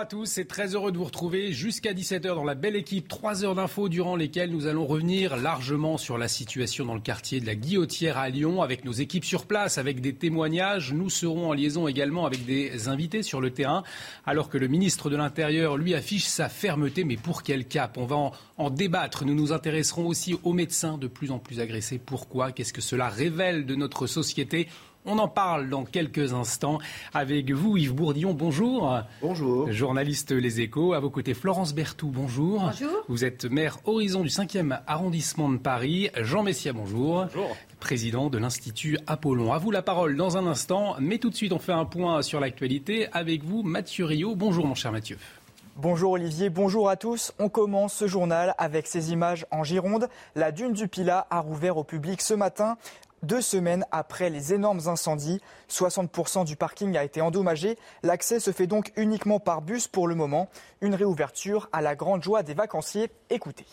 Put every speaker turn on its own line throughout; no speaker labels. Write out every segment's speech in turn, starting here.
à tous, c'est très heureux de vous retrouver jusqu'à 17h dans la belle équipe. Trois heures d'infos durant lesquelles nous allons revenir largement sur la situation dans le quartier de la Guillotière à Lyon avec nos équipes sur place, avec des témoignages. Nous serons en liaison également avec des invités sur le terrain, alors que le ministre de l'Intérieur, lui, affiche sa fermeté. Mais pour quel cap? On va en, en débattre. Nous nous intéresserons aussi aux médecins de plus en plus agressés. Pourquoi? Qu'est-ce que cela révèle de notre société? On en parle dans quelques instants avec vous, Yves Bourdillon. Bonjour.
Bonjour.
Journaliste Les Échos. À vos côtés, Florence Berthoud. Bonjour.
Bonjour.
Vous êtes maire Horizon du 5e arrondissement de Paris. Jean Messia, bonjour.
Bonjour.
Président de l'Institut Apollon. À vous la parole dans un instant. Mais tout de suite, on fait un point sur l'actualité avec vous, Mathieu Rio. Bonjour, mon cher Mathieu.
Bonjour Olivier, bonjour à tous. On commence ce journal avec ces images en Gironde. La dune du Pilat a rouvert au public ce matin. Deux semaines après les énormes incendies, 60% du parking a été endommagé. L'accès se fait donc uniquement par bus pour le moment. Une réouverture à la grande joie des vacanciers. Écoutez.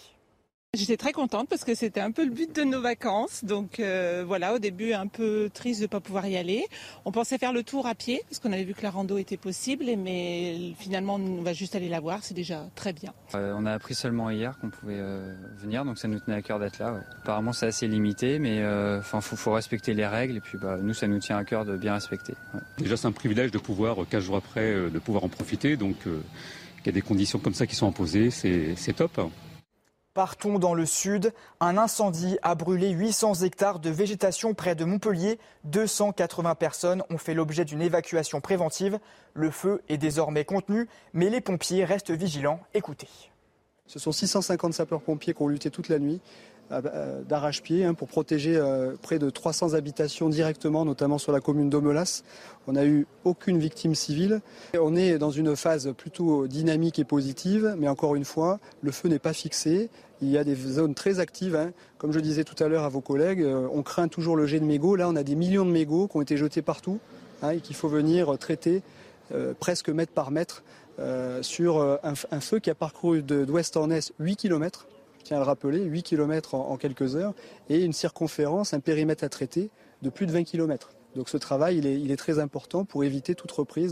J'étais très contente parce que c'était un peu le but de nos vacances. Donc euh, voilà, au début un peu triste de ne pas pouvoir y aller. On pensait faire le tour à pied parce qu'on avait vu que la rando était possible, mais finalement on va juste aller la voir, c'est déjà très bien.
Euh, on a appris seulement hier qu'on pouvait euh, venir, donc ça nous tenait à cœur d'être là. Ouais. Apparemment c'est assez limité, mais enfin faut, faut, respecter les règles et puis bah, nous ça nous tient à cœur de bien respecter. Ouais.
Déjà c'est un privilège de pouvoir 15 jours après de pouvoir en profiter, donc il y a des conditions comme ça qui sont imposées, c'est top.
Partons dans le sud. Un incendie a brûlé 800 hectares de végétation près de Montpellier. 280 personnes ont fait l'objet d'une évacuation préventive. Le feu est désormais contenu, mais les pompiers restent vigilants. Écoutez.
Ce sont 650 sapeurs-pompiers qui ont lutté toute la nuit d'arrache-pied hein, pour protéger euh, près de 300 habitations directement, notamment sur la commune d'Omelas. On n'a eu aucune victime civile. On est dans une phase plutôt dynamique et positive, mais encore une fois, le feu n'est pas fixé. Il y a des zones très actives. Hein. Comme je disais tout à l'heure à vos collègues, euh, on craint toujours le jet de mégots. Là, on a des millions de mégots qui ont été jetés partout hein, et qu'il faut venir traiter euh, presque mètre par mètre euh, sur un, feu qui a parcouru d'ouest en est 8 km tiens à le rappeler, 8 km en, quelques heures, et une circonférence, un périmètre à traiter de plus de 20 km. Donc ce travail, il est très important pour éviter toute reprise.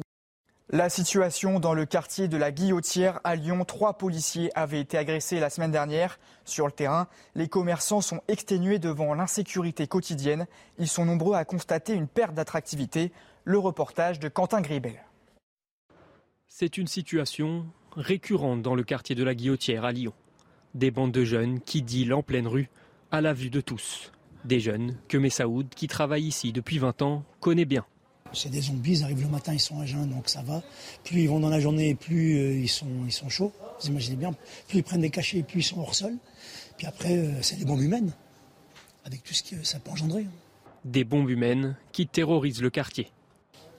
La situation dans le quartier de la Guillotière à Lyon, trois policiers avaient été agressés la semaine dernière. Sur le terrain, les commerçants sont exténués devant l'insécurité quotidienne. Ils sont nombreux à constater une perte d'attractivité. Le reportage de Quentin Gribel.
C'est une situation récurrente dans le quartier de la Guillotière à Lyon. Des bandes de jeunes qui dealent en pleine rue, à la vue de tous. Des jeunes que Messaoud, qui travaille ici depuis 20 ans, connaît bien.
C'est des zombies, ils arrivent le matin, ils sont à jeun, donc ça va. Plus ils vont dans la journée, plus euh, ils, sont, ils sont chauds. Vous imaginez bien, plus ils prennent des cachets, plus ils sont hors sol. Puis après, euh, c'est des bombes humaines, avec tout ce que ça peut engendrer.
Des bombes humaines qui terrorisent le quartier.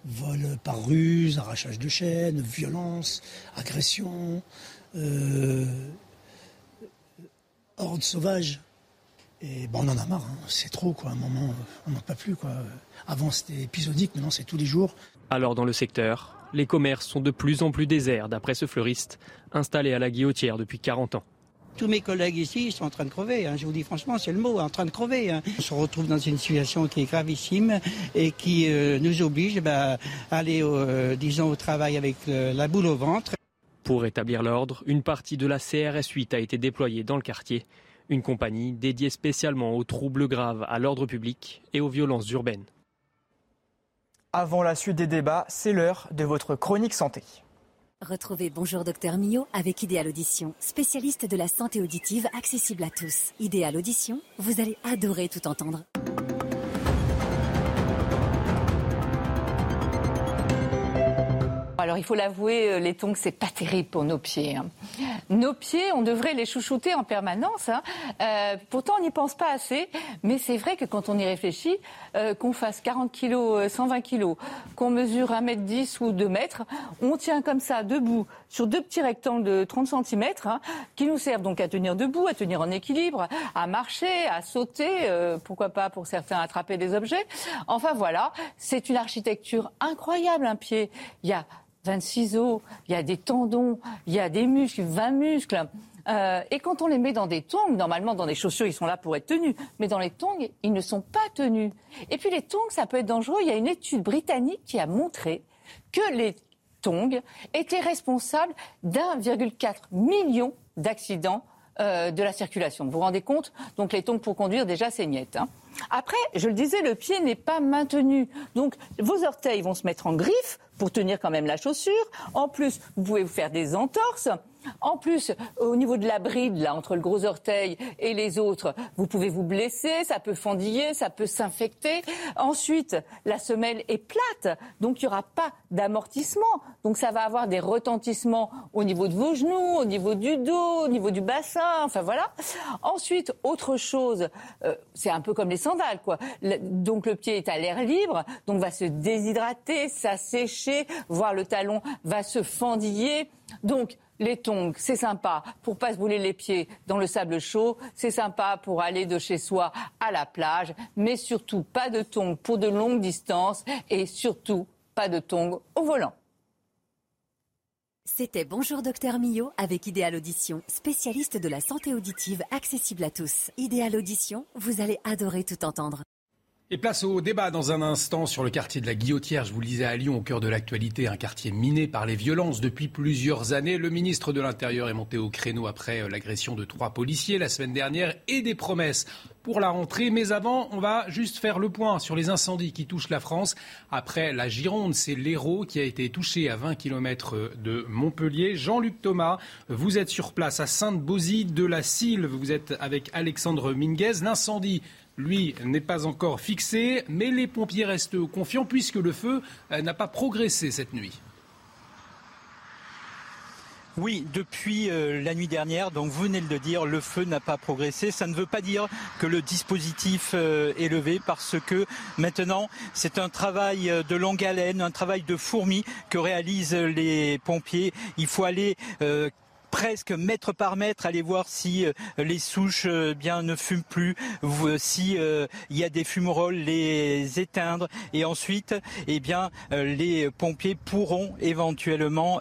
Vol par ruse, arrachage de chaînes, violence, agression, euh, horde sauvage. Et bon, on en a marre, hein. c'est trop quoi. À un moment, on n'en peut plus quoi. Avant c'était épisodique, maintenant c'est tous les jours.
Alors dans le secteur, les commerces sont de plus en plus déserts, d'après ce fleuriste, installé à la Guillotière depuis 40 ans.
Tous mes collègues ici sont en train de crever, hein. je vous dis franchement, c'est le mot, en train de crever. Hein. On se retrouve dans une situation qui est gravissime et qui euh, nous oblige bah, à aller, euh, disons, au travail avec le, la boule au ventre.
Pour rétablir l'ordre, une partie de la CRS 8 a été déployée dans le quartier une compagnie dédiée spécialement aux troubles graves, à l'ordre public et aux violences urbaines.
Avant la suite des débats, c'est l'heure de votre chronique santé.
Retrouvez Bonjour Docteur Millot avec Idéal Audition, spécialiste de la santé auditive accessible à tous. Idéal Audition, vous allez adorer tout entendre.
Alors il faut l'avouer, euh, les tongs, c'est pas terrible pour nos pieds. Hein. Nos pieds, on devrait les chouchouter en permanence. Hein. Euh, pourtant, on n'y pense pas assez. Mais c'est vrai que quand on y réfléchit, euh, qu'on fasse 40 kilos, 120 kilos, qu'on mesure 1m10 ou 2 mètres, on tient comme ça, debout, sur deux petits rectangles de 30 cm, hein, qui nous servent donc à tenir debout, à tenir en équilibre, à marcher, à sauter, pourquoi pas pour certains attraper des objets. Enfin voilà, c'est une architecture incroyable, un pied. Il y a 26 os, il y a des tendons, il y a des muscles, 20 muscles. Euh, et quand on les met dans des tongs, normalement dans des chaussures, ils sont là pour être tenus, mais dans les tongs, ils ne sont pas tenus. Et puis les tongs, ça peut être dangereux. Il y a une étude britannique qui a montré que les tongs étaient responsables d'1,4 million d'accidents euh, de la circulation. Vous vous rendez compte Donc les tongs pour conduire, déjà, c'est miette. Hein. Après, je le disais, le pied n'est pas maintenu. Donc vos orteils vont se mettre en griffe pour tenir quand même la chaussure. En plus, vous pouvez vous faire des entorses. En plus, au niveau de la bride, là, entre le gros orteil et les autres, vous pouvez vous blesser, ça peut fendiller, ça peut s'infecter. Ensuite, la semelle est plate, donc il n'y aura pas d'amortissement. Donc ça va avoir des retentissements au niveau de vos genoux, au niveau du dos, au niveau du bassin, enfin voilà. Ensuite, autre chose, euh, c'est un peu comme les sandales, quoi. donc le pied est à l'air libre, donc va se déshydrater, s'assécher, voire le talon va se fendiller. Donc, les tongs, c'est sympa pour pas se brûler les pieds dans le sable chaud, c'est sympa pour aller de chez soi à la plage, mais surtout pas de tongs pour de longues distances et surtout pas de tongs au volant.
C'était Bonjour Docteur Millot avec Idéal Audition, spécialiste de la santé auditive accessible à tous. Idéal Audition, vous allez adorer tout entendre.
Et place au débat dans un instant sur le quartier de la Guillotière. Je vous le disais à Lyon, au cœur de l'actualité, un quartier miné par les violences depuis plusieurs années. Le ministre de l'Intérieur est monté au créneau après euh, l'agression de trois policiers la semaine dernière et des promesses pour la rentrée. Mais avant, on va juste faire le point sur les incendies qui touchent la France. Après la Gironde, c'est l'Hérault qui a été touché à 20 km de Montpellier. Jean-Luc Thomas, vous êtes sur place à Sainte-Bauzy de la Sylve. Vous êtes avec Alexandre Minguez. L'incendie lui, n'est pas encore fixé, mais les pompiers restent confiants puisque le feu euh, n'a pas progressé cette nuit.
Oui, depuis euh, la nuit dernière, donc vous venez de le dire, le feu n'a pas progressé. Ça ne veut pas dire que le dispositif euh, est levé parce que maintenant c'est un travail de longue haleine, un travail de fourmi que réalisent les pompiers. Il faut aller presque mètre par mètre, aller voir si euh, les souches euh, bien ne fument plus, euh, si il y a des fumerolles, les éteindre et ensuite, eh bien, les pompiers pourront éventuellement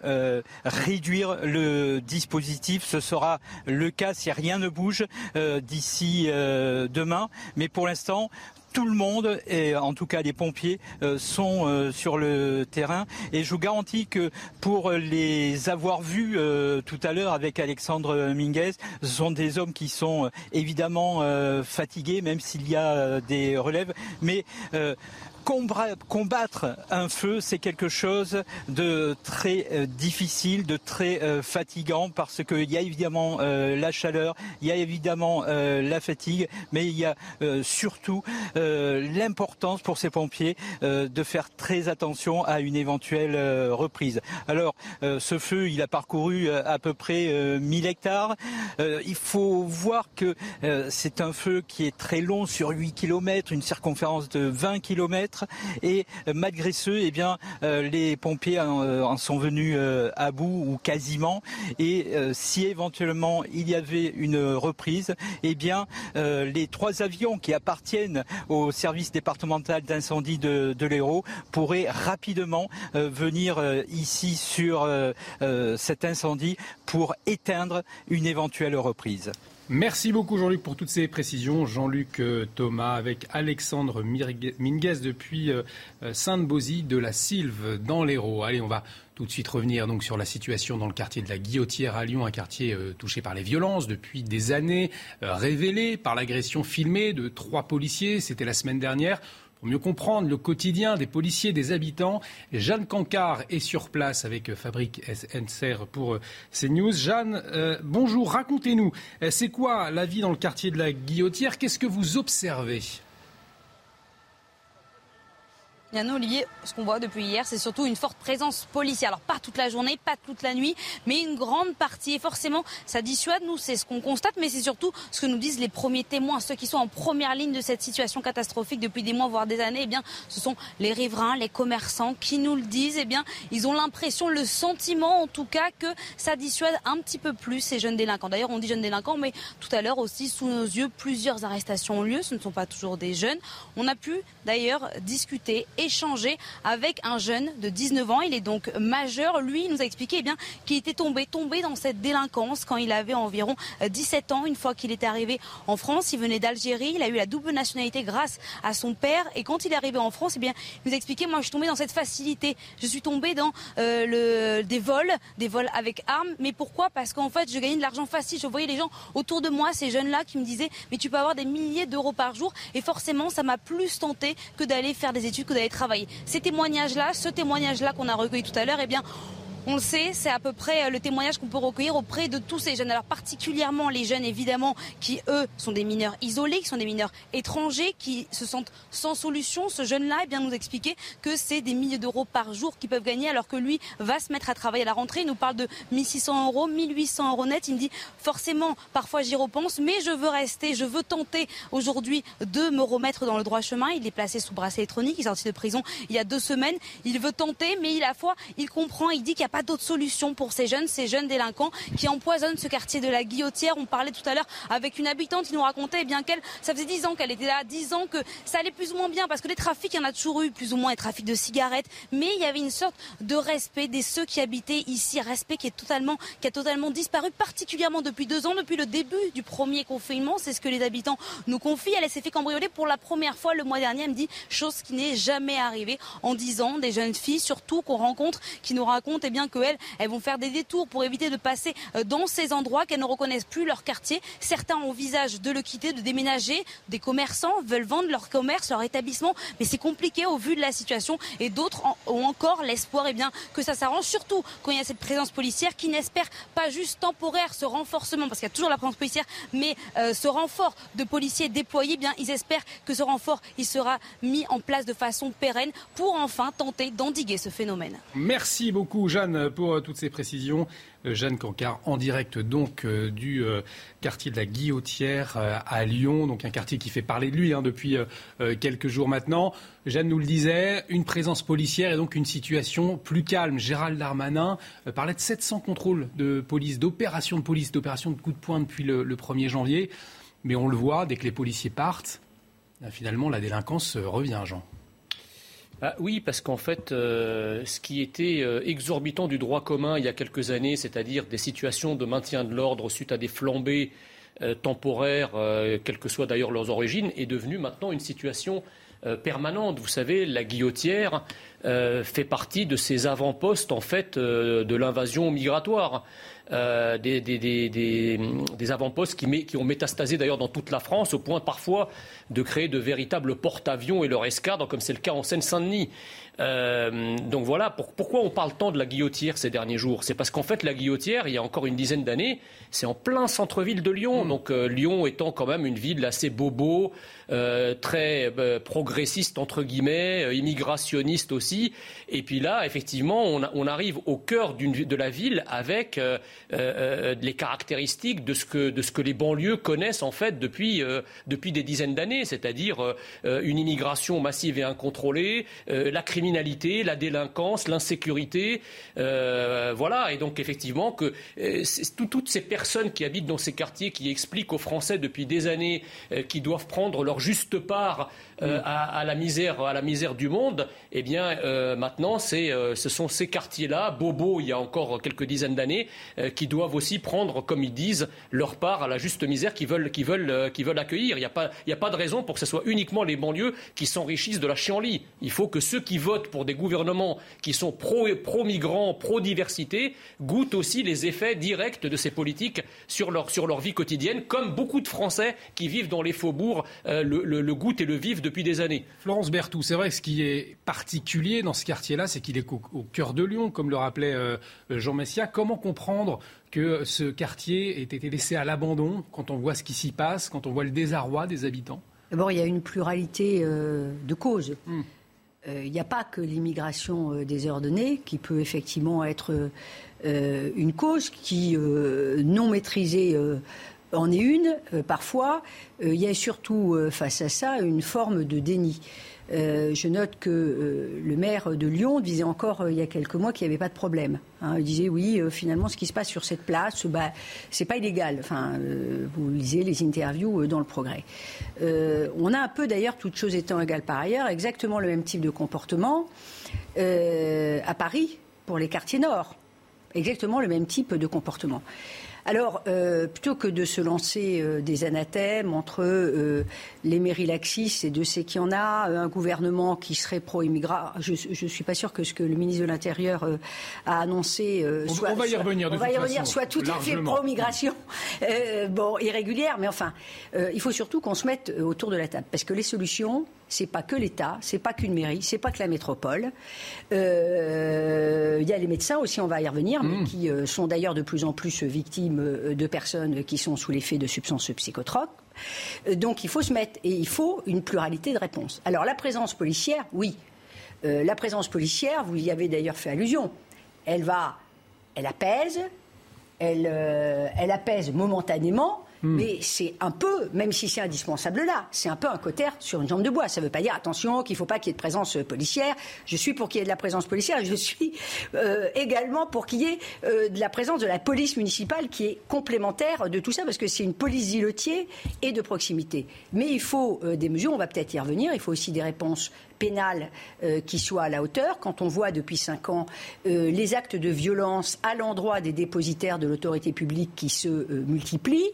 réduire le dispositif. Ce sera le cas si rien ne bouge d'ici demain. Mais pour l'instant, tout le monde, et en tout cas les pompiers, euh, sont euh, sur le terrain. Et je vous garantis que pour les avoir vus euh, tout à l'heure avec Alexandre Minguez, ce sont des hommes qui sont évidemment fatigués, même s'il y a des relèves. Mais combattre un feu, c'est quelque chose de très euh, difficile, de très euh, fatigant, parce qu'il y a évidemment euh, la chaleur, il y a évidemment la fatigue, mais il y a surtout l'importance pour ces pompiers de faire très attention à une éventuelle reprise. Alors, ce feu, il a parcouru à peu près 1000 hectares. il faut voir que c'est un feu qui est très long sur 8 km, une circonférence de 20 km et euh, malgré ce, eh euh, les pompiers euh, en, sont venus à bout ou quasiment. Et si éventuellement il y avait une reprise, eh bien, les trois avions qui appartiennent au service départemental d'incendie de, de l'Hérault pourraient rapidement venir ici sur cet incendie pour éteindre une éventuelle reprise.
Merci beaucoup Jean-Luc pour toutes ces précisions. Jean-Luc euh, Thomas avec Alexandre Minguez depuis euh, euh, Sainte-Bauzy de la Sylve dans l'Hérault. Allez, on va tout de suite revenir donc sur la situation dans le quartier de la Guillotière à Lyon, un quartier touché par les violences depuis des années, révélé par l'agression filmée de trois policiers. C'était la semaine dernière. Pour mieux comprendre le quotidien des policiers, des habitants, Jeanne Cancard est sur place avec Fabrique Enser pour euh, CNews. Jeanne, euh, bonjour, racontez-nous, euh, c'est quoi la vie dans le quartier de la Guillotière? Qu'est-ce que vous observez?
Olivier, ce qu'on voit depuis hier, c'est surtout une forte présence policière. Alors pas toute la journée, pas toute la nuit, mais une grande partie. Et forcément, ça dissuade, nous, c'est ce qu'on constate, mais c'est surtout ce que nous disent les premiers témoins, ceux qui sont en première ligne de cette situation catastrophique depuis des mois, voire des années. Eh bien, ce sont les riverains, les commerçants qui nous le disent. Eh bien, ils ont l'impression, le sentiment en tout cas, que ça dissuade un petit peu plus ces jeunes délinquants. D'ailleurs, on dit jeunes délinquants, mais tout à l'heure aussi, sous nos yeux, plusieurs arrestations ont lieu. Ce ne sont pas toujours des jeunes. On a pu d'ailleurs discuter et échanger avec un jeune de 19 ans. Il est donc majeur. Lui, il nous a expliqué eh qu'il était tombé, tombé dans cette délinquance quand il avait environ 17 ans, une fois qu'il était arrivé en France. Il venait d'Algérie. Il a eu la double nationalité grâce à son père. Et quand il est arrivé en France, eh bien, il nous a expliqué, moi, je suis tombé dans cette facilité. Je suis tombé dans euh, le, des vols, des vols avec armes. Mais pourquoi? Parce qu'en fait, je gagnais de l'argent facile. Je voyais les gens autour de moi, ces jeunes-là, qui me disaient, mais tu peux avoir des milliers d'euros par jour. Et forcément, ça m'a plus tenté que d'aller faire des études, que d'aller Ces témoignages-là, ce témoignage-là qu'on a recueilli tout à l'heure, eh bien, on le sait, c'est à peu près euh, le témoignage qu'on peut recueillir auprès de tous ces jeunes. Alors particulièrement les jeunes évidemment qui eux sont des mineurs isolés, qui sont des mineurs étrangers, qui se sentent sans solution. Ce jeune-là eh bien nous expliquer que c'est des milliers d'euros par jour qu'ils peuvent gagner alors que lui va se mettre à travailler à la rentrée. Il nous parle de 1600 euros, 1800 euros net. Il me dit forcément parfois j'y repense, mais je veux rester, je veux tenter aujourd'hui de me remettre dans le droit chemin. Il est placé sous bracelet électronique, il est sorti de prison il y a deux semaines. Il veut tenter, mais il à la fois il comprend, il dit qu'il n'y a pas d'autre solution pour ces jeunes, ces jeunes délinquants qui empoisonnent ce quartier de la Guillotière. On parlait tout à l'heure avec une habitante qui nous racontait eh bien qu'elle, ça faisait dix ans qu'elle était là, dix ans que ça allait plus ou moins bien parce que les trafics, il y en a toujours eu plus ou moins, les trafics de cigarettes, mais il y avait une sorte de respect des ceux qui habitaient ici, respect qui est totalement, qui a totalement disparu, particulièrement depuis deux ans, depuis le début du premier confinement. C'est ce que les habitants nous confient. Elle s'est fait cambrioler pour la première fois le mois dernier. Elle me dit chose qui n'est jamais arrivée en dix ans. Des jeunes filles, surtout qu'on rencontre, qui nous racontent eh bien que elles, vont faire des détours pour éviter de passer euh, dans ces endroits qu'elles ne reconnaissent plus leur quartier. Certains envisagent de le quitter, de déménager. Des commerçants veulent vendre leur commerce, leur établissement, mais c'est compliqué au vu de la situation. Et d'autres ont encore l'espoir, eh que ça s'arrange, surtout quand il y a cette présence policière qui n'espère pas juste temporaire ce renforcement, parce qu'il y a toujours la présence policière, mais euh, ce renfort de policiers déployés, eh bien, ils espèrent que ce renfort, il sera mis en place de façon pérenne pour enfin tenter d'endiguer ce phénomène.
Merci beaucoup, Jeanne pour euh, toutes ces précisions. Euh, Jeanne Cancard en direct donc euh, du quartier de la Guillotière à Lyon, donc un quartier qui fait parler de lui hein, depuis quelques jours maintenant. Jeanne nous le disait, une présence policière et donc une situation plus calme. Gérald Darmanin parlait de 700 contrôles de police, d'opérations de police, d'opérations de coups de poing depuis le, 1er janvier. Mais on le voit, dès que les policiers partent, finalement la délinquance revient, Jean.
Ah oui, parce qu'en fait, euh, ce qui était euh, exorbitant du droit commun il y a quelques années, c'est-à-dire des situations de maintien de l'ordre suite à des flambées euh, temporaires, quelles que soient d'ailleurs leurs origines, est devenu maintenant une situation permanente. Vous savez, la guillotière fait partie de ces avant-postes en fait de l'invasion migratoire. Euh, des, avant-postes qui, qui, ont métastasé d'ailleurs dans toute la France, au point parfois de créer de véritables porte-avions et leur escadre, comme c'est le cas en Seine-Saint-Denis. Euh, donc voilà, pourquoi on parle tant de la guillotière ces derniers jours? C'est parce qu'en fait, la guillotière, il y a encore une dizaine d'années, c'est en plein centre-ville de Lyon. Mm. Donc euh, Lyon étant quand même une ville assez bobo, euh, très progressiste entre guillemets, immigrationniste aussi. Et puis là, effectivement, on, arrive au cœur de la ville avec les caractéristiques de ce, que, de ce que les banlieues connaissent en fait depuis, depuis des dizaines d'années, c'est-à-dire une immigration massive et incontrôlée, la criminalité criminalité, la délinquance, l'insécurité. Euh, voilà, et donc effectivement que euh, toutes ces personnes qui habitent dans ces quartiers, qui expliquent aux Français depuis des années euh, qu'ils doivent prendre leur juste part mm. à, la misère, à la misère du monde, eh bien maintenant, ce sont ces quartiers-là, Bobo, il y a encore quelques dizaines d'années, qui doivent aussi prendre, comme ils disent, leur part à la juste misère qu'ils veulent, veulent, veulent accueillir. Il n'y a, pas, a pas de raison pour que ce soit uniquement les banlieues qui s'enrichissent de la chienlit. Il faut que ceux qui pour des gouvernements qui sont pro-migrants, pro-diversité, goûtent aussi les effets directs de ces politiques sur leur, sur leur vie quotidienne, comme beaucoup de Français qui vivent dans les faubourgs euh, le, le, goûtent et le vivent depuis des années.
Florence Berthoud, c'est vrai que ce qui est particulier dans ce quartier-là, c'est qu'il est au, cœur de Lyon, comme le rappelait euh, Jean Messia. Comment comprendre que ce quartier ait été laissé à l'abandon quand on voit ce qui s'y passe, quand on voit le désarroi des habitants?
D'abord, il y a une pluralité euh, de causes. Hmm. Il n'y a pas que l'immigration désordonnée qui peut effectivement être une cause qui, non maîtrisée, en est une parfois. Il y a surtout face à ça une forme de déni. Euh, je note que euh, le maire de Lyon disait encore euh, il y a quelques mois qu'il n'y avait pas de problème. Hein. il disait oui, finalement, ce qui se passe sur cette place, bah, c'est pas illégal. Enfin, vous lisez les interviews dans le Progrès. on a un peu d'ailleurs, toutes choses étant égales par ailleurs, exactement le même type de comportement à Paris pour les quartiers nord. Exactement le même type de comportement. Alors, euh, plutôt que de se lancer euh, des anathèmes entre euh, les mairies laxistes et de ces qui en a, un gouvernement qui serait pro-immigrant, je ne suis pas sûr que ce que le ministre de l'Intérieur a annoncé
soit, on va y revenir, de
on va y revenir, soit tout à fait pro-migration, bon, irrégulière, mais enfin, il faut surtout qu'on se mette autour de la table, parce que les solutions, c'est pas que l'État, c'est pas qu'une mairie, c'est pas que la métropole. Il y a les médecins aussi, on va y revenir, mais mmh. qui sont d'ailleurs de plus en plus victimes euh, de personnes qui sont sous l'effet de substances psychotropes. Euh, donc il faut se mettre et il faut une pluralité de réponses. Alors la présence policière, oui. Euh, la présence policière, vous y avez d'ailleurs fait allusion. Elle va, elle apaise, elle, elle apaise momentanément, Hmm. Mais c'est un peu, même si c'est indispensable là, c'est un peu un cotère sur une jambe de bois. Ça ne veut pas dire, attention, qu'il ne faut pas qu'il y ait de présence policière. Je suis pour qu'il y ait de la présence policière. Je suis euh, également pour qu'il y ait euh, de la présence de la police municipale qui est complémentaire de tout ça, parce que c'est une police d'îlotier et de proximité. Mais il faut euh, des mesures, on va peut-être y revenir, il faut aussi des réponses pénale euh, qui soit à la hauteur. Quand on voit depuis cinq ans euh, les actes de violence à l'endroit des dépositaires de l'autorité publique qui se euh, multiplient,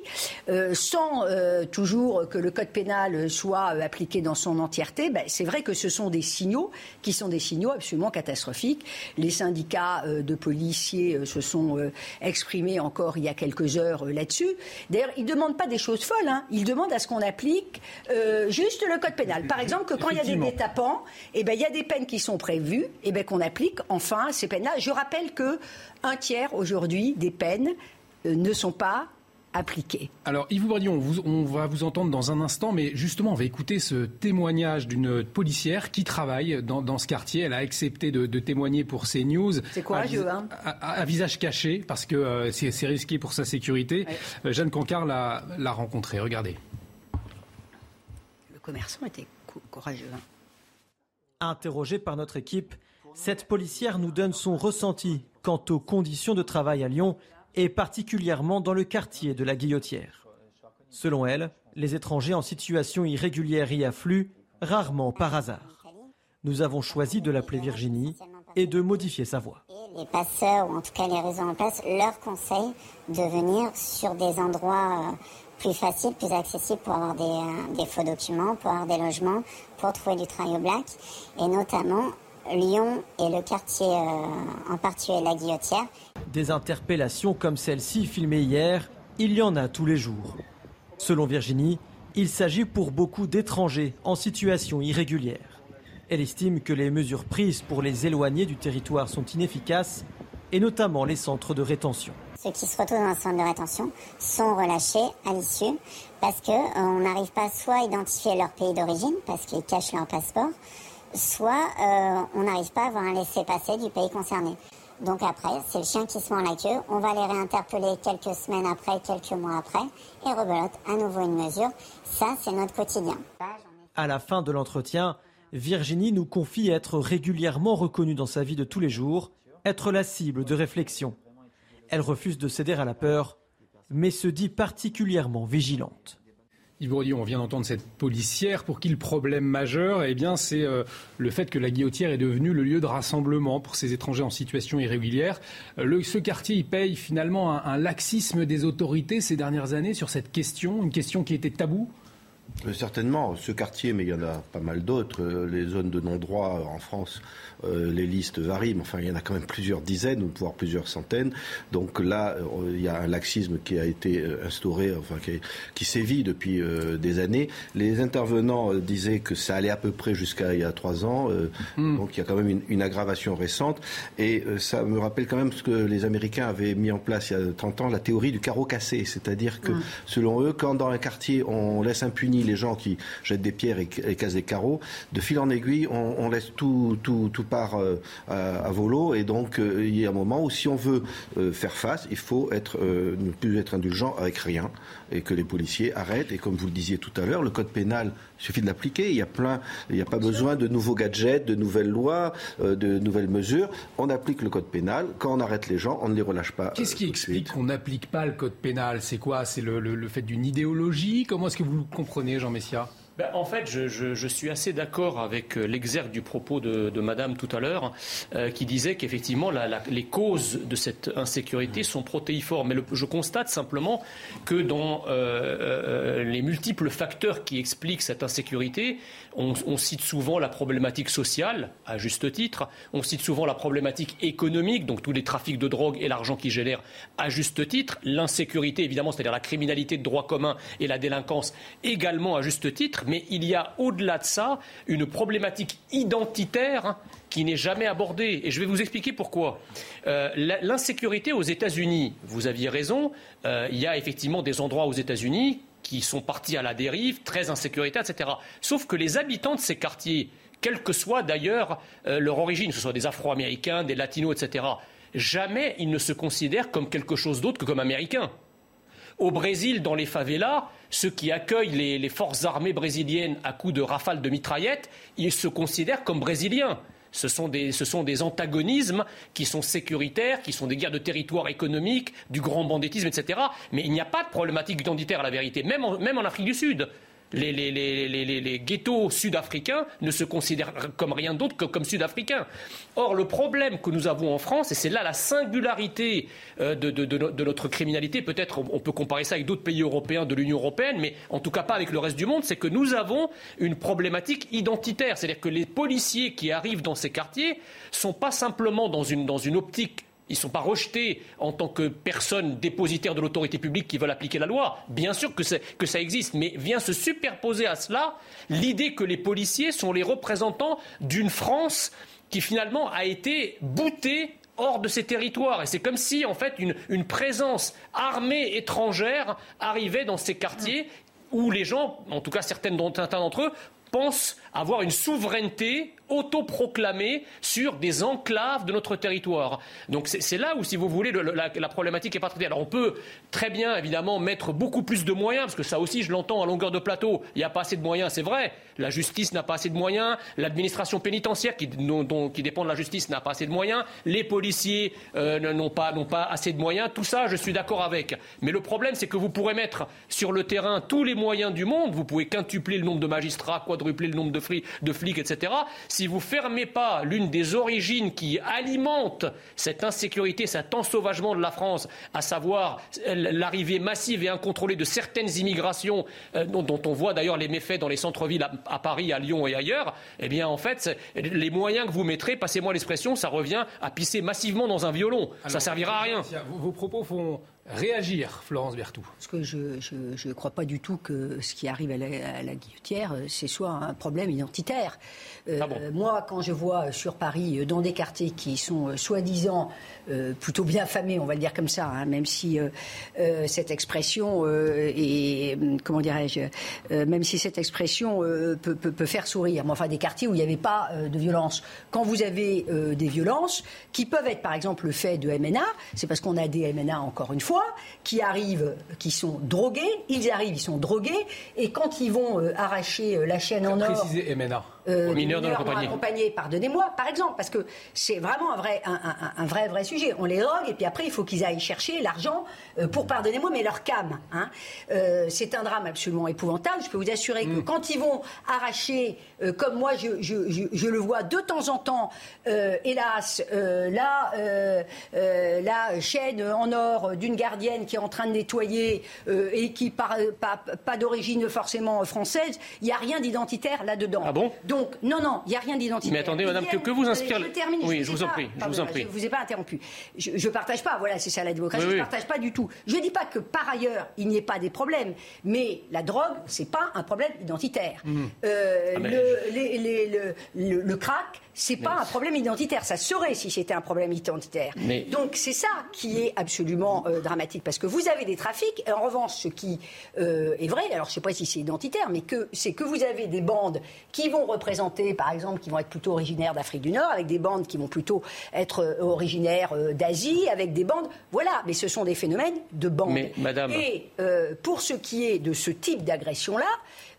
sans toujours que le code pénal soit appliqué dans son entièreté, ben, c'est vrai que ce sont des signaux qui sont des signaux absolument catastrophiques. Les syndicats de policiers se sont exprimés encore il y a quelques heures là-dessus. D'ailleurs, ils ne demandent pas des choses folles, hein. ils demandent à ce qu'on applique juste le code pénal. Par exemple, que quand il y a des détapants, eh ben, il y a des peines qui sont prévues, eh ben, qu'on applique enfin ces peines-là. Je rappelle que un tiers aujourd'hui des peines euh, ne sont pas appliquées.
Alors Yves Bourdillon, on, va vous entendre dans un instant, mais justement on va écouter ce témoignage d'une policière qui travaille dans, ce quartier. Elle a accepté de, témoigner pour CNews.
C'est courageux, hein
à, visage caché, parce que euh, c'est risqué pour sa sécurité. Euh, Jeanne Cancard l'a rencontrée. Regardez.
Le commerçant était courageux. Hein
Interrogée par notre équipe, cette policière nous donne son ressenti quant aux conditions de travail à Lyon et particulièrement dans le quartier de la Guillotière. Selon elle, les étrangers en situation irrégulière y affluent rarement par hasard. Nous avons choisi de l'appeler Virginie et de modifier sa voix.
Les passeurs, ou en tout cas les réseaux en place, leur conseillent de venir sur des endroits euh, plus facile, plus accessible pour avoir des, euh, des, faux documents, pour avoir des logements, pour trouver du travail au black. Et notamment, Lyon et le quartier euh, en particulier la Guillotière.
Des interpellations comme celle-ci filmée hier, il y en a tous les jours. Selon Virginie, il s'agit pour beaucoup d'étrangers en situation irrégulière. Elle estime que les mesures prises pour les éloigner du territoire sont inefficaces, et notamment les centres de rétention
ceux qui se retrouvent dans un centre de rétention sont relâchés à l'issue parce qu'on euh, n'arrive pas soit à identifier leur pays d'origine parce qu'ils cachent leur passeport, soit euh, on n'arrive pas à avoir un laissez-passer du pays concerné. Donc après, c'est le chien qui se mord la queue. On va les réinterpeller quelques semaines après, quelques mois après, et rebelote à nouveau une mesure. Ça, c'est notre quotidien.
À la fin de l'entretien, Virginie nous confie être régulièrement reconnue dans sa vie de tous les jours, être la cible de réflexion. Elle refuse de céder à la peur, mais se dit particulièrement vigilante.
Yves on vient d'entendre cette policière pour qui le problème majeur, eh bien, c'est euh, le fait que la Guillotière est devenue le lieu de rassemblement pour ces étrangers en situation irrégulière. Euh, ce quartier, paye finalement un, un, laxisme des autorités ces dernières années sur cette question, une question qui était taboue?
Certainement, ce quartier, mais il y en a pas mal d'autres. Les zones de non-droit en France euh, les listes varient, mais enfin, il y en a quand même plusieurs dizaines, ou voire plusieurs centaines. Donc là, euh, il y a un laxisme qui a été euh, instauré, enfin, qui, sévit depuis des années. Les intervenants disaient que ça allait à peu près jusqu'à il y a trois ans. Hmm. Donc il y a quand même une, aggravation récente. Et ça me rappelle quand même ce que les Américains avaient mis en place il y a 30 ans, la théorie du carreau cassé. C'est-à-dire que, hmm. selon eux, quand dans un quartier on laisse impuni les gens qui jettent des pierres et, cassent des carreaux. De fil en aiguille, on, laisse tout, tout, part à, volo. Et donc, il y a un moment où si on veut faire face, il faut ne plus être indulgent avec rien et que les policiers arrêtent. Et comme vous le disiez tout à l'heure, le code pénal, il suffit de l'appliquer. Il y a plein, il n'y a pas besoin de nouveaux gadgets, de nouvelles lois, de nouvelles mesures. On applique le code pénal. Quand on arrête les gens, on ne les relâche pas.
Qu'est-ce qui explique qu'on n'applique pas le code pénal? C'est quoi? C'est le, fait d'une idéologie? Comment est-ce que vous le comprenez, Jean Messia?
Ben, en fait, je, suis assez d'accord avec euh, l'exergue du propos de, Madame tout à l'heure, euh, qui disait qu'effectivement, les causes de cette insécurité sont protéiformes. Mais je constate simplement que dans euh, les multiples facteurs qui expliquent cette insécurité, on, cite souvent la problématique sociale, à juste titre. On cite souvent la problématique économique, donc tous les trafics de drogue et l'argent qui génère, à juste titre. L'insécurité, évidemment, c'est-à-dire la criminalité de droit commun et la délinquance, également à juste titre. Mais il y a au-delà de ça une problématique identitaire qui n'est jamais abordée. Et je vais vous expliquer pourquoi. Euh, l'insécurité aux États-Unis, vous aviez raison, euh, il y a effectivement des endroits aux États-Unis qui sont partis à la dérive, très insécuritaires, etc. Sauf que les habitants de ces quartiers, quelle que soit d'ailleurs euh, leur origine, que ce soit des Afro-Américains, des Latinos, etc., jamais ils ne se considèrent comme quelque chose d'autre que comme Américains. Au Brésil, dans les favelas, ceux qui accueillent les, forces armées brésiliennes à coups de rafales de mitraillettes, ils se considèrent comme brésiliens. Ce sont, des, antagonismes qui sont sécuritaires, qui sont des guerres de territoire économique, du grand banditisme, etc. Mais il n'y a pas de problématique identitaire à la vérité, même en Afrique du Sud les, ghettos sud-africains ne se considèrent comme rien d'autre que comme sud-africains. Or, le problème que nous avons en France, et c'est là la singularité euh, de, notre criminalité, peut-être on, peut comparer ça avec d'autres pays européens de l'Union européenne, mais en tout cas pas avec le reste du monde, c'est que nous avons une problématique identitaire. C'est-à-dire que les policiers qui arrivent dans ces quartiers sont pas simplement dans une, dans une optique ils ne sont pas rejetés en tant que personnes dépositaires de l'autorité publique qui veulent appliquer la loi. Bien sûr que, ça existe, mais vient se superposer à cela l'idée que les policiers sont les représentants d'une France qui finalement a été boutée hors de ses territoires. Et c'est comme si, en fait, une, une, présence armée étrangère arrivait dans ces quartiers où les gens, en tout cas certains d'entre eux, pensent avoir une souveraineté autoproclamée sur des enclaves de notre territoire. Donc c'est là où, si vous voulez, la, problématique est pas traitée. Alors on peut très bien, évidemment, mettre beaucoup plus de moyens, parce que ça aussi, je l'entends à longueur de plateau. Il n'y a pas assez de moyens, c'est vrai. La justice n'a pas assez de moyens. L'administration pénitentiaire, qui, dépend de la justice, n'a pas assez de moyens. Les policiers euh, n'ont pas, assez de moyens. Tout ça, je suis d'accord avec. Mais le problème, c'est que vous pourrez mettre sur le terrain tous les moyens du monde. Vous pouvez quintupler le nombre de magistrats, quadrupler le nombre de flics, etc. vous fermez pas l'une des origines qui alimente cette insécurité, cet ensauvagement de la France, à savoir l'arrivée massive et incontrôlée de certaines immigrations euh, dont, on voit d'ailleurs les méfaits dans les centres-villes à, Paris, à Lyon et ailleurs, eh bien en fait, les moyens que vous mettrez, passez-moi l'expression, ça revient à pisser massivement dans un violon. ça servira à rien.
Vos propos font réagir, Florence Berthoud
Parce que je ne crois pas du tout que ce qui arrive à la, guillotière, euh, c'est soit un problème identitaire. Euh, ah moi, quand je vois sur Paris, euh, dans des quartiers qui sont soi-disant plutôt bien famés, on va le dire comme ça, hein, même si cette expression est, comment dirais-je, même si cette expression peut, peut, faire sourire, mais enfin des quartiers où il n'y avait pas de violence. Quand vous avez des violences, qui peuvent être par exemple le fait de MNA, c'est parce qu'on a des MNA encore une fois, qui arrivent, qui sont drogués, ils arrivent, ils sont drogués, et quand ils vont euh, arracher euh, la chaîne en or.
Préciser MNA.
Euh, mineurs non accompagnés. pardonnez-moi, par exemple, parce que c'est vraiment un vrai, un, vrai, vrai sujet. On les drogue et puis après il faut qu'ils aillent chercher l'argent euh, pour, pardonnez-moi, mais leur cam. Hein. c'est un drame absolument épouvantable. Je peux vous assurer que mm. quand ils vont arracher, comme moi je, je, le vois de temps en temps, hélas, la chaîne en or d'une gardienne qui est en train de nettoyer euh, et qui pas, pas d'origine forcément française, il n'y a rien d'identitaire là-dedans.
Ah bon?
Donc, non, non, il n'y a rien d'identitaire.
Mais attendez, madame, que, que vous inspire...
Je termine,
oui, je, vous en prie, je vous en prie.
Je vous ai pas interrompu. Je ne partage pas, voilà, c'est ça la démocratie, je ne partage pas du tout. Je ne dis pas que par ailleurs, il n'y ait pas des problèmes, mais la drogue, c'est pas un problème identitaire. Mmh. Euh, ah, le, les, le, le, crack, c'est pas un problème identitaire. Ça serait si c'était un problème identitaire. Donc c'est ça qui est absolument euh, dramatique parce que vous avez des trafics. Et en revanche, ce qui euh, est vrai, alors je sais pas si c'est identitaire, mais que c'est que vous avez des bandes qui vont représenter, par exemple, qui vont être plutôt originaires d'Afrique du Nord, avec des bandes qui vont plutôt être euh, originaires d'Asie, avec des bandes, voilà. Mais ce sont des phénomènes de bandes.
madame...
Et pour ce qui est de ce type d'agression là.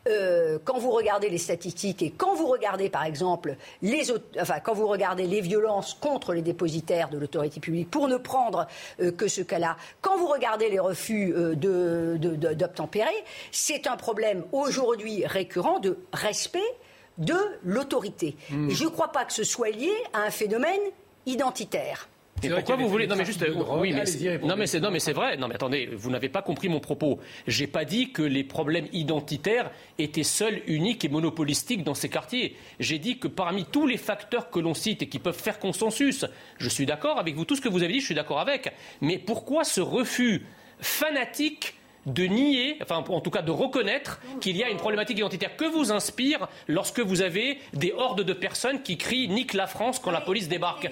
Euh, quand vous regardez les statistiques et quand vous regardez, par exemple, les, enfin, quand vous regardez les violences contre les dépositaires de l'autorité publique, pour ne prendre euh, que ce cas-là, quand vous regardez les refus euh, d'obtempérer, c'est un problème aujourd'hui récurrent de respect de l'autorité. Hmm. Je ne crois pas que ce soit lié à un phénomène identitaire
pourquoi vous voulez Non mais juste oui mais non mais c'est non mais c'est vrai. Non mais attendez, vous n'avez pas compris mon propos. J'ai pas dit que les problèmes identitaires étaient seuls, uniques et monopolistiques dans ces quartiers. J'ai dit que parmi tous les facteurs que l'on cite et qui peuvent faire consensus, je suis d'accord avec vous tout ce que vous avez dit, je suis d'accord avec. Mais pourquoi ce refus fanatique de nier, enfin en tout cas de reconnaître qu'il y a une problématique identitaire. Que vous inspire lorsque vous avez des hordes de personnes qui crient Nique la France quand la police débarque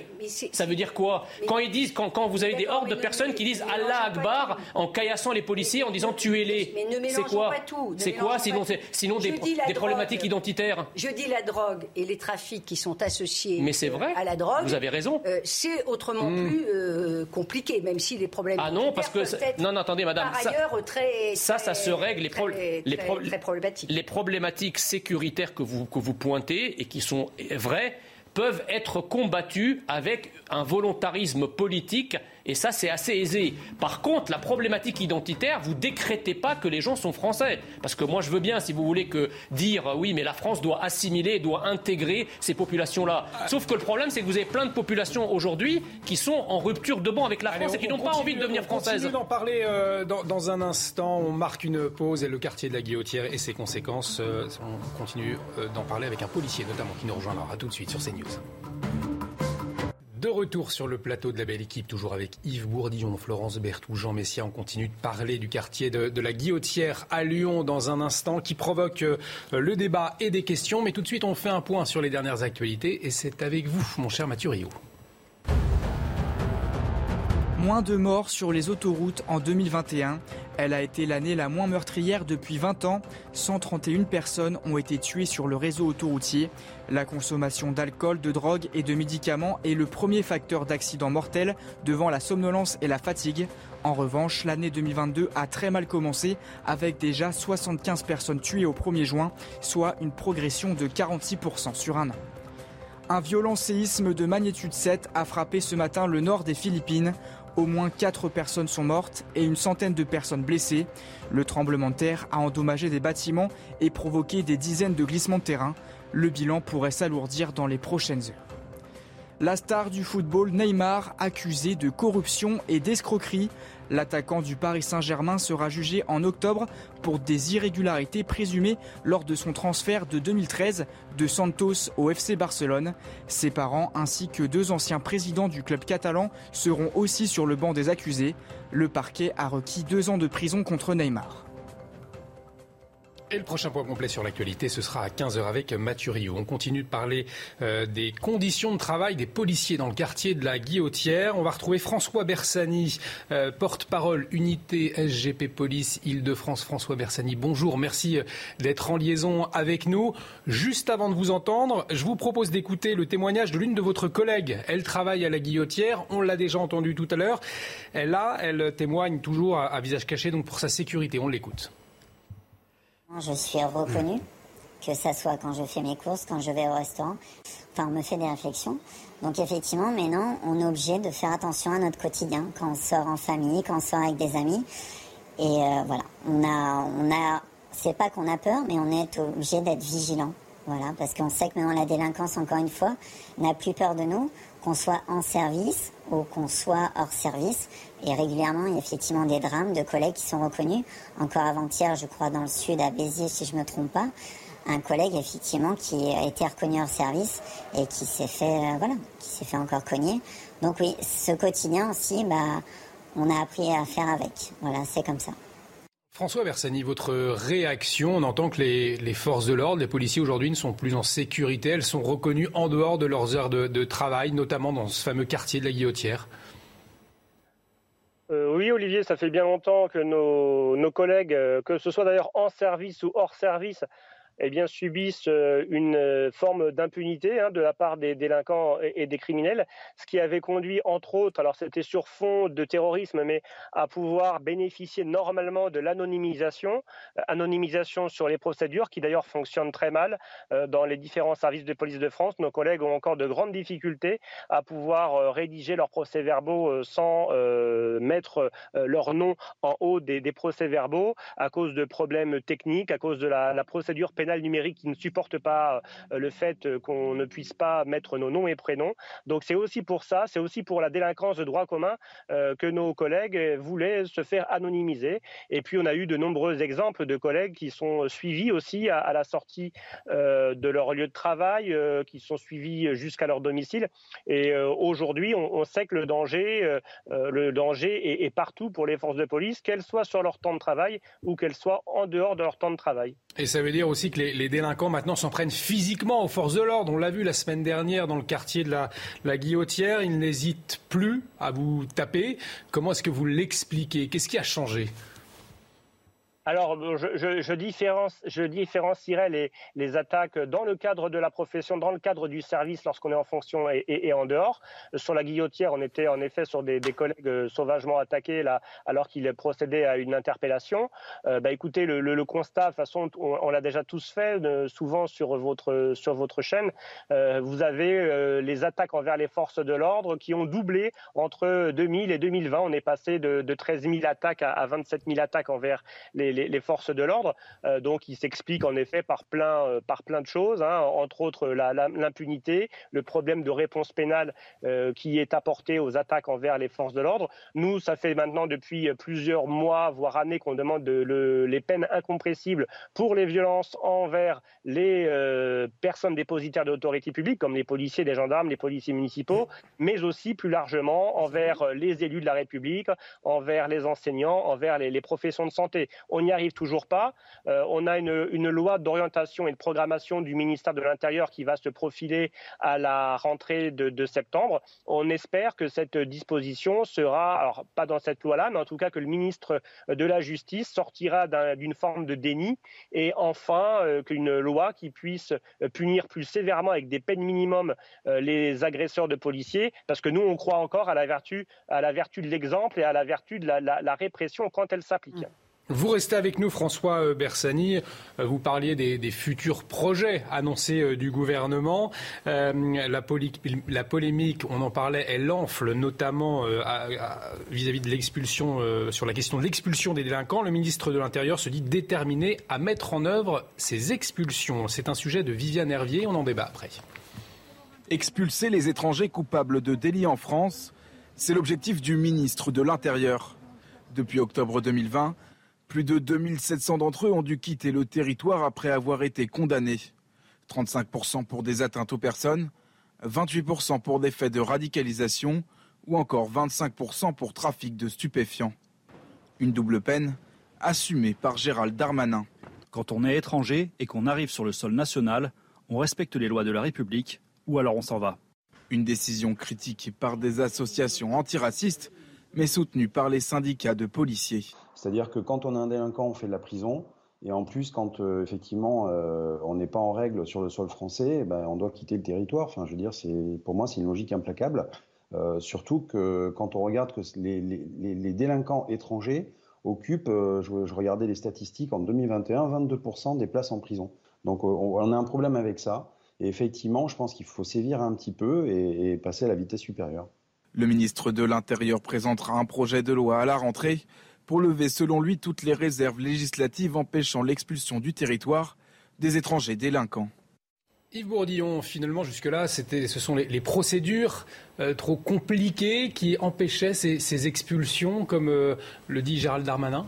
Ça veut dire quoi? Quand ils disent, quand, quand vous avez des hordes de personnes qui disent Allah Akbar en caillassant les policiers en disant tuez-les, c'est quoi C'est quoi sinon, sinon des, des problématiques identitaires?
Je dis la drogue et les trafics qui sont associés
Mais vrai,
à la drogue.
Vous avez raison.
Euh, c'est autrement hmm. plus euh, compliqué, même si les problèmes.
Ah non, parce que non, non, attendez, madame.
Par ailleurs, très
ça, ça se règle.
Les, les, problématiques.
les problématiques sécuritaires que vous, que vous pointez et qui sont vraies peuvent être combattues avec un volontarisme politique et ça, c'est assez aisé. Par contre, la problématique identitaire, vous décrétez pas que les gens sont français. Parce que moi, je veux bien, si vous voulez, que dire oui, mais la France doit assimiler, doit intégrer ces populations-là. Sauf que le problème, c'est que vous avez plein de populations aujourd'hui qui sont en rupture de banc avec la France et qui n'ont pas envie de devenir françaises.
On d'en parler euh, dans, un instant. On marque une pause et le quartier de la Guillotière et ses conséquences. Euh, on continue euh, d'en parler avec un policier, notamment, qui nous rejoindra. tout de suite sur CNews. De retour sur le plateau de la belle équipe, toujours avec Yves Bourdillon, Florence Berthoud, Jean Messia. On continue de parler du quartier de, la Guillotière à Lyon dans un instant qui provoque euh, le débat et des questions. Mais tout de suite, on fait un point sur les dernières actualités et c'est avec vous, mon cher Mathieu Rio.
Moins de morts sur les autoroutes en 2021. Elle a été l'année la moins meurtrière depuis 20 ans. 131 personnes ont été tuées sur le réseau autoroutier. La consommation d'alcool, de drogue et de médicaments est le premier facteur d'accident mortel devant la somnolence et la fatigue. En revanche, l'année 2022 a très mal commencé avec déjà 75 personnes tuées au 1er juin, soit une progression de 46% sur un an. Un violent séisme de magnitude 7 a frappé ce matin le nord des Philippines. Au moins 4 personnes sont mortes et une centaine de personnes blessées. Le tremblement de terre a endommagé des bâtiments et provoqué des dizaines de glissements de terrain. Le bilan pourrait s'alourdir dans les prochaines heures. La star du football Neymar accusé de corruption et d'escroquerie. L'attaquant du Paris Saint-Germain sera jugé en octobre pour des irrégularités présumées lors de son transfert de 2013 de Santos au FC Barcelone. Ses parents ainsi que deux anciens présidents du club catalan seront aussi sur le banc des accusés. Le parquet a requis deux ans de prison contre Neymar.
Et le prochain point complet sur l'actualité, ce sera à 15h avec Mathieu On continue de parler euh, des conditions de travail des policiers dans le quartier de la Guillotière. On va retrouver François Bersani, euh, porte-parole unité SGP Police Île-de-France. François Bersani, bonjour, merci euh, d'être en liaison avec nous. Juste avant de vous entendre, je vous propose d'écouter le témoignage de l'une de votre collègues. Elle travaille à la Guillotière, on l'a déjà entendu tout à l'heure. Elle, là, elle témoigne toujours à visage caché, donc pour sa sécurité. On l'écoute.
Je suis reconnue, que ce soit quand je fais mes courses, quand je vais au restaurant. Enfin, on me fait des réflexions. Donc effectivement, maintenant, on est obligé de faire attention à notre quotidien quand on sort en famille, quand on sort avec des amis. Et euh, voilà, on a, on a, c'est pas qu'on a peur, mais on est obligé d'être vigilant. Voilà, parce qu'on sait que maintenant la délinquance, encore une fois, n'a plus peur de nous, qu'on soit en service ou qu'on soit hors service. Et régulièrement, il y a effectivement des drames de collègues qui sont reconnus. Encore avant-hier, je crois, dans le sud, à Béziers, si je ne me trompe pas, un collègue, effectivement, qui a été reconnu hors service et qui s'est fait, euh, voilà, qui s'est fait encore cogner. Donc oui, ce quotidien aussi, bah, on a appris à faire avec. Voilà, c'est comme ça.
François Bersani, votre réaction, on entend que les, forces de l'ordre, les policiers aujourd'hui ne sont plus en sécurité, elles sont reconnues en dehors de leurs heures de, travail, notamment dans ce fameux quartier de la Guillotière.
Euh, oui, Olivier, ça fait bien longtemps que nos collègues, euh, que ce soit d'ailleurs en service ou hors service, eh subissent euh, une euh, forme d'impunité hein, de la part des délinquants et, des criminels, ce qui avait conduit, entre autres, alors c'était sur fond de terrorisme, mais à pouvoir bénéficier normalement de l'anonymisation, euh, anonymisation sur les procédures, qui d'ailleurs fonctionnent très mal dans les différents services de police de France. Nos collègues ont encore de grandes difficultés à pouvoir rédiger leurs procès-verbaux sans mettre leur nom en haut des, procès-verbaux à cause de problèmes techniques, à cause de la procédure pénale numérique qui ne supporte pas euh, le fait euh, qu'on ne puisse pas mettre nos noms et prénoms. Donc c'est aussi pour ça, c'est aussi pour la délinquance de droit commun euh, que nos collègues voulaient se faire anonymiser. Et puis on a eu de nombreux exemples de collègues qui sont suivis aussi à, la sortie de leur lieu de travail, qui sont suivis jusqu'à leur domicile. Et aujourd'hui, on, sait que le danger, le danger est, partout pour les forces de police, qu'elles soient sur leur temps de travail ou qu'elles soient en dehors de leur temps de travail.
Et ça veut dire aussi que les, délinquants maintenant s'en prennent physiquement aux forces de l'ordre. On l'a vu la semaine dernière dans le quartier de la, Guillotière. Ils n'hésitent plus à vous taper. Comment est-ce que vous l'expliquez? Qu'est-ce qui a changé?
Alors, je, différencierais les, attaques dans le cadre de la profession, dans le cadre du service lorsqu'on est en fonction et, en dehors. Sur la guillotière, on était en effet sur des, collègues euh, sauvagement attaqués alors qu'ils procédaient à une interpellation. Euh, bah, écoutez, le, constat, de toute façon, on, l'a déjà tous fait, euh, souvent sur votre, chaîne. vous avez les attaques envers les forces de l'ordre qui ont doublé entre 2000 et 2020. On est passé de, 13 000 attaques à 27 000 attaques envers les les, forces de l'ordre. Euh, donc, il s'explique en effet par plein, euh, par plein de choses, hein, entre autres l'impunité, le problème de réponse pénale euh, qui est apporté aux attaques envers les forces de l'ordre. Nous, ça fait maintenant depuis plusieurs mois, voire années, qu'on demande les peines incompressibles pour les violences envers les personnes dépositaires de l'autorité publique, comme les policiers, les gendarmes, les policiers municipaux, mais aussi plus largement envers les élus de la République, envers les enseignants, envers les, professions de santé on n'y arrive toujours pas. Euh, on a une, loi d'orientation et de programmation du ministère de l'Intérieur qui va se profiler à la rentrée de, septembre. On espère que cette disposition sera, alors pas dans cette loi-là, mais en tout cas que le ministre de la Justice sortira d'une forme de déni et enfin euh, qu'une loi qui puisse euh, punir plus sévèrement avec des peines minimum les agresseurs de policiers, parce que nous on croit encore à la vertu, à la vertu de l'exemple et à la vertu de la, répression quand elle s'applique. Mmh.
Vous restez avec nous, François euh, Bersani. Euh, vous parliez des, futurs projets annoncés euh, du gouvernement. la, polémique, on en parlait, elle enfle notamment vis-à-vis de l'expulsion, sur la question de l'expulsion des délinquants. Le ministre de l'Intérieur se dit déterminé à mettre en œuvre ces expulsions. C'est un sujet de Viviane Hervier. On en débat après.
Expulser les étrangers coupables de délits en France, c'est l'objectif du ministre de l'Intérieur. Depuis octobre 2020, plus de 2700 d'entre eux ont dû quitter le territoire après avoir été condamnés. 35% pour des atteintes aux personnes, 28% pour des faits de radicalisation ou encore 25% pour trafic de stupéfiants. Une double peine assumée par Gérald Darmanin.
Quand on est étranger et qu'on arrive sur le sol national, on respecte les lois de la République ou alors on s'en va.
Une décision critiquée par des associations antiracistes mais soutenue par les syndicats de policiers.
C'est-à-dire que quand on est un délinquant, on fait de la prison. Et en plus, quand euh, effectivement euh, on n'est pas en règle sur le sol français, eh ben, on doit quitter le territoire. Enfin, je veux dire, pour moi c'est une logique implacable. Euh, surtout que quand on regarde que les, délinquants étrangers occupent, je, regardais les statistiques en 2021, 22% des places en prison. Donc on, a un problème avec ça. Et effectivement, je pense qu'il faut sévir un petit peu et passer à la vitesse supérieure.
Le ministre de l'Intérieur présentera un projet de loi à la rentrée pour lever selon lui toutes les réserves législatives empêchant l'expulsion du territoire des étrangers délinquants.
Yves Bourdillon, finalement, jusque-là, ce sont les, procédures euh, trop compliquées qui empêchaient ces, expulsions, comme euh, le dit Gérald Darmanin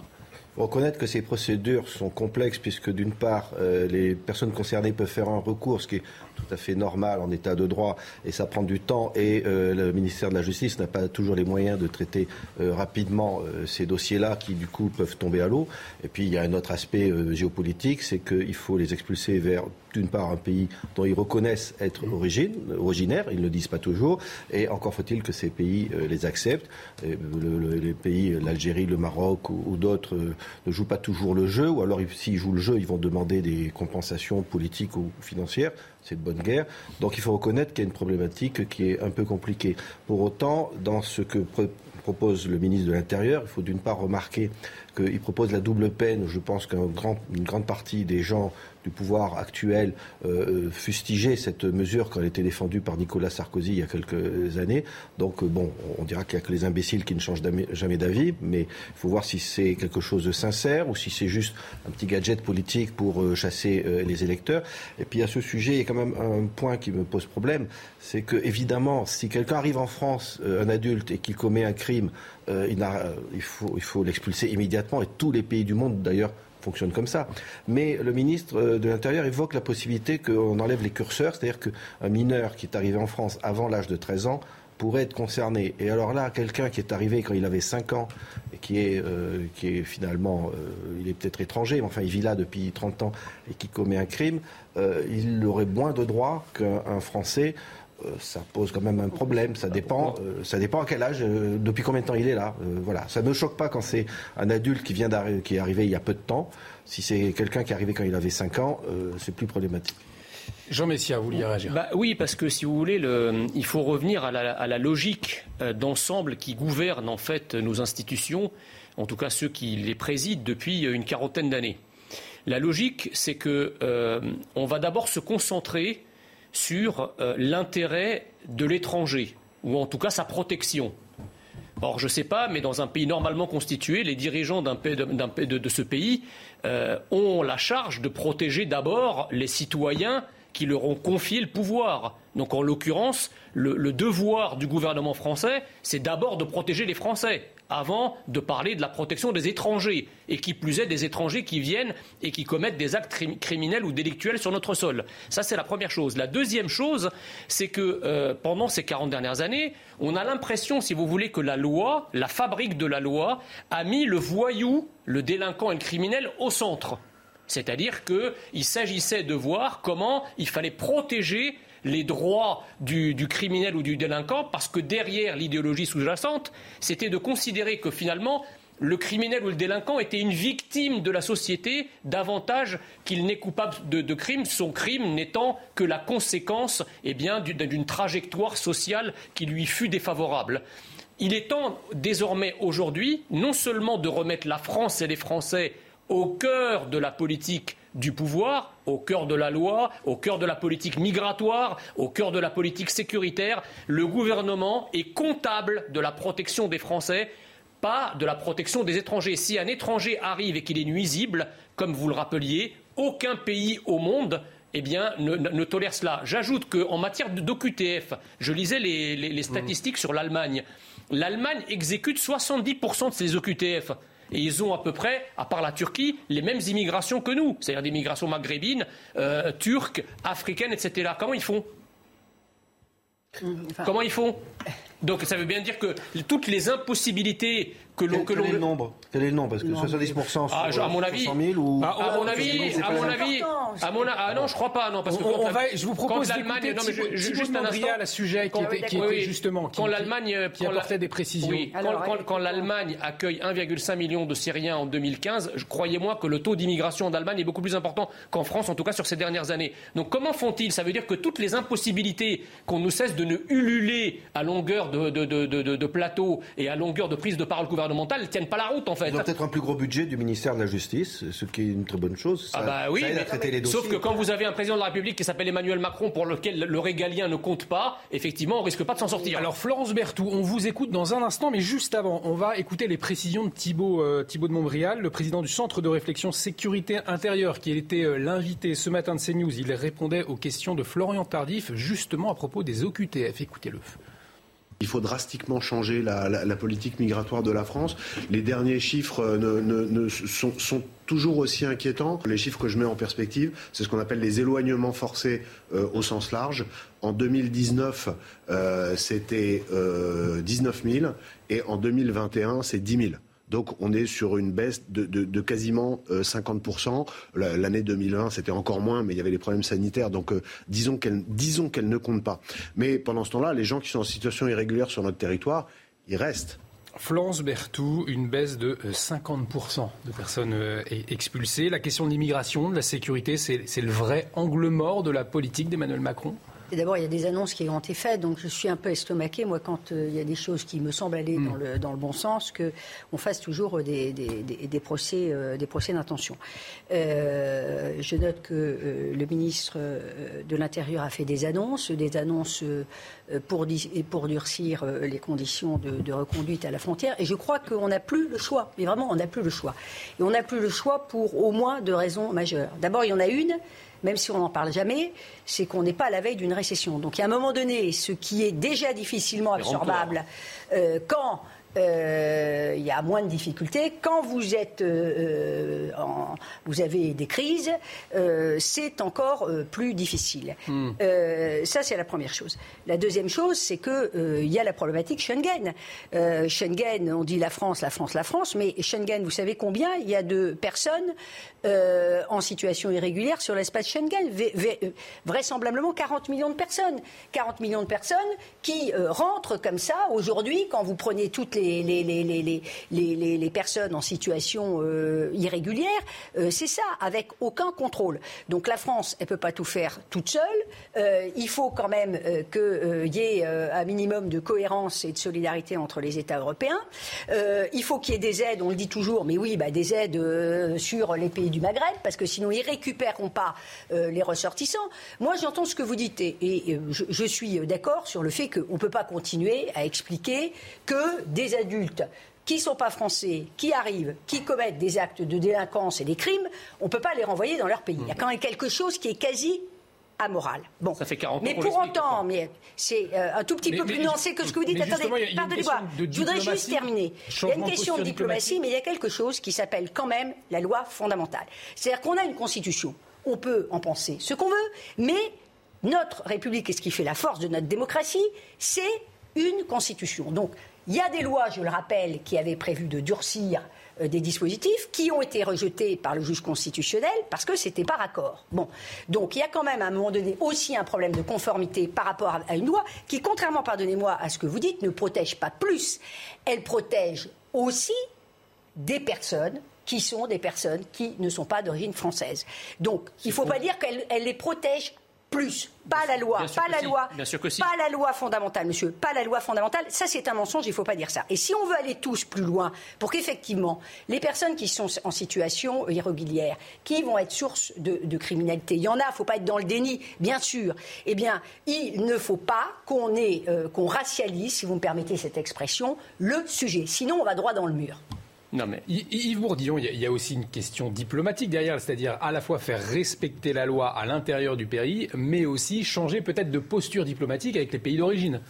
il faut reconnaître que ces procédures sont complexes puisque d'une part, euh, les personnes concernées peuvent faire un recours, ce qui est tout à fait normal en état de droit et ça prend du temps et euh, le ministère de la Justice n'a pas toujours les moyens de traiter euh, rapidement ces dossiers-là qui du coup peuvent tomber à l'eau. Et puis il y a un autre aspect géopolitique, c'est qu'il faut les expulser vers d'une part un pays dont ils reconnaissent être origine, originaire, ils ne le disent pas toujours, et encore faut-il que ces pays les acceptent. les pays, l'Algérie, le Maroc ou, d'autres ne jouent pas toujours le jeu, ou alors s'ils jouent le jeu, ils vont demander des compensations politiques ou financières. C'est de bonne guerre. Donc il faut reconnaître qu'il y a une problématique qui est un peu compliquée. Pour autant, dans ce que propose le ministre de l'Intérieur, il faut d'une part remarquer qu'il propose la double peine. Je pense qu'une grande partie des gens du pouvoir actuel euh, euh, cette mesure quand elle était défendue par Nicolas Sarkozy il y a quelques années. Donc, euh, bon, on dira qu'il n'y a que les imbéciles qui ne changent jamais d'avis, mais il faut voir si c'est quelque chose de sincère ou si c'est juste un petit gadget politique pour chasser les électeurs. Et puis, à ce sujet, il y a quand même un point qui me pose problème, c'est que, évidemment, si quelqu'un arrive en France, un adulte, et qui commet un crime, il, il faut l'expulser immédiatement et tous les pays du monde d'ailleurs fonctionnent comme ça. Mais le ministre euh, de l'Intérieur évoque la possibilité qu'on enlève les curseurs, c'est-à-dire qu'un mineur qui est arrivé en France avant l'âge de 13 ans pourrait être concerné. Et alors là, quelqu'un qui est arrivé quand il avait 5 ans et qui est, euh, finalement, euh, il est peut-être étranger, mais enfin il vit là depuis 30 ans et qui commet un crime, il aurait moins de droits qu'un Français euh, ça pose quand même un problème. Ça dépend, euh, ça dépend à quel âge, euh, depuis combien de temps il est là. voilà, ça ne me choque pas quand c'est un adulte qui vient qui est arrivé il y a peu de temps. Si c'est quelqu'un qui est arrivé quand il avait 5 ans, c'est plus problématique.
Jean Messia, vous vouliez réagir
bah, Oui, parce que si vous voulez, il faut revenir à la, à la logique d'ensemble qui gouverne en fait nos institutions, en tout cas ceux qui les président depuis une quarantaine d'années. La logique, c'est que on va d'abord se concentrer sur euh, l'intérêt de l'étranger, ou en tout cas sa protection. Or, je ne sais pas, mais dans un pays normalement constitué, les dirigeants de, ce pays euh, ont la charge de protéger d'abord les citoyens qui leur ont confié le pouvoir. Donc, en l'occurrence, le devoir du gouvernement français, c'est d'abord de protéger les Français avant de parler de la protection des étrangers, et qui plus est des étrangers qui viennent et qui commettent des actes criminels ou délictuels sur notre sol. Ça, c'est la première chose. La deuxième chose, c'est que euh, pendant ces 40 dernières années, on a l'impression, si vous voulez, que la loi, la fabrique de la loi, a mis le voyou, le délinquant et le criminel au centre. C'est-à-dire qu'il s'agissait de voir comment il fallait protéger les droits du, criminel ou du délinquant, parce que derrière l'idéologie sous-jacente, c'était de considérer que finalement, le criminel ou le délinquant était une victime de la société davantage qu'il n'est coupable de, crime, son crime n'étant que la conséquence eh d'une trajectoire sociale qui lui fut défavorable. Il est temps désormais aujourd'hui non seulement de remettre la France et les Français au cœur de la politique du pouvoir, au cœur de la loi, au cœur de la politique migratoire, au cœur de la politique sécuritaire. Le gouvernement est comptable de la protection des Français, pas de la protection des étrangers. Si un étranger arrive et qu'il est nuisible, comme vous le rappeliez, aucun pays au monde eh bien, ne, tolère cela. J'ajoute qu'en matière d'OQTF, je lisais les, statistiques sur l'Allemagne. L'Allemagne exécute 70% de ses OQTF. Et ils ont à peu près, à part la Turquie, les mêmes immigrations que nous, c'est-à-dire des migrations maghrébines, euh, turques, africaines, etc. Comment ils font Comment ils font Donc ça veut bien dire que toutes les impossibilités que l'on
quel, est le nombre? Quel est le nombre? Parce que 70% sur
ah, à mon avis,
100 000 ou
à, mon avis, à mon avis, à mon ah non, je crois pas non parce que
on, va, je vous propose d'écouter non mais juste un instant. à sujet qui était, qui était justement
quand l'Allemagne
qui apportait des précisions.
Oui, quand, l'Allemagne accueille 1,5 million de Syriens en 2015, croyez-moi que le taux d'immigration en Allemagne est beaucoup plus important qu'en France, en tout cas sur ces dernières années. Donc comment font-ils? Ça veut dire que toutes les impossibilités qu'on nous cesse de ne ululer à longueur de, de, de, de plateau et à longueur de prise de parole gouvernementale ne tiennent pas la route en fait.
Ils ont peut-être un plus gros budget du ministère de la Justice, ce qui est une très bonne chose.
Ça, ah bah oui, sauf que quand vous avez un président de la République qui s'appelle Emmanuel Macron pour lequel le régalien ne compte pas, effectivement, on risque pas de s'en sortir.
Alors Florence Berthoud, on vous écoute dans un instant, mais juste avant, on va écouter les précisions de Thibault, euh, Thibault de Montbrial, le président du Centre de réflexion sécurité intérieure, qui était euh, l'invité ce matin de CNews. Il répondait aux questions de Florian Tardif, justement à propos des OQTF. Écoutez-le.
Il faut drastiquement changer la, politique migratoire de la France. Les derniers chiffres ne, sont, toujours aussi inquiétants. Les chiffres que je mets en perspective, c'est ce qu'on appelle les éloignements forcés euh, au sens large. En 2019, euh, c'était 19 000 et en 2021, c'est 10 000. Donc on est sur une baisse de, quasiment 50%. Euh, l'année 2020, c'était encore moins, mais il y avait les problèmes sanitaires. Donc euh, disons qu'elle ne compte pas. Mais pendant ce temps-là, les gens qui sont en situation irrégulière sur notre territoire, ils restent.
Florence Berthoud, une baisse de 50% euh, de personnes expulsées. La question de l'immigration, de la sécurité, c'est le vrai angle mort de la politique d'Emmanuel Macron?
D'abord, il y a des annonces qui ont été faites, donc je suis un peu estomaqué, moi, quand euh, il y a des choses qui me semblent aller dans, hmm. le, dans, le, bon sens, qu'on fasse toujours des, des, procès, euh, des procès d'intention. Euh, je note que le ministre de l'Intérieur a fait des annonces, des annonces pour, pour durcir les conditions de, de, reconduite à la frontière, et je crois qu'on n'a plus le choix, mais vraiment, on n'a plus le choix. Et on n'a plus le choix pour au moins deux raisons majeures. D'abord, il y en a une même si on n'en parle jamais, c'est qu'on n'est pas à la veille d'une récession. Donc, à un moment donné, ce qui est déjà difficilement absorbable, euh, quand il y a moins de difficultés. Quand vous êtes, euh, en, vous avez des crises, euh, c'est encore plus difficile. Hmm. ça, c'est la première chose. La deuxième chose, c'est que il y a la problématique Schengen. Schengen, on dit la France, la France, la France, mais Schengen, vous savez combien il y a de personnes en situation irrégulière sur l'espace Schengen? Vraisemblablement 40 millions de personnes. 40 millions de personnes qui rentrent comme ça aujourd'hui, quand vous prenez toutes les les, personnes en situation euh, irrégulière, euh, c'est ça, avec aucun contrôle. Donc la France, elle ne peut pas tout faire toute seule. Euh, il faut quand même qu'il y ait un minimum de cohérence et de solidarité entre les États européens. il faut qu'il y ait des aides, on le dit toujours, mais oui, bah, des aides sur les pays du Maghreb, parce que sinon ils ne récupéreront pas les ressortissants. Moi, j'entends ce que vous dites et, je suis d'accord sur le fait qu'on ne peut pas continuer à expliquer que des adultes qui ne sont pas français, qui arrivent, qui commettent des actes de délinquance et des crimes, on ne peut pas les renvoyer dans leur pays. Il y a quand même quelque chose qui est quasi amoral.
Bon. Ça fait 40
mais pour autant, mais c'est euh, un tout petit peu plus nuancé que ce que vous dites. Attendez, pardonnez-moi. Je voudrais juste terminer. Il y a une question de diplomatie, mais il y a quelque chose qui s'appelle quand même la loi fondamentale. C'est-à-dire qu'on a une constitution. On peut en penser ce qu'on veut, mais notre République et ce qui fait la force de notre démocratie, c'est une constitution. Donc, il y a des lois, je le rappelle, qui avaient prévu de durcir euh, des dispositifs qui ont été rejetés par le juge constitutionnel parce que c'était pas raccord. Bon, donc il y a quand même à un moment donné aussi un problème de conformité par rapport à une loi qui, contrairement, pardonnez-moi, à ce que vous dites, ne protège pas plus. Elle protège aussi des personnes qui sont des personnes qui ne sont pas d'origine française. Donc, il ne faut pas dire qu'elle les protège plus, pas la loi, pas la loi, pas la loi fondamentale, monsieur, pas la loi fondamentale. Ça, c'est un mensonge. Il ne faut pas dire ça. Et si on veut aller tous plus loin, pour qu'effectivement les personnes qui sont en situation irrégulière, qui vont être source de, criminalité, il y en a. Il ne faut pas être dans le déni, bien sûr. Eh bien, il ne faut pas qu'on euh, qu'on racialise, si vous me permettez cette expression, le sujet. Sinon, on va droit dans le mur.
Non mais Yves Bourdillon, il y, a aussi une question diplomatique derrière, c'est-à-dire à la fois faire respecter la loi à l'intérieur du pays, mais aussi changer peut-être de posture diplomatique avec les pays d'origine.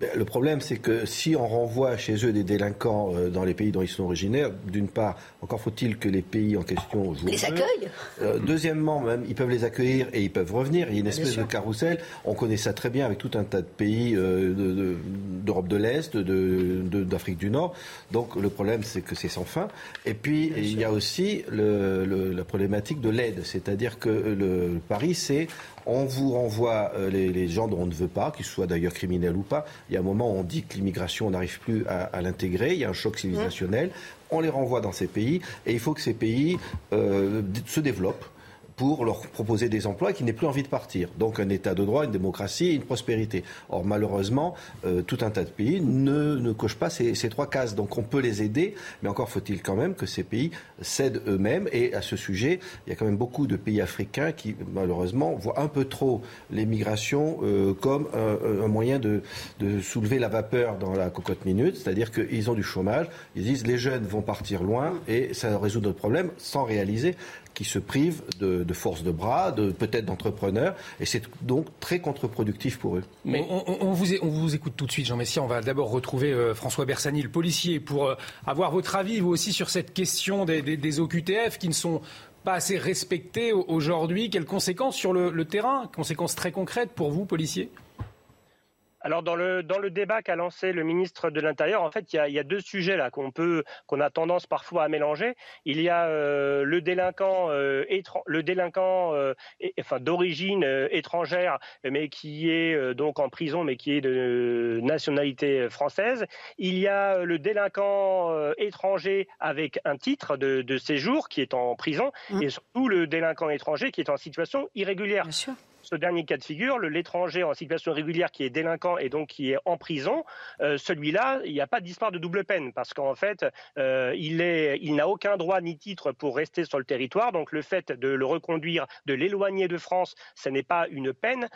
Ben, le problème, c'est que si on renvoie chez eux des délinquants euh, dans les pays dont ils sont originaires, d'une part, encore faut-il que les pays en question jouent.
Les accueillent
euh, Deuxièmement, même, ils peuvent les accueillir et ils peuvent revenir. Il y a une espèce de carrousel. On connaît ça très bien avec tout un tas de pays euh, d'Europe de, l'Est, d'Afrique du Nord. Donc le problème, c'est que c'est sans fin. Et puis, il y a aussi la problématique de l'aide. C'est-à-dire que le Paris, c'est on vous renvoie euh, les, gens dont on ne veut pas, qu'ils soient d'ailleurs criminels ou pas. Il y a un moment où on dit que l'immigration, on n'arrive plus à, l'intégrer. Il y a un choc civilisationnel. On les renvoie dans ces pays et il faut que ces pays euh, se développent pour leur proposer des emplois qui n'aient plus envie de partir. Donc un État de droit, une démocratie et une prospérité. Or malheureusement, euh, tout un tas de pays ne, ne cochent pas ces, trois cases. Donc on peut les aider, mais encore faut-il quand même que ces pays cèdent eux-mêmes. Et à ce sujet, il y a quand même beaucoup de pays africains qui malheureusement voient un peu trop l'immigration euh, comme un, un, moyen de, de soulever la vapeur dans la cocotte minute, c'est-à-dire qu'ils ont du chômage, ils disent les jeunes vont partir loin et ça résout notre problème sans réaliser qui se privent de, force de bras, de peut-être d'entrepreneurs, et c'est donc très contre-productif pour eux.
Mais on, vous, on vous écoute tout de suite, Jean Messia. On va d'abord retrouver euh, François Bersani, le policier, pour euh, avoir votre avis, vous aussi, sur cette question des, des, OQTF qui ne sont pas assez respectés aujourd'hui. Quelles conséquences sur le, le terrain? Conséquences très concrètes pour vous, policiers
alors dans le dans le débat qu'a lancé le ministre de l'Intérieur, en fait, il y a, il y a deux sujets là qu'on peut qu'on a tendance parfois à mélanger. Il y a euh, le délinquant euh, le délinquant euh, enfin d'origine étrangère, mais qui est donc en prison, mais qui est de nationalité française. Il y a le délinquant étranger avec un titre de, de séjour qui est en prison, mmh. et surtout le délinquant étranger qui est en situation irrégulière. Bien sûr ce dernier cas de figure, l'étranger en situation régulière qui est délinquant et donc qui est en prison, euh, celui-là, il n'y a pas d'histoire de double peine parce qu'en fait, euh, il n'a aucun droit ni titre pour rester sur le territoire. Donc le fait de le reconduire, de l'éloigner de France, ce n'est pas une peine.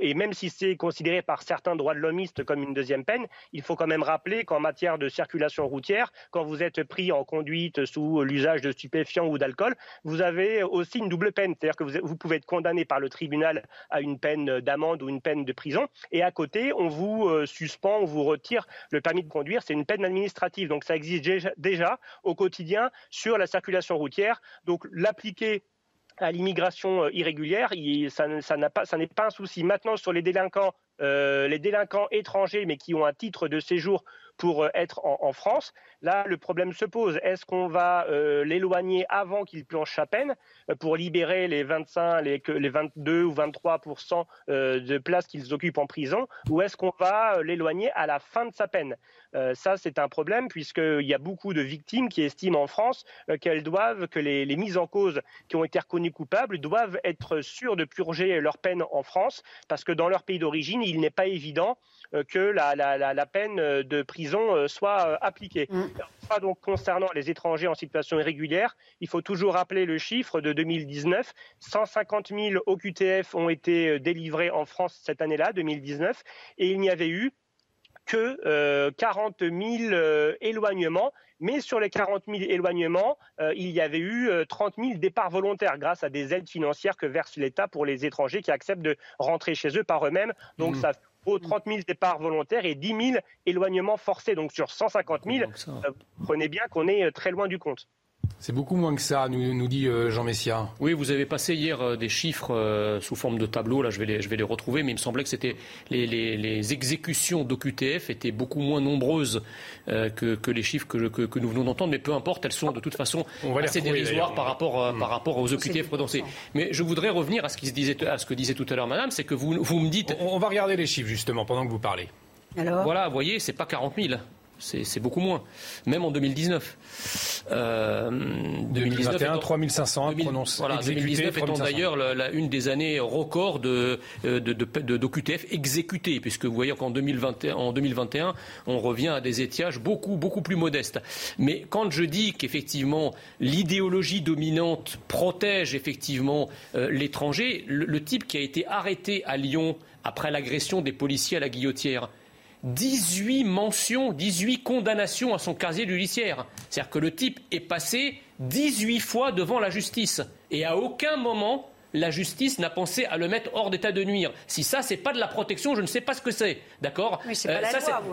et même si c'est considéré par certains droits de l'homiste comme une deuxième peine, il faut quand même rappeler qu'en matière de circulation routière, quand vous êtes pris en conduite sous l'usage de stupéfiants ou d'alcool, vous avez aussi une double peine. C'est-à-dire que vous pouvez être condamné par le tribunal à une peine d'amende ou une peine de prison. Et à côté, on vous euh, suspend, on vous retire le permis de conduire. C'est une peine administrative. Donc ça existe déjà au quotidien sur la circulation routière. Donc l'appliquer à l'immigration euh, irrégulière, ça, n'est pas, un souci. Maintenant, sur les délinquants, euh, les délinquants étrangers, mais qui ont un titre de séjour pour euh, être en, France. Là, le problème se pose. Est-ce qu'on va euh, l'éloigner avant qu'il planche sa peine euh, pour libérer les 25, les, les 22 ou 23% de places qu'ils occupent en prison, ou est-ce qu'on va l'éloigner à la fin de sa peine? Ça, c'est un problème puisqu'il y a beaucoup de victimes qui estiment en France qu'elles doivent, que les, mises en cause qui ont été reconnues coupables doivent être sûres de purger leur peine en France parce que dans leur pays d'origine, il n'est pas évident que la, peine euh, de prison euh, soit appliquée. Mm. donc concernant les étrangers en situation irrégulière, il faut toujours rappeler le chiffre de 2019. 150 000 OQTF ont été délivrés en France cette année-là, 2019, et il n'y avait eu que 40 000 éloignements. Mais sur les 40 000 éloignements, il y avait eu 30 000 départs volontaires grâce à des aides financières que verse l'État pour les étrangers qui acceptent de rentrer chez eux par eux-mêmes. Donc mm. ça 30 000 départs volontaires et 10 000 éloignements forcés. Donc sur 150 000, euh, prenez bien qu'on est euh, très loin du compte.
C'est beaucoup moins que ça, nous, nous dit euh, Jean Messia.
Oui, vous avez passé hier euh, des chiffres euh, sous forme de tableau, là je vais les, je vais les retrouver, mais il me semblait que c'était les, les, exécutions d'OQTF étaient beaucoup moins nombreuses que, que, les chiffres que, que, nous venons d'entendre, mais peu importe, elles sont de toute façon assez dérisoires par rapport, par rapport aux OQTF prononcés. Mais je voudrais revenir à ce, qui se disait, à ce que disait tout à l'heure Madame, c'est que vous, vous me dites...
On, on, va regarder les chiffres justement pendant que vous parlez.
Alors? Voilà, vous voyez, c'est pas 40 000 c'est beaucoup moins, même en 2019.
Euh, 2021, 3500 prononcés.
Voilà, 2019 étant d'ailleurs une des années records de, euh, d'OQTF de, exécutés, puisque vous voyez qu'en 2021, en 2021, on revient à des étiages beaucoup, beaucoup plus modestes. Mais quand je dis qu'effectivement l'idéologie dominante protège effectivement euh, l'étranger, le type qui a été arrêté à Lyon après l'agression des policiers à la guillotière, 18 mentions, 18 condamnations à son casier judiciaire. C'est-à-dire que le type est passé 18 fois devant la justice. Et à aucun moment, la justice n'a pensé à le mettre hors d'état de nuire. Si ça, c'est pas de la protection, je ne sais pas ce que c'est. D'accord
oui, euh,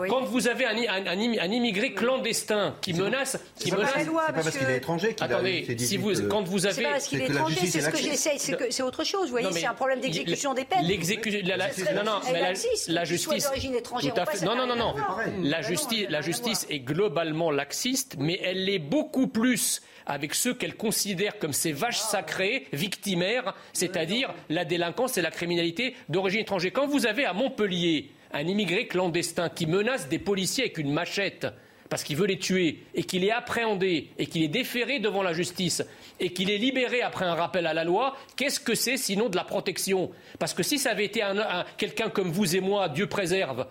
Quand vous avez un, un, immigré clandestin qui menace. Qui
menace c'est pas parce qu'il est étranger qu'il
Attendez, a si vous, quand vous avez. C'est
pas parce qu'il est, étranger, c'est ce que j'essaie. C'est autre chose. Vous voyez, c'est un problème d'exécution des peines.
L'exécution. Non, non, mais la, justice. Non, non, non, non. La justice, la justice est globalement laxiste, mais elle l'est beaucoup plus avec ceux qu'elle considère comme ses vaches sacrées, victimaires, c'est-à-dire la délinquance et la criminalité d'origine étrangère. Quand vous avez à Montpellier un immigré clandestin qui menace des policiers avec une machette, parce qu'il veut les tuer, et qu'il est appréhendé, et qu'il est déféré devant la justice, et qu'il est libéré après un rappel à la loi, qu'est-ce que c'est sinon de la protection? Parce que si ça avait été quelqu'un comme vous et moi, Dieu préserve,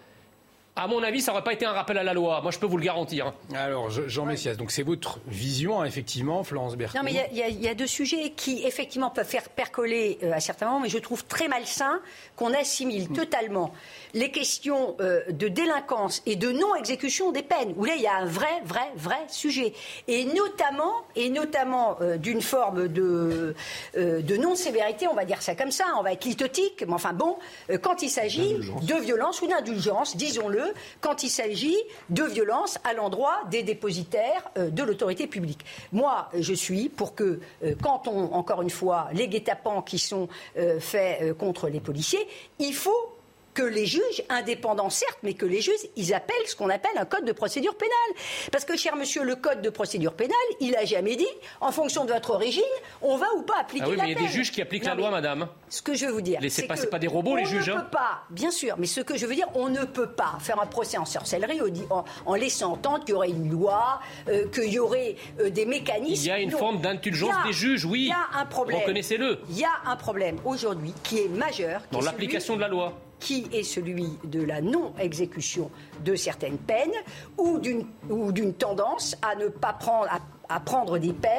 à mon avis, ça n'aurait pas été un rappel à la loi. Moi, je peux vous le garantir. Hein.
Alors, Jean Messias, donc c'est votre vision, hein, effectivement, Florence Berthaud.
Non, mais il y, a deux sujets qui, effectivement, peuvent faire percoler euh, à certains moments, mais je trouve très malsain qu'on assimile mm. totalement les questions euh, de délinquance et de non-exécution des peines, où là, il y a un vrai, vrai, vrai sujet. Et notamment, et notamment euh, d'une forme de, de non-sévérité, on va dire ça comme ça, on va être lithotique, mais enfin bon, quand il s'agit de violence ou d'indulgence, disons-le, quand il s'agit de violence à l'endroit des dépositaires euh, de l'autorité publique. Moi, je suis pour que, euh, quand on, encore une fois, les guet-apens qui sont euh, faits contre les policiers, il faut que les juges, indépendants certes, mais que les juges, ils appellent ce qu'on appelle un code de procédure pénale. Parce que, cher monsieur, le code de procédure pénale, il a jamais dit, en fonction de votre origine, on va ou pas appliquer
ah oui,
mais
il y a des juges qui appliquent la loi, madame.
Ce que je veux vous dire,
c'est pas, pas des robots, les juges.
On ne peut pas, bien sûr, mais ce que je veux dire, on ne peut pas faire un procès en sorcellerie en, laissant entendre qu'il y aurait une loi, euh, qu'il y aurait euh, des mécanismes.
Il y a une forme d'indulgence des juges, oui.
Il y a un problème.
Reconnaissez-le.
Il y a un problème aujourd'hui qui est majeur.
Dans l'application de la loi
qui est celui de la non-exécution de certaines peines ou d'une tendance à ne pas prendre, prendre des peines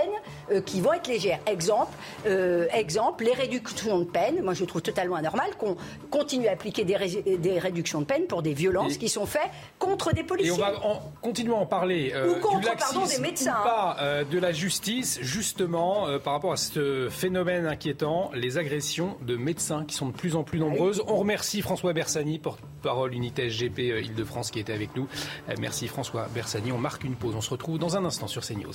euh, qui vont être légères. Exemple, euh, exemple, les réductions de peine. Moi, je trouve totalement anormal qu'on continue à appliquer des, des, réductions de peine pour des violences qui sont faites contre des policiers.
Et on va continuer à en parler.
Euh, ou contre, pardon, des médecins.
Ou pas de la justice, justement, par rapport à ce phénomène inquiétant, les agressions de médecins qui sont de plus en plus nombreuses. On remercie François Bersani, porte-parole unité SGP Île-de-France, qui était avec nous. merci François Bersani. On marque une pause. On se retrouve dans un instant sur CNews.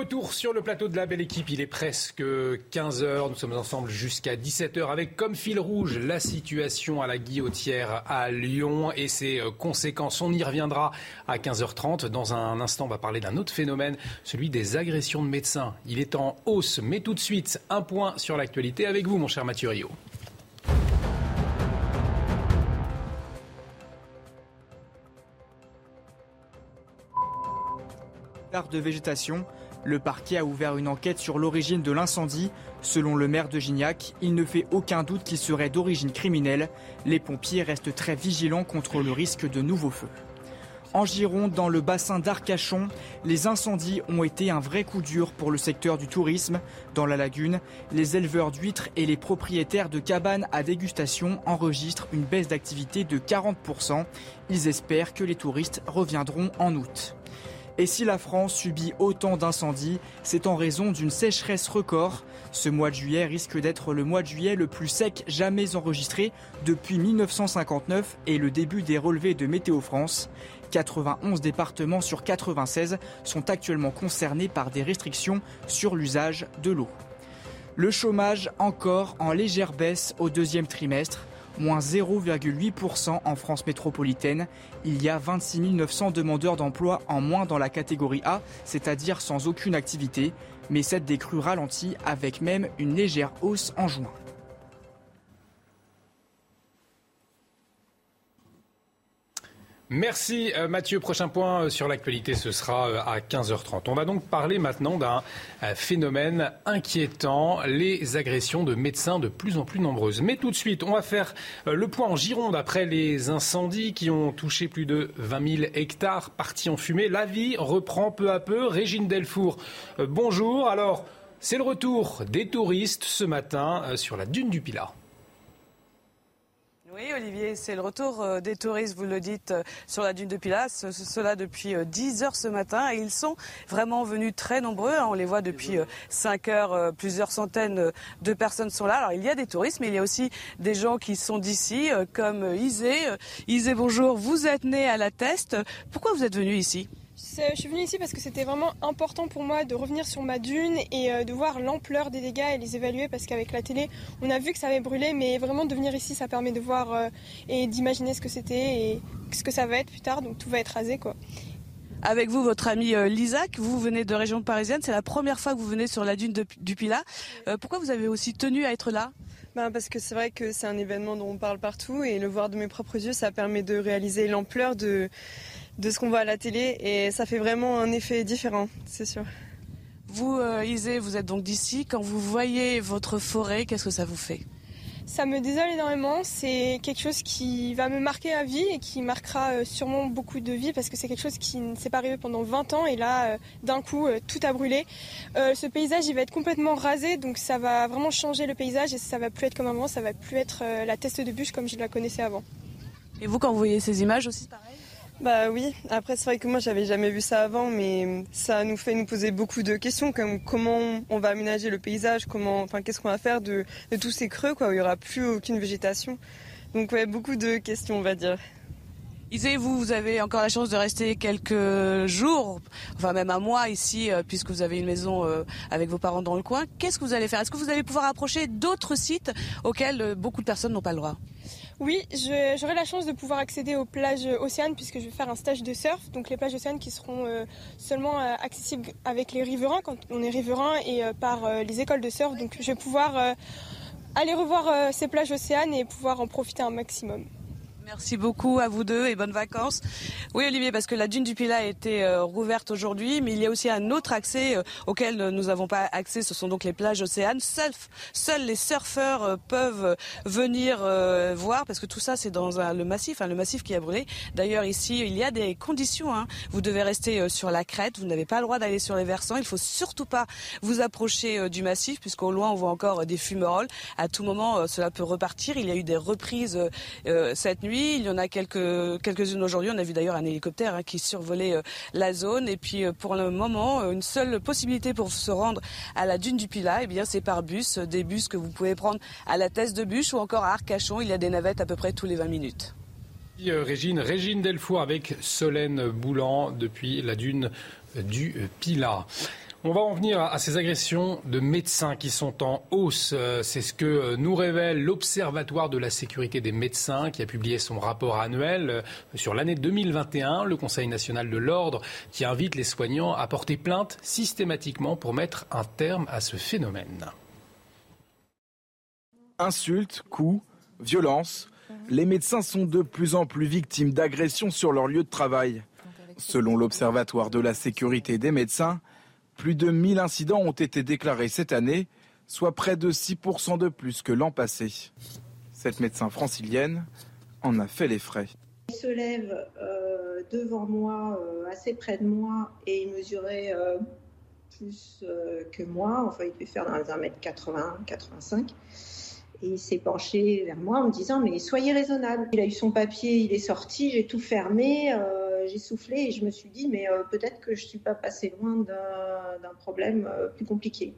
Retour sur le plateau de la belle équipe. Il est presque 15h. Nous sommes ensemble jusqu'à 17h avec comme fil rouge la situation à la Guillotière à Lyon et ses conséquences. On y reviendra à 15h30. Dans un instant, on va parler d'un autre phénomène, celui des agressions de médecins. Il est en hausse. Mais tout de suite, un point sur l'actualité avec vous, mon cher Mathieu Rio.
de végétation, le parquet a ouvert une enquête sur l'origine de l'incendie. Selon le maire de Gignac, il ne fait aucun doute qu'il serait d'origine criminelle. Les pompiers restent très vigilants contre le risque de nouveaux feux. En Gironde, dans le bassin d'Arcachon, les incendies ont été un vrai coup dur pour le secteur du tourisme. Dans la lagune, les éleveurs d'huîtres et les propriétaires de cabanes à dégustation enregistrent une baisse d'activité de 40%. Ils espèrent que les touristes reviendront en août. Et si la France subit autant d'incendies, c'est en raison d'une sécheresse record. Ce mois de juillet risque d'être le mois de juillet le plus sec jamais enregistré depuis 1959 et le début des relevés de Météo France. 91 départements sur 96 sont actuellement concernés par des restrictions sur l'usage de l'eau. Le chômage encore en légère baisse au deuxième trimestre moins 0,8% en France métropolitaine. Il y a 26 900 demandeurs d'emploi en moins dans la catégorie A, c'est-à-dire sans aucune activité, mais cette décrue ralentit avec même une légère hausse en juin.
Merci euh, Mathieu. Prochain point euh, sur l'actualité, ce sera euh, à 15h30. On va donc parler maintenant d'un phénomène inquiétant, les agressions de médecins de plus en plus nombreuses. Mais tout de suite, on va faire le point en Gironde après les incendies qui ont touché plus de 20 000 hectares partis en fumée. La vie reprend peu à peu. Régine Delfour, bonjour. Alors, c'est le retour des touristes ce matin sur la dune du Pilat.
Oui, Olivier, c'est le retour euh, des touristes, vous le dites, euh, sur la dune de Pilat. Cela depuis 10 euh, heures ce matin. Et ils sont vraiment venus très nombreux. Hein. On les voit depuis 5 heures. Plusieurs centaines de personnes sont là. Alors, il y a des touristes, mais il y a aussi des gens qui sont d'ici, comme Isée. Isée, bonjour. Vous êtes né à la Teste. Pourquoi vous êtes venu ici?
Je suis venue ici parce que c'était vraiment important pour moi de revenir sur ma dune et euh, de voir l'ampleur des dégâts et les évaluer parce qu'avec la télé, on a vu que ça avait brûlé, mais vraiment de venir ici, ça permet de voir euh, et d'imaginer ce que c'était et ce que ça va être plus tard. Donc tout va être rasé, quoi.
Avec vous, votre ami euh, Lisac, vous venez de région parisienne, c'est la première fois que vous venez sur la dune du Pilat. pourquoi vous avez aussi tenu à être là?
Ben parce que c'est vrai que c'est un événement dont on parle partout et le voir de mes propres yeux, ça permet de réaliser l'ampleur de,
de ce qu'on voit à la télé et ça fait vraiment un effet différent, c'est sûr.
Vous, euh, Isée, vous êtes donc d'ici. Quand vous voyez votre forêt, qu'est-ce que ça vous fait?
Ça me désole énormément. C'est quelque chose qui va me marquer à vie et qui marquera euh, sûrement beaucoup de vie parce que c'est quelque chose qui ne s'est pas arrivé pendant 20 ans et là, euh, d'un coup, euh, tout a brûlé. ce paysage, il va être complètement rasé, donc ça va vraiment changer le paysage et ça va plus être comme avant, ça va plus être la teste de bûche comme je la connaissais avant.
Et vous, quand vous voyez ces images aussi, pareil?
Bah oui, après c'est vrai que moi j'avais jamais vu ça avant, mais ça nous fait nous poser beaucoup de questions comme comment on va aménager le paysage, comment, enfin qu'est-ce qu'on va faire de, tous ces creux quoi où il y aura plus aucune végétation. Donc ouais, beaucoup de questions on va dire.
Isée, vous, vous avez encore la chance de rester quelques jours, enfin même un mois ici, euh, puisque vous avez une maison euh, avec vos parents dans le coin. Qu'est-ce que vous allez faire? Est-ce que vous allez pouvoir approcher d'autres sites auxquels euh, beaucoup de personnes n'ont pas le droit?
Oui, j'aurai la chance de pouvoir accéder aux plages océanes puisque je vais faire un stage de surf. Donc les plages océanes qui seront euh, seulement euh, accessibles avec les riverains quand on est riverain et euh, par les écoles de surf. Donc je vais pouvoir aller revoir ces plages océanes et pouvoir en profiter un maximum.
Merci beaucoup à vous deux et bonnes vacances. Oui Olivier, parce que la dune du Pilat a été euh, rouverte aujourd'hui, mais il y a aussi un autre accès euh, auquel nous n'avons pas accès, ce sont donc les plages océanes. Seuls, seuls les surfeurs euh, peuvent venir voir, parce que tout ça c'est dans le massif, hein, le massif qui a brûlé. D'ailleurs ici, il y a des conditions. Hein. Vous devez rester sur la crête, vous n'avez pas le droit d'aller sur les versants. Il faut surtout pas vous approcher du massif, puisqu'au loin on voit encore des fumerolles. À tout moment, cela peut repartir. Il y a eu des reprises cette nuit. Il y en a quelques, quelques-unes aujourd'hui. On a vu d'ailleurs un hélicoptère hein, qui survolait euh, la zone. Et puis euh, pour le moment, euh, une seule possibilité pour se rendre à la dune du Pilat, eh c'est par bus. Des bus que vous pouvez prendre à la Thèse de Bûche ou encore à Arcachon. Il y a des navettes à peu près tous les 20 minutes.
Régine, Régine Delfour avec Solène Boulan depuis la dune du Pilat. On va en venir à ces agressions de médecins qui sont en hausse. Euh, c'est ce que euh, nous révèle l'Observatoire de la sécurité des médecins qui a publié son rapport annuel euh, sur l'année 2021. Le Conseil national de l'ordre qui invite les soignants à porter plainte systématiquement pour mettre un terme à ce phénomène.
Insultes, coups, violences. Les médecins sont de plus en plus victimes d'agressions sur leur lieu de travail. Selon l'Observatoire de la sécurité des médecins, plus de 1000 incidents ont été déclarés cette année, soit près de 6% de plus que l'an passé. Cette médecin francilienne en a fait les frais.
Il se lève euh, devant moi, euh, assez près de moi, et il mesurait euh, plus que moi. Enfin, il devait faire dans 1m80, 85. Et il s'est penché vers moi en me disant Mais soyez raisonnable. Il a eu son papier, il est sorti, j'ai tout fermé j'ai soufflé et je me suis dit, mais euh, peut-être que je ne suis pas passé loin d'un problème euh, plus compliqué.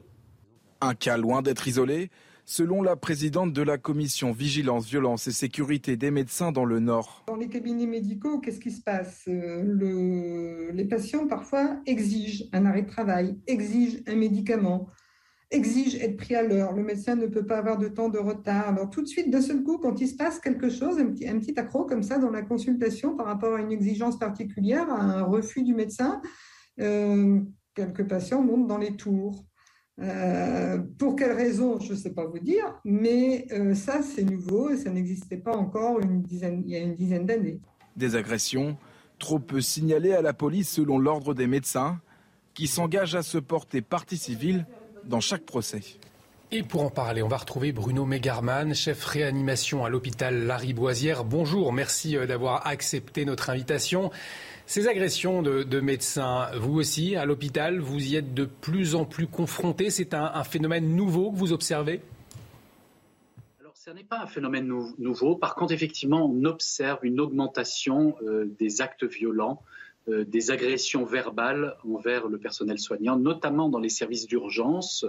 Un cas loin d'être isolé Selon la présidente de la commission Vigilance, Violence et Sécurité des médecins dans le Nord.
Dans les cabinets médicaux, qu'est-ce qui se passe? Euh, Les patients parfois exigent un arrêt de travail, exigent un médicament, exige être pris à l'heure. Le médecin ne peut pas avoir de temps de retard. Alors tout de suite, d'un seul coup, quand il se passe quelque chose, un petit, un petit accro comme ça dans la consultation par rapport à une exigence particulière, à un refus du médecin, euh, quelques patients montent dans les tours. Euh, pour quelles raisons, je ne sais pas vous dire, mais euh, ça, c'est nouveau et ça n'existait pas encore une dizaine, il y a une dizaine d'années.
Des agressions trop peu signalées à la police selon l'ordre des médecins, qui s'engagent à se porter partie civile dans chaque procès.
Et pour en parler, on va retrouver Bruno Megarman, chef réanimation à l'hôpital Lariboisière. Bonjour, merci euh, d'avoir accepté notre invitation. Ces agressions de, médecins, vous aussi, à l'hôpital, vous y êtes de plus en plus confrontés. C'est un, phénomène nouveau que vous observez?
Alors, ce n'est pas un phénomène nouveau. Par contre, effectivement, on observe une augmentation euh, des actes violents euh, des agressions verbales envers le personnel soignant, notamment dans les services d'urgence,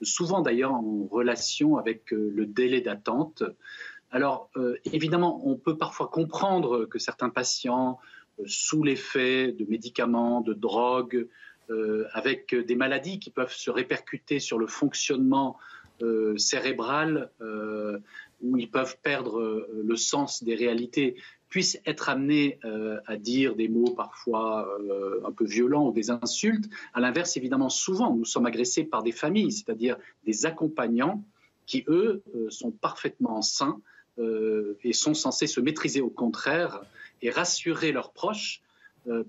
souvent d'ailleurs en relation avec euh, le délai d'attente. Alors euh, évidemment, on peut parfois comprendre que certains patients, sous l'effet de médicaments, de drogues, avec des maladies qui peuvent se répercuter sur le fonctionnement cérébral, où ils peuvent perdre le sens des réalités, puissent être amenés euh, à dire des mots parfois euh, un peu violents ou des insultes. À l'inverse, évidemment, souvent, nous sommes agressés par des familles, c'est-à-dire des accompagnants qui, eux, euh, sont parfaitement sains et sont censés se maîtriser au contraire et rassurer leurs proches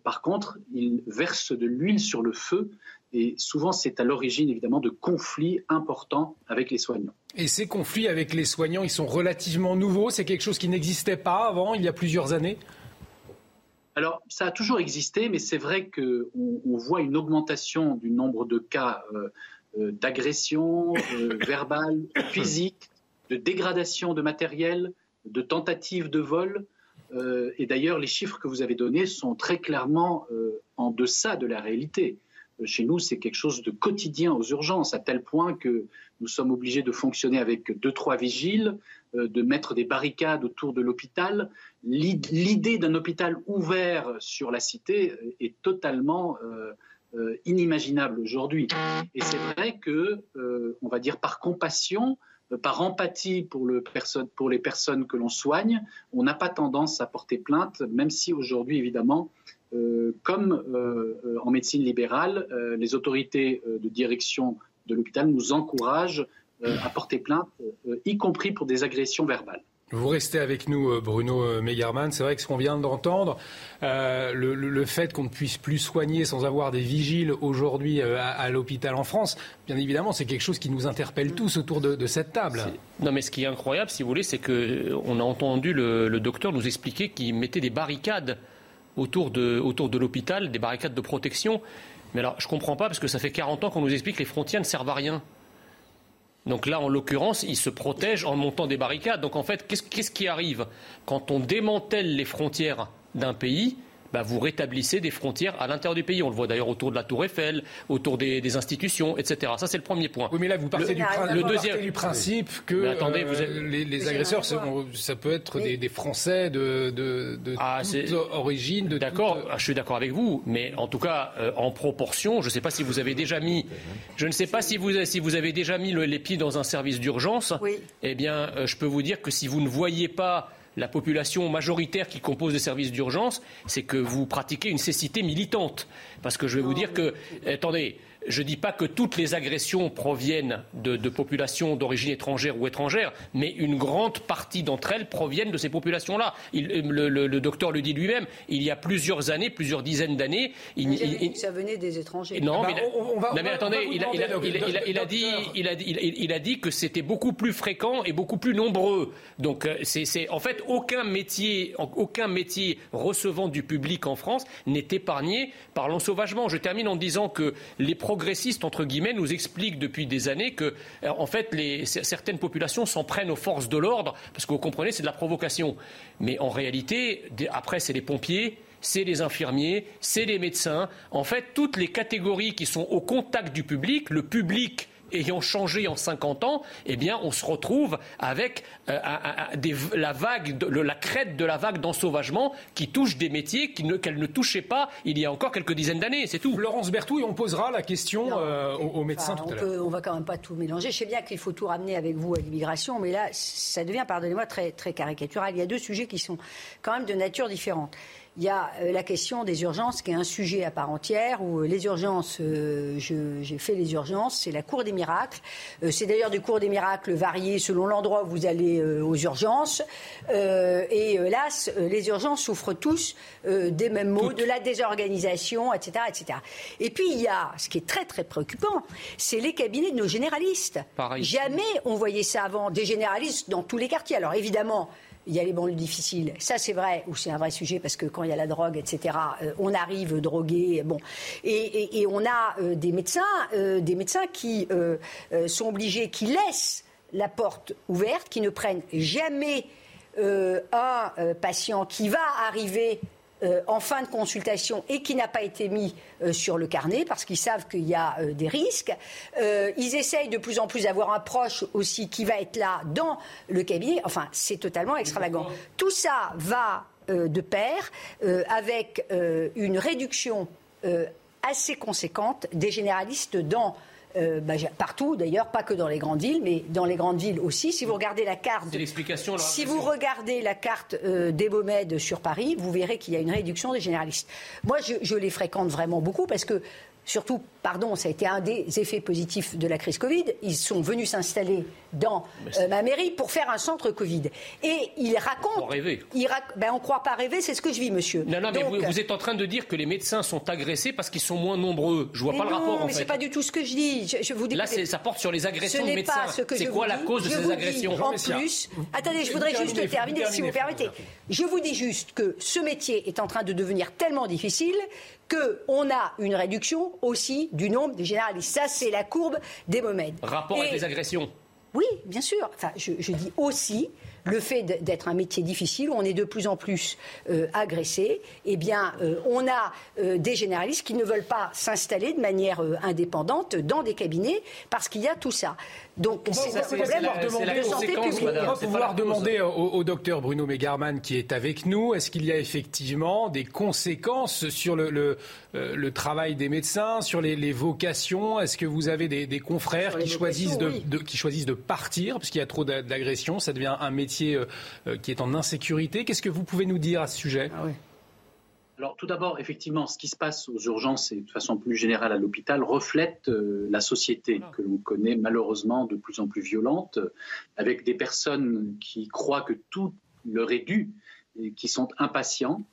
par contre, ils versent de l'huile sur le feu et souvent c'est à l'origine évidemment de conflits importants avec les soignants.
Et ces conflits avec les soignants, ils sont relativement nouveaux, c'est quelque chose qui n'existait pas avant, il y a plusieurs années?
Alors, ça a toujours existé, mais c'est vrai qu'on on voit une augmentation du nombre de cas euh, euh, d'agression euh, verbale, physique, de dégradation de matériel, de tentatives de vol. et d'ailleurs, les chiffres que vous avez donnés sont très clairement en deçà de la réalité. Chez nous, c'est quelque chose de quotidien aux urgences, à tel point que nous sommes obligés de fonctionner avec deux, trois vigiles, euh, de mettre des barricades autour de l'hôpital. L'idée d'un hôpital ouvert sur la cité est totalement euh, euh, inimaginable aujourd'hui. Et c'est vrai que, on va dire par compassion, par empathie pour, le pour les personnes que l'on soigne, on n'a pas tendance à porter plainte, même si aujourd'hui, évidemment, euh, comme euh, en médecine libérale, euh, les autorités de direction de l'hôpital nous encouragent à porter plainte, y compris pour des agressions verbales.
Vous restez avec nous, Bruno Megerman. C'est vrai que ce qu'on vient d'entendre, le, fait qu'on ne puisse plus soigner sans avoir des vigiles aujourd'hui à, l'hôpital en France, bien évidemment, c'est quelque chose qui nous interpelle tous autour de, cette table.
Non, mais ce qui est incroyable, si vous voulez, c'est qu'on a entendu le, le docteur nous expliquer qu'il mettait des barricades autour de, autour de l'hôpital, des barricades de protection. Mais alors, je ne comprends pas, parce que ça fait 40 ans qu'on nous explique que les frontières ne servent à rien. Donc là, en l'occurrence, ils se protègent en montant des barricades. Donc en fait, qu'est-ce qui arrive Quand on démantèle les frontières d'un pays, bah, vous rétablissez des frontières à l'intérieur du pays. On le voit d'ailleurs autour de la Tour Eiffel, autour des, institutions, etc. Ça, c'est le premier point.
Oui, mais là, vous partez, du, le deuxième... du principe que attendez, euh, les, agresseurs, ça peut être des, Français de, de, de ah, toute origine.
D'accord, ah, je suis d'accord avec vous, mais en tout cas, euh, en proportion, je ne sais pas si vous avez déjà mis, je ne sais pas si vous, si vous avez déjà mis les pieds dans un service d'urgence. Oui. Eh bien, euh, je peux vous dire que si vous ne voyez pas la population majoritaire qui compose les services d'urgence, c'est que vous pratiquez une cécité militante. Parce que je vais vous dire que, attendez, je ne dis pas que toutes les agressions proviennent de, populations d'origine étrangère ou étrangère, mais une grande partie d'entre elles proviennent de ces populations-là. Le, docteur le dit lui-même, il y a plusieurs années, plusieurs dizaines d'années...
Il, ça venait des étrangers.
Non, mais, attendez, il a dit que c'était beaucoup plus fréquent et beaucoup plus nombreux. Donc, euh, c'est en fait aucun métier, aucun métier recevant du public en France n'est épargné par l'ensauvagement. Je termine en disant que les progressistes, entre guillemets, nous expliquent depuis des années que, euh, en fait, certaines populations s'en prennent aux forces de l'ordre, parce que vous comprenez, c'est de la provocation. Mais en réalité, après, c'est les pompiers, c'est les infirmiers, c'est les médecins. En fait, toutes les catégories qui sont au contact du public, le public ayant changé en 50 ans, eh bien, on se retrouve avec euh, la vague, la crête de la vague d'ensauvagement qui touche des métiers qu'elle ne, touchait pas il y a encore quelques dizaines d'années. C'est tout.
Laurence Berthoud, on posera la question euh, aux, médecins tout à l'heure.
On va quand même pas tout mélanger. Je sais bien qu'il faut tout ramener avec vous à l'immigration, mais là, ça devient, pardonnez-moi, très, très caricatural. Il y a deux sujets qui sont quand même de nature différente. Il y a euh, la question des urgences, qui est un sujet à part entière, où euh, les urgences, euh, j'ai fait les urgences, c'est la cour des miracles. c'est d'ailleurs des cours des miracles variés selon l'endroit où vous allez aux urgences. et hélas, les urgences souffrent tous des mêmes maux, de la désorganisation, etc., etc. Et puis il y a, ce qui est très très préoccupant, c'est les cabinets de nos généralistes. Jamais on voyait ça avant, des généralistes dans tous les quartiers. Alors évidemment, il y a les banlieues difficiles. Ça, c'est vrai, ou c'est un vrai sujet parce que quand il y a la drogue, etc., euh, on arrive drogué. Bon, et, on a euh, des médecins, euh, des médecins qui sont obligés, qui laissent la porte ouverte, qui ne prennent jamais un patient qui va arriver euh, en fin de consultation et qui n'a pas été mis euh, sur le carnet parce qu'ils savent qu'il y a euh, des risques. ils essayent de plus en plus d'avoir un proche aussi qui va être là dans le cabinet. Enfin, c'est totalement extravagant. Tout ça va de pair avec une réduction assez conséquente des généralistes dans euh, bah, partout d'ailleurs, pas que dans les grandes villes, mais dans les grandes villes aussi. Si vous regardez la carte, si vous regardez la carte euh, des sur Paris, vous verrez qu'il y a une réduction des généralistes. Moi, je, les fréquente vraiment beaucoup parce que surtout, pardon, ça a été un des effets positifs de la crise Covid. Ils sont venus s'installer dans euh, ma mairie pour faire un centre Covid. Et ils racontent.
On rêver.
ben, on ne croit pas rêver, c'est ce que je vis, monsieur.
Non, non, mais vous, êtes en train de dire que les médecins sont agressés parce qu'ils sont moins nombreux. Je vois pas
le
rapport,
en mais c'est pas du tout ce que je dis. Je, vous dis
Là, ça porte sur les agressions de médecins. C'est quoi la cause de ces agressions
En plus, attendez, je voudrais juste terminer, si vous permettez. Je vous dis juste que ce métier est en train de devenir tellement difficile qu'on a une réduction aussi du nombre de généralistes. Ça, c'est la courbe des momèdes.
Rapport avec les agressions
Oui, bien sûr. Enfin, je, je dis aussi le fait d'être un métier difficile, où on est de plus en plus euh, agressé, eh bien, euh, on a euh, des généralistes qui ne veulent pas s'installer de manière indépendante dans des cabinets parce qu'il y a tout ça. Donc, c'est un problème
de santé publique. On va pouvoir demander au, docteur Bruno Megarman qui est avec nous, est-ce qu'il y a effectivement des conséquences sur le, le, travail des médecins, sur les, vocations? Est-ce que vous avez des, confrères qui choisissent de, qui choisissent de partir? Parce qu'il y a trop d'agressions Ça devient un métier euh, euh, qui est en insécurité. Qu'est-ce que vous pouvez nous dire à ce sujet? Ah
Alors tout d'abord, effectivement, ce qui se passe aux urgences et de façon plus générale à l'hôpital reflète euh, la société que l'on connaît malheureusement de plus en plus violente, avec des personnes qui croient que tout leur est dû et qui sont impatients.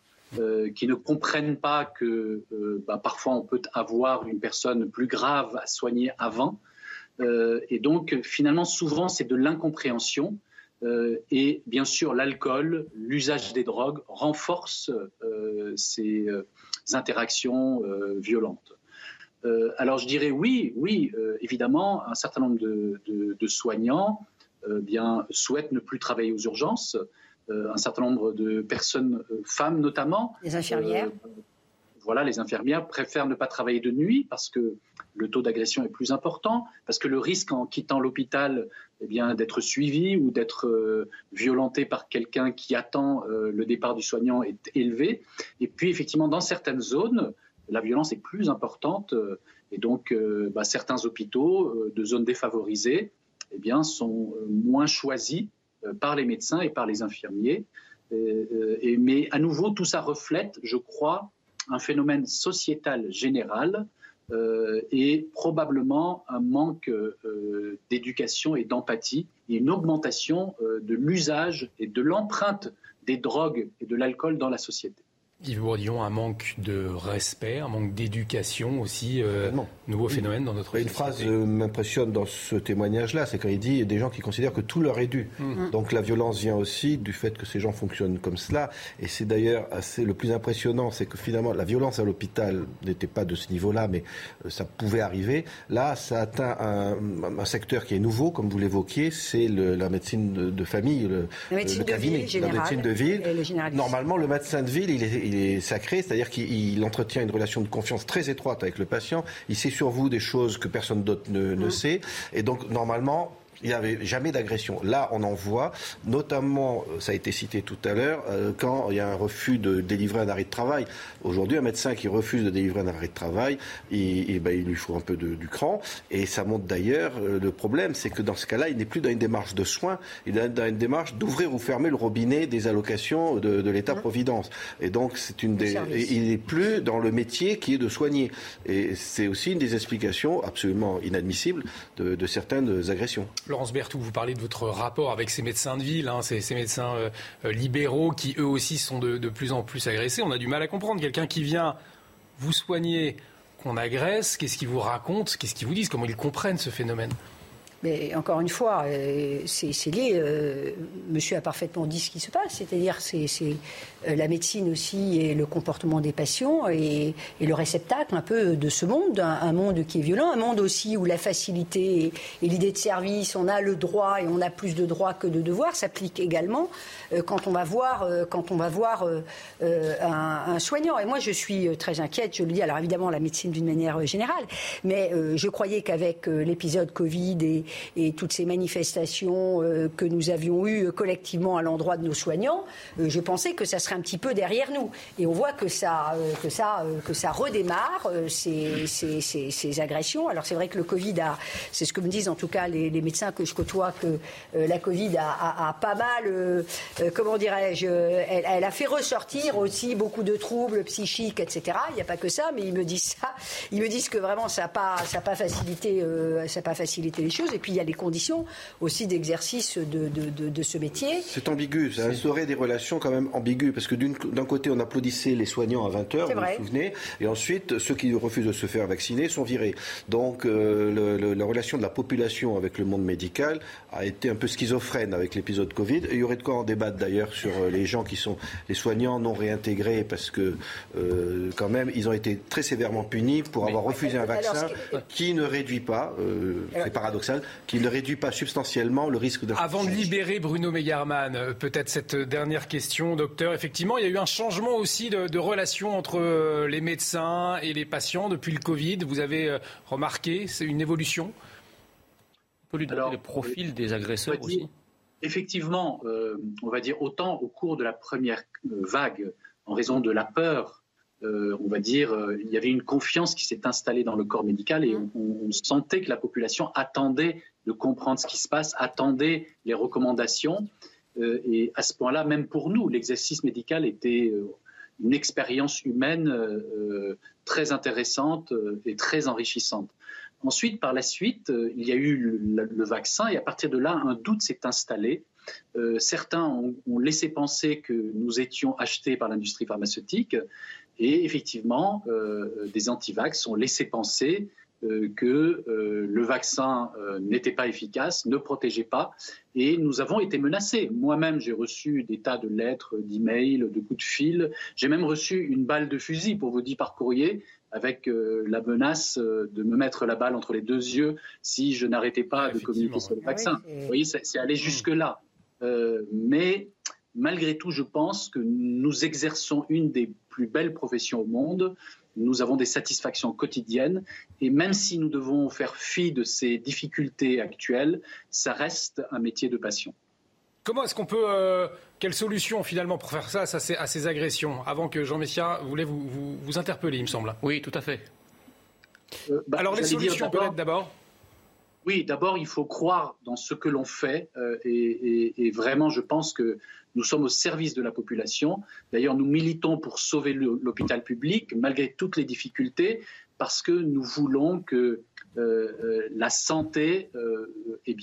qui ne comprennent pas que bah, parfois on peut avoir une personne plus grave à soigner avant. et donc finalement souvent c'est de l'incompréhension euh, et bien sûr, l'alcool, l'usage des drogues renforce euh, ces euh, interactions violentes. alors je dirais oui, oui, évidemment, un certain nombre de, soignants bien, souhaitent ne plus travailler aux urgences. un certain nombre de personnes, femmes notamment.
Les infirmières
voilà, les infirmières préfèrent ne pas travailler de nuit parce que le taux d'agression est plus important, parce que le risque en quittant l'hôpital eh bien, d'être suivi ou d'être euh, violenté par quelqu'un qui attend euh, le départ du soignant est élevé. Et puis, effectivement, dans certaines zones, la violence est plus importante. Euh, et donc, bah, certains hôpitaux de zones défavorisées eh bien, sont moins choisis par les médecins et par les infirmiers. Mais à nouveau, tout ça reflète, je crois, un phénomène sociétal général euh, et probablement un manque euh, d'éducation et d'empathie et une augmentation euh, de l'usage et de l'empreinte des drogues et de l'alcool dans la société.
Yves Bourdillon, un manque de respect, un manque d'éducation aussi, euh, nouveau phénomène dans notre
Une phrase euh, m'impressionne dans ce témoignage-là, c'est quand il dit des gens qui considèrent que tout leur est dû. Mmh. Donc la violence vient aussi du fait que ces gens fonctionnent comme cela. Et c'est d'ailleurs assez le plus impressionnant, c'est que finalement la violence à l'hôpital n'était pas de ce niveau-là, mais euh, ça pouvait arriver. Là, ça atteint un, un secteur qui est nouveau, comme vous l'évoquiez, c'est la médecine de, famille, le,
le cabinet,
la médecine de ville. Normalement, le médecin de ville, il est il est sacré, c'est-à-dire qu'il entretient une relation de confiance très étroite avec le patient. Il sait sur vous des choses que personne d'autre ne, ne mmh. sait. Et donc, normalement, il n'y avait jamais d'agression. Là, on en voit, notamment, euh, ça a été cité tout à l'heure, euh, quand il y a un refus de délivrer un arrêt de travail. Aujourd'hui, un médecin qui refuse de délivrer un arrêt de travail, il, ben, il lui faut un peu de, du cran. Et ça montre d'ailleurs, euh, le problème, c'est que dans ce cas-là, il n'est plus dans une démarche de soins, il est dans une démarche d'ouvrir ou fermer le robinet des allocations de, de l'État-providence. Et donc, c'est une des, il n'est plus dans le métier qui est de soigner. Et c'est aussi une des explications absolument inadmissibles de, de certaines agressions.
Laurence Bertou, vous parlez de votre rapport avec ces médecins de ville, hein, ces, médecins euh, euh, libéraux qui eux aussi sont de, plus en plus agressés. On a du mal à comprendre. Quelqu'un qui vient vous soigner, qu'on agresse, qu'est-ce qu'ils vous racontent, qu'est-ce qu'ils vous disent, comment ils comprennent ce phénomène?
Mais encore une fois, euh, c'est lié. monsieur a parfaitement dit ce qui se passe, c'est-à-dire c'est euh, la médecine aussi et le comportement des patients et, le réceptacle un peu de ce monde, un, monde qui est violent, un monde aussi où la facilité et, l'idée de service, on a le droit et on a plus de droits que de devoirs, s'applique également euh, quand on va voir, euh, quand on va voir un, soignant. Et moi, je suis très inquiète, je le dis, alors évidemment la médecine d'une manière générale, mais je croyais qu'avec l'épisode Covid et, et toutes ces manifestations que nous avions eues collectivement à l'endroit de nos soignants, je pensais que ça serait un petit peu derrière nous. Et on voit que ça, que ça, que ça redémarre ces, agressions. Alors c'est vrai que le Covid a, c'est ce que me disent en tout cas les, médecins que je côtoie, que la Covid a, pas mal, comment dirais-je, elle, a fait ressortir aussi beaucoup de troubles psychiques, etc. Il n'y a pas que ça, mais ils me disent ça. Ils me disent que vraiment ça n'a pas, facilité, euh, les choses. Puis il y a les conditions aussi d'exercice de, de, de, ce métier.
C'est ambigu, ça instaurait des relations quand même ambiguës, parce que d'un côté on applaudissait les soignants à 20 h vous vous souvenez, et ensuite ceux qui refusent de se faire vacciner sont virés. Donc euh, la relation de la population avec le monde médical a été un peu schizophrène avec l'épisode Covid. il y aurait de quoi en débattre d'ailleurs sur euh, les gens qui sont les soignants non réintégrés parce que euh, quand même ils ont été très sévèrement punis pour avoir refusé un vaccin qui ne réduit pas, euh, c'est paradoxal, qui ne réduit pas substantiellement le risque de.
Avant de libérer Bruno Megarman, peut-être cette dernière question, docteur. Effectivement, il y a eu un changement aussi de, de relation entre les médecins et les patients depuis le Covid. Vous avez remarqué, c'est une évolution?
Peut lui donner le profil des agresseurs aussi
Effectivement, euh, on va dire autant au cours de la première euh, vague, en raison de la peur, euh, on va dire, il y avait une confiance qui s'est installée dans le corps médical et on, sentait que la population attendait de comprendre ce qui se passe, attendait les recommandations. et à ce point-là, même pour nous, l'exercice médical était une expérience humaine très intéressante et très enrichissante. Ensuite, par la suite, euh, il y a eu le, vaccin et à partir de là, un doute s'est installé. Euh, certains ont, laissé penser que nous étions achetés par l'industrie pharmaceutique et effectivement, euh, des antivax ont laissé penser que le vaccin n'était pas efficace, ne protégeait pas, et nous avons été menacés. Moi-même, j'ai reçu des tas de lettres, d'emails, de coups de fil. J'ai même reçu une balle de fusil, pour vous dire par courrier, avec euh, la menace euh, de me mettre la balle entre les deux yeux si je n'arrêtais pas de communiquer sur le ah vaccin. Vous voyez, c'est allé jusque-là. Euh, mais malgré tout, je pense que nous exerçons une des plus belles professions au monde. Nous avons des satisfactions quotidiennes et même si nous devons faire fi de ces difficultés actuelles, ça reste un métier de passion.
Comment est-ce qu'on peut. Euh, quelle solution finalement pour faire ça à ces, à ces agressions Avant que Jean Messia voulait vous, vous, interpeller, il me semble.
Oui, tout à fait.
Euh, bah, Alors les solutions peut-être d'abord
Oui, d'abord il faut croire dans ce que l'on fait euh, et, vraiment je pense que nous sommes au service de la population. D'ailleurs nous militons pour sauver l'hôpital public malgré toutes les difficultés parce que nous voulons que la santé eh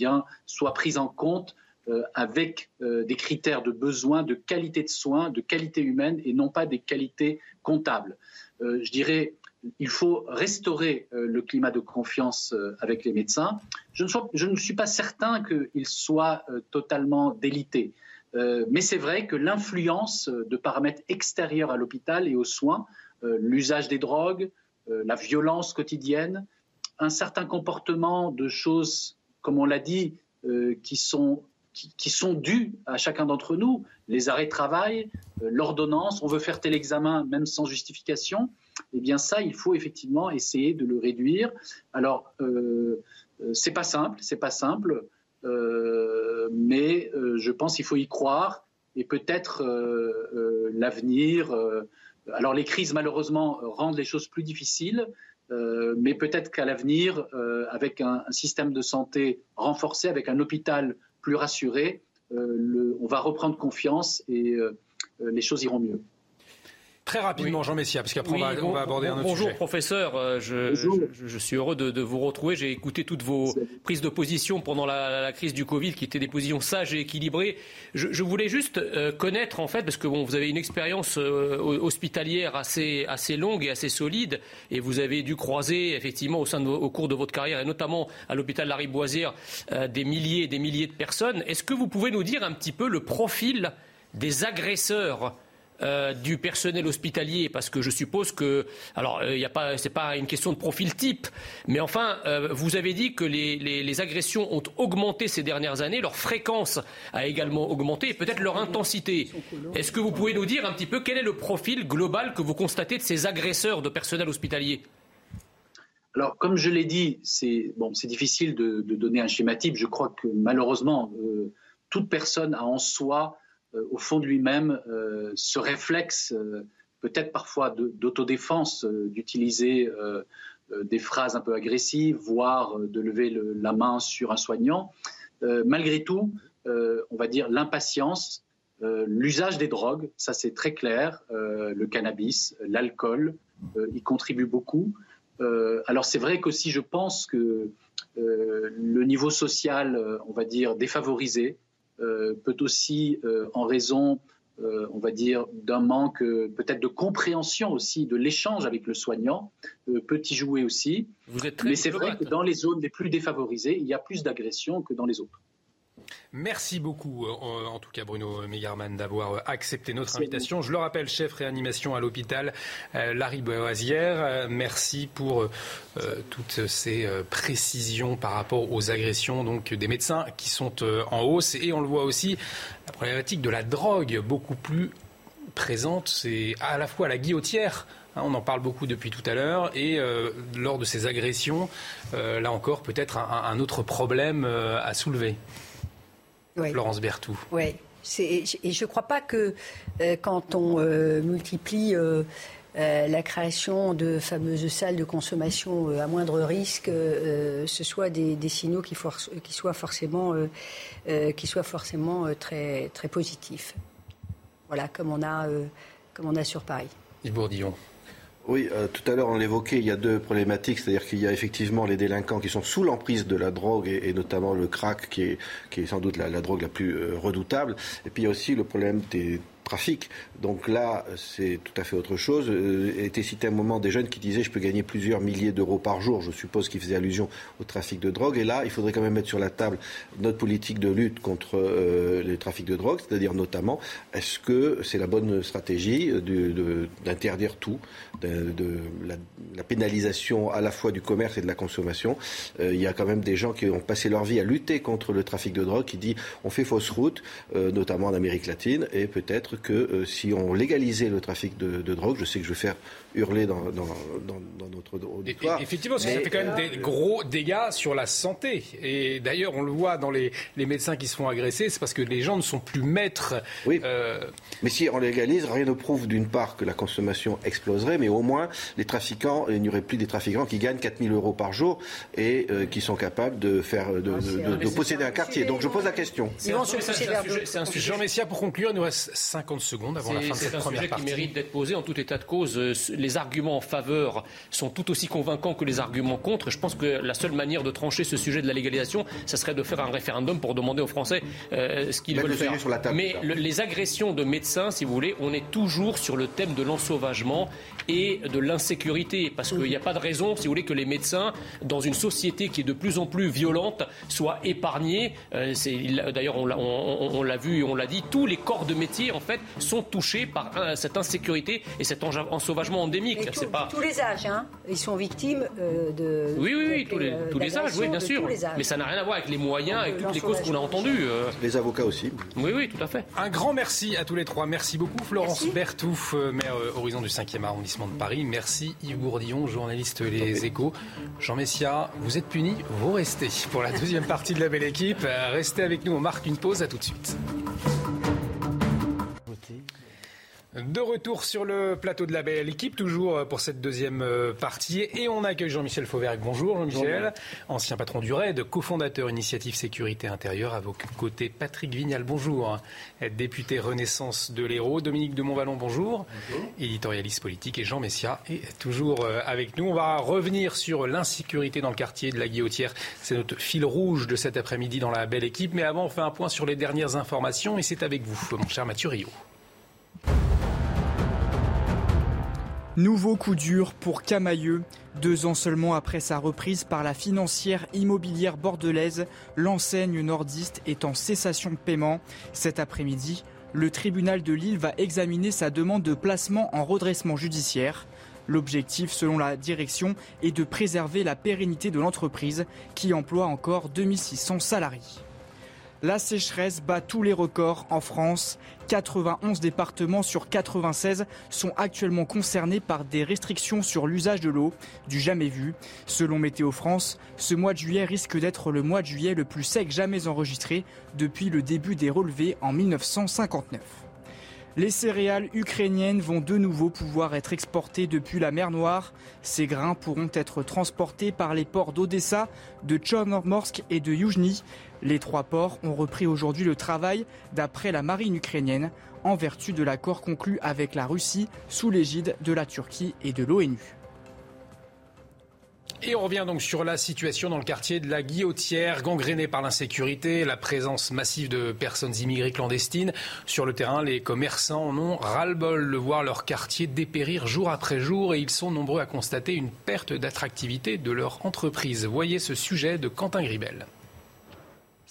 soit prise en compte euh, avec euh, des critères de besoin, de qualité de soins, de qualité humaine et non pas des qualités comptables. Euh, je dirais, il faut restaurer le climat de confiance avec les médecins. Je ne, suis pas certain qu'il soit totalement délité. mais c'est vrai que l'influence de paramètres extérieurs à l'hôpital et aux soins, l'usage des drogues, la violence quotidienne, un certain comportement de choses, comme on l'a dit, qui sont qui, sont dus à chacun d'entre nous, les arrêts de travail, euh, l'ordonnance, on veut faire tel examen même sans justification, eh bien ça, il faut effectivement essayer de le réduire. Alors, euh, euh c'est pas simple, c'est pas simple, euh, mais je pense qu'il faut y croire et peut-être l'avenir. alors les crises malheureusement rendent les choses plus difficiles, mais peut-être qu'à l'avenir, avec un, un, système de santé renforcé, avec un hôpital plus rassuré, euh, on va reprendre confiance et euh, euh, les choses iront mieux.
Très rapidement, Jean Messia, parce qu'après on, va aborder un autre
bonjour,
sujet.
professeur. Je, je, suis heureux de, vous retrouver. J'ai écouté toutes vos prises de position pendant la, crise du Covid, qui étaient des positions sages et équilibrées. Je, voulais juste connaître, en fait, parce que bon, vous avez une expérience hospitalière assez, assez longue et assez solide, et vous avez dû croiser, effectivement, au, sein de, au cours de votre carrière, et notamment à l'hôpital Lariboisière, des milliers et des milliers de personnes. Est-ce que vous pouvez nous dire un petit peu le profil des agresseurs euh, du personnel hospitalier Parce que je suppose que, alors, il euh, pas, c'est pas une question de profil type, mais enfin, euh, vous avez dit que les, les, agressions ont augmenté ces dernières années, leur fréquence a également augmenté, et peut-être leur intensité. Est-ce que vous pouvez nous dire un petit peu quel est le profil global que vous constatez de ces agresseurs de personnel hospitalier?
Alors, comme je l'ai dit, c'est bon, difficile de, donner un schéma type. Je crois que malheureusement, toute personne a en soi, au fond de lui-même, ce réflexe, peut-être parfois d'autodéfense, d'utiliser des phrases un peu agressives, voire de lever la main sur un soignant. malgré tout, on va dire l'impatience euh, l'usage des drogues, ça c'est très clair, euh, le cannabis, l'alcool, euh, y contribue beaucoup. alors c'est vrai qu'aussi je pense que le niveau social, on va dire, défavorisé, peut aussi, en raison, on va dire, d'un manque peut-être de compréhension aussi de l'échange avec le soignant, peut y jouer aussi. Mais c'est vrai que dans les zones les plus défavorisées, il y a plus d'agressions que dans les autres.
Merci beaucoup, euh, en tout cas Bruno Megarman, d'avoir euh, accepté notre invitation. Je le rappelle, chef réanimation à l'hôpital euh, Larry Boisière. Merci pour toutes ces précisions par rapport aux agressions donc, des médecins qui sont en hausse. Et on le voit aussi, la problématique de la drogue, beaucoup plus présente. C'est à la fois la guillotière hein, on en parle beaucoup depuis tout à l'heure. Et lors de ces agressions, là encore, peut-être un, autre problème à soulever. Florence Berthoud.
Oui. Et je ne crois pas que euh, quand on euh, multiplie euh, la création de fameuses salles de consommation à moindre risque, ce soit des, signaux qui, qui, soient forcément, qui soient forcément très, très positifs. Voilà, comme on a, comme on a sur Paris.
Yves Bourdillon.
Oui, euh, tout à l'heure on l'évoquait, il y a deux problématiques, c'est-à-dire qu'il y a effectivement les délinquants qui sont sous l'emprise de la drogue et, notamment le crack qui est, sans doute la, drogue la plus euh, redoutable, et puis il y a aussi le problème des trafic. Donc là, c'est tout à fait autre chose. Euh, était cité un moment des jeunes qui disaient je peux gagner plusieurs milliers d'euros par jour. Je suppose qu'ils faisaient allusion au trafic de drogue. Et là, il faudrait quand même mettre sur la table notre politique de lutte contre euh, les trafics de drogue, c'est-à-dire notamment est-ce que c'est la bonne stratégie d'interdire tout, de, la, pénalisation à la fois du commerce et de la consommation? Euh, il y a quand même des gens qui ont passé leur vie à lutter contre le trafic de drogue, qui dit on fait fausse route, notamment en Amérique latine, et peut-être que euh, si on légalisait le trafic de, drogue, je sais que je vais faire hurler dans, notre auditoire.
effectivement, ça fait quand même des gros dégâts sur la santé. Et d'ailleurs, on le voit dans les, médecins qui se font agresser, c'est parce que les gens ne sont plus maîtres.
Oui. Euh, mais si on légalise, rien ne prouve d'une part que la consommation exploserait, mais au moins les trafiquants, il n'y aurait plus des trafiquants qui gagnent 4000 euros par jour et euh, qui sont capables de faire, de, ah, posséder un quartier. Donc je pose la question.
C'est un, sujet. Jean Messia, pour conclure, il nous reste 50 secondes avant la fin de cette première
partie.
C'est un
sujet qui mérite d'être posé en tout état de cause. Euh, les arguments en faveur sont tout aussi convaincants que les arguments contre. Je pense que la seule manière de trancher ce sujet de la légalisation, ce serait de faire un référendum pour demander aux Français euh, ce qu'ils veulent faire. Mais les agressions de médecins, si vous voulez, on est toujours sur le thème de l'ensauvagement et de l'insécurité. Parce qu'il n'y a pas de raison, si vous voulez, que les médecins, dans une société qui est de plus en plus violente, soient épargnés. Euh, d'ailleurs, on l'a vu et on l'a dit, tous les corps de métier, en fait, sont touchés par cette insécurité et cet ensauvagement endémique.
pas... Tous les âges, hein ils sont victimes euh, de.
Oui, oui, oui, tous les, euh, tous les âges, oui, bien sûr. Mais ça n'a rien à voir avec les moyens, avec toutes les causes qu'on a entendues.
Les avocats aussi.
Oui, oui, tout à fait.
Un grand merci à tous les trois. Merci beaucoup, Florence Bertouf, maire Horizon du 5e arrondissement de Paris. Merci Yves Bourdillon, journaliste Les Échos. Jean Messia, vous êtes puni, vous restez pour la deuxième partie de la belle équipe. Restez avec nous, on marque une pause, à tout de suite. De retour sur le plateau de la belle équipe, toujours pour cette deuxième euh, partie. Et on accueille Jean-Michel Fauvergue. Bonjour Jean-Michel, ancien patron du RAID, cofondateur Initiative Sécurité Intérieure. À vos côtés, Patrick Vignal, bonjour. Député Renaissance de l'Hérault. Dominique de Montvalon, bonjour. bonjour. Éditorialiste politique. Et Jean Messia est toujours euh, avec nous. On va revenir sur l'insécurité dans le quartier de la Guillotière. C'est notre fil rouge de cet après-midi dans la belle équipe. Mais avant, on fait un point sur les dernières informations. Et c'est avec vous, mon cher Mathieu Rio.
Nouveau coup dur pour Camailleux. Deux ans seulement après sa reprise par la financière immobilière bordelaise, l'enseigne nordiste est en cessation de paiement. Cet après-midi, le tribunal de Lille va examiner sa demande de placement en redressement judiciaire. L'objectif, selon la direction, est de préserver la pérennité de l'entreprise qui emploie encore 2600 salariés. La sécheresse bat tous les records en France. 91 départements sur 96 sont actuellement concernés par des restrictions sur l'usage de l'eau, du jamais vu. Selon Météo France, ce mois de juillet risque d'être le mois de juillet le plus sec jamais enregistré depuis le début des relevés en 1959. Les céréales ukrainiennes vont de nouveau pouvoir être exportées depuis la mer Noire. Ces grains pourront être transportés par les ports d'Odessa, de Tchornomorsk et de Yuzhny. Les trois ports ont repris aujourd'hui le travail d'après la marine ukrainienne en vertu de l'accord conclu avec la Russie sous l'égide de la Turquie et de l'ONU.
Et on revient donc sur la situation dans le quartier de la Guillotière, gangrénée par l'insécurité, la présence massive de personnes immigrées clandestines. Sur le terrain, les commerçants en ont ras-le-bol de voir leur quartier dépérir jour après jour et ils sont nombreux à constater une perte d'attractivité de leur entreprise. Voyez ce sujet de Quentin Gribel.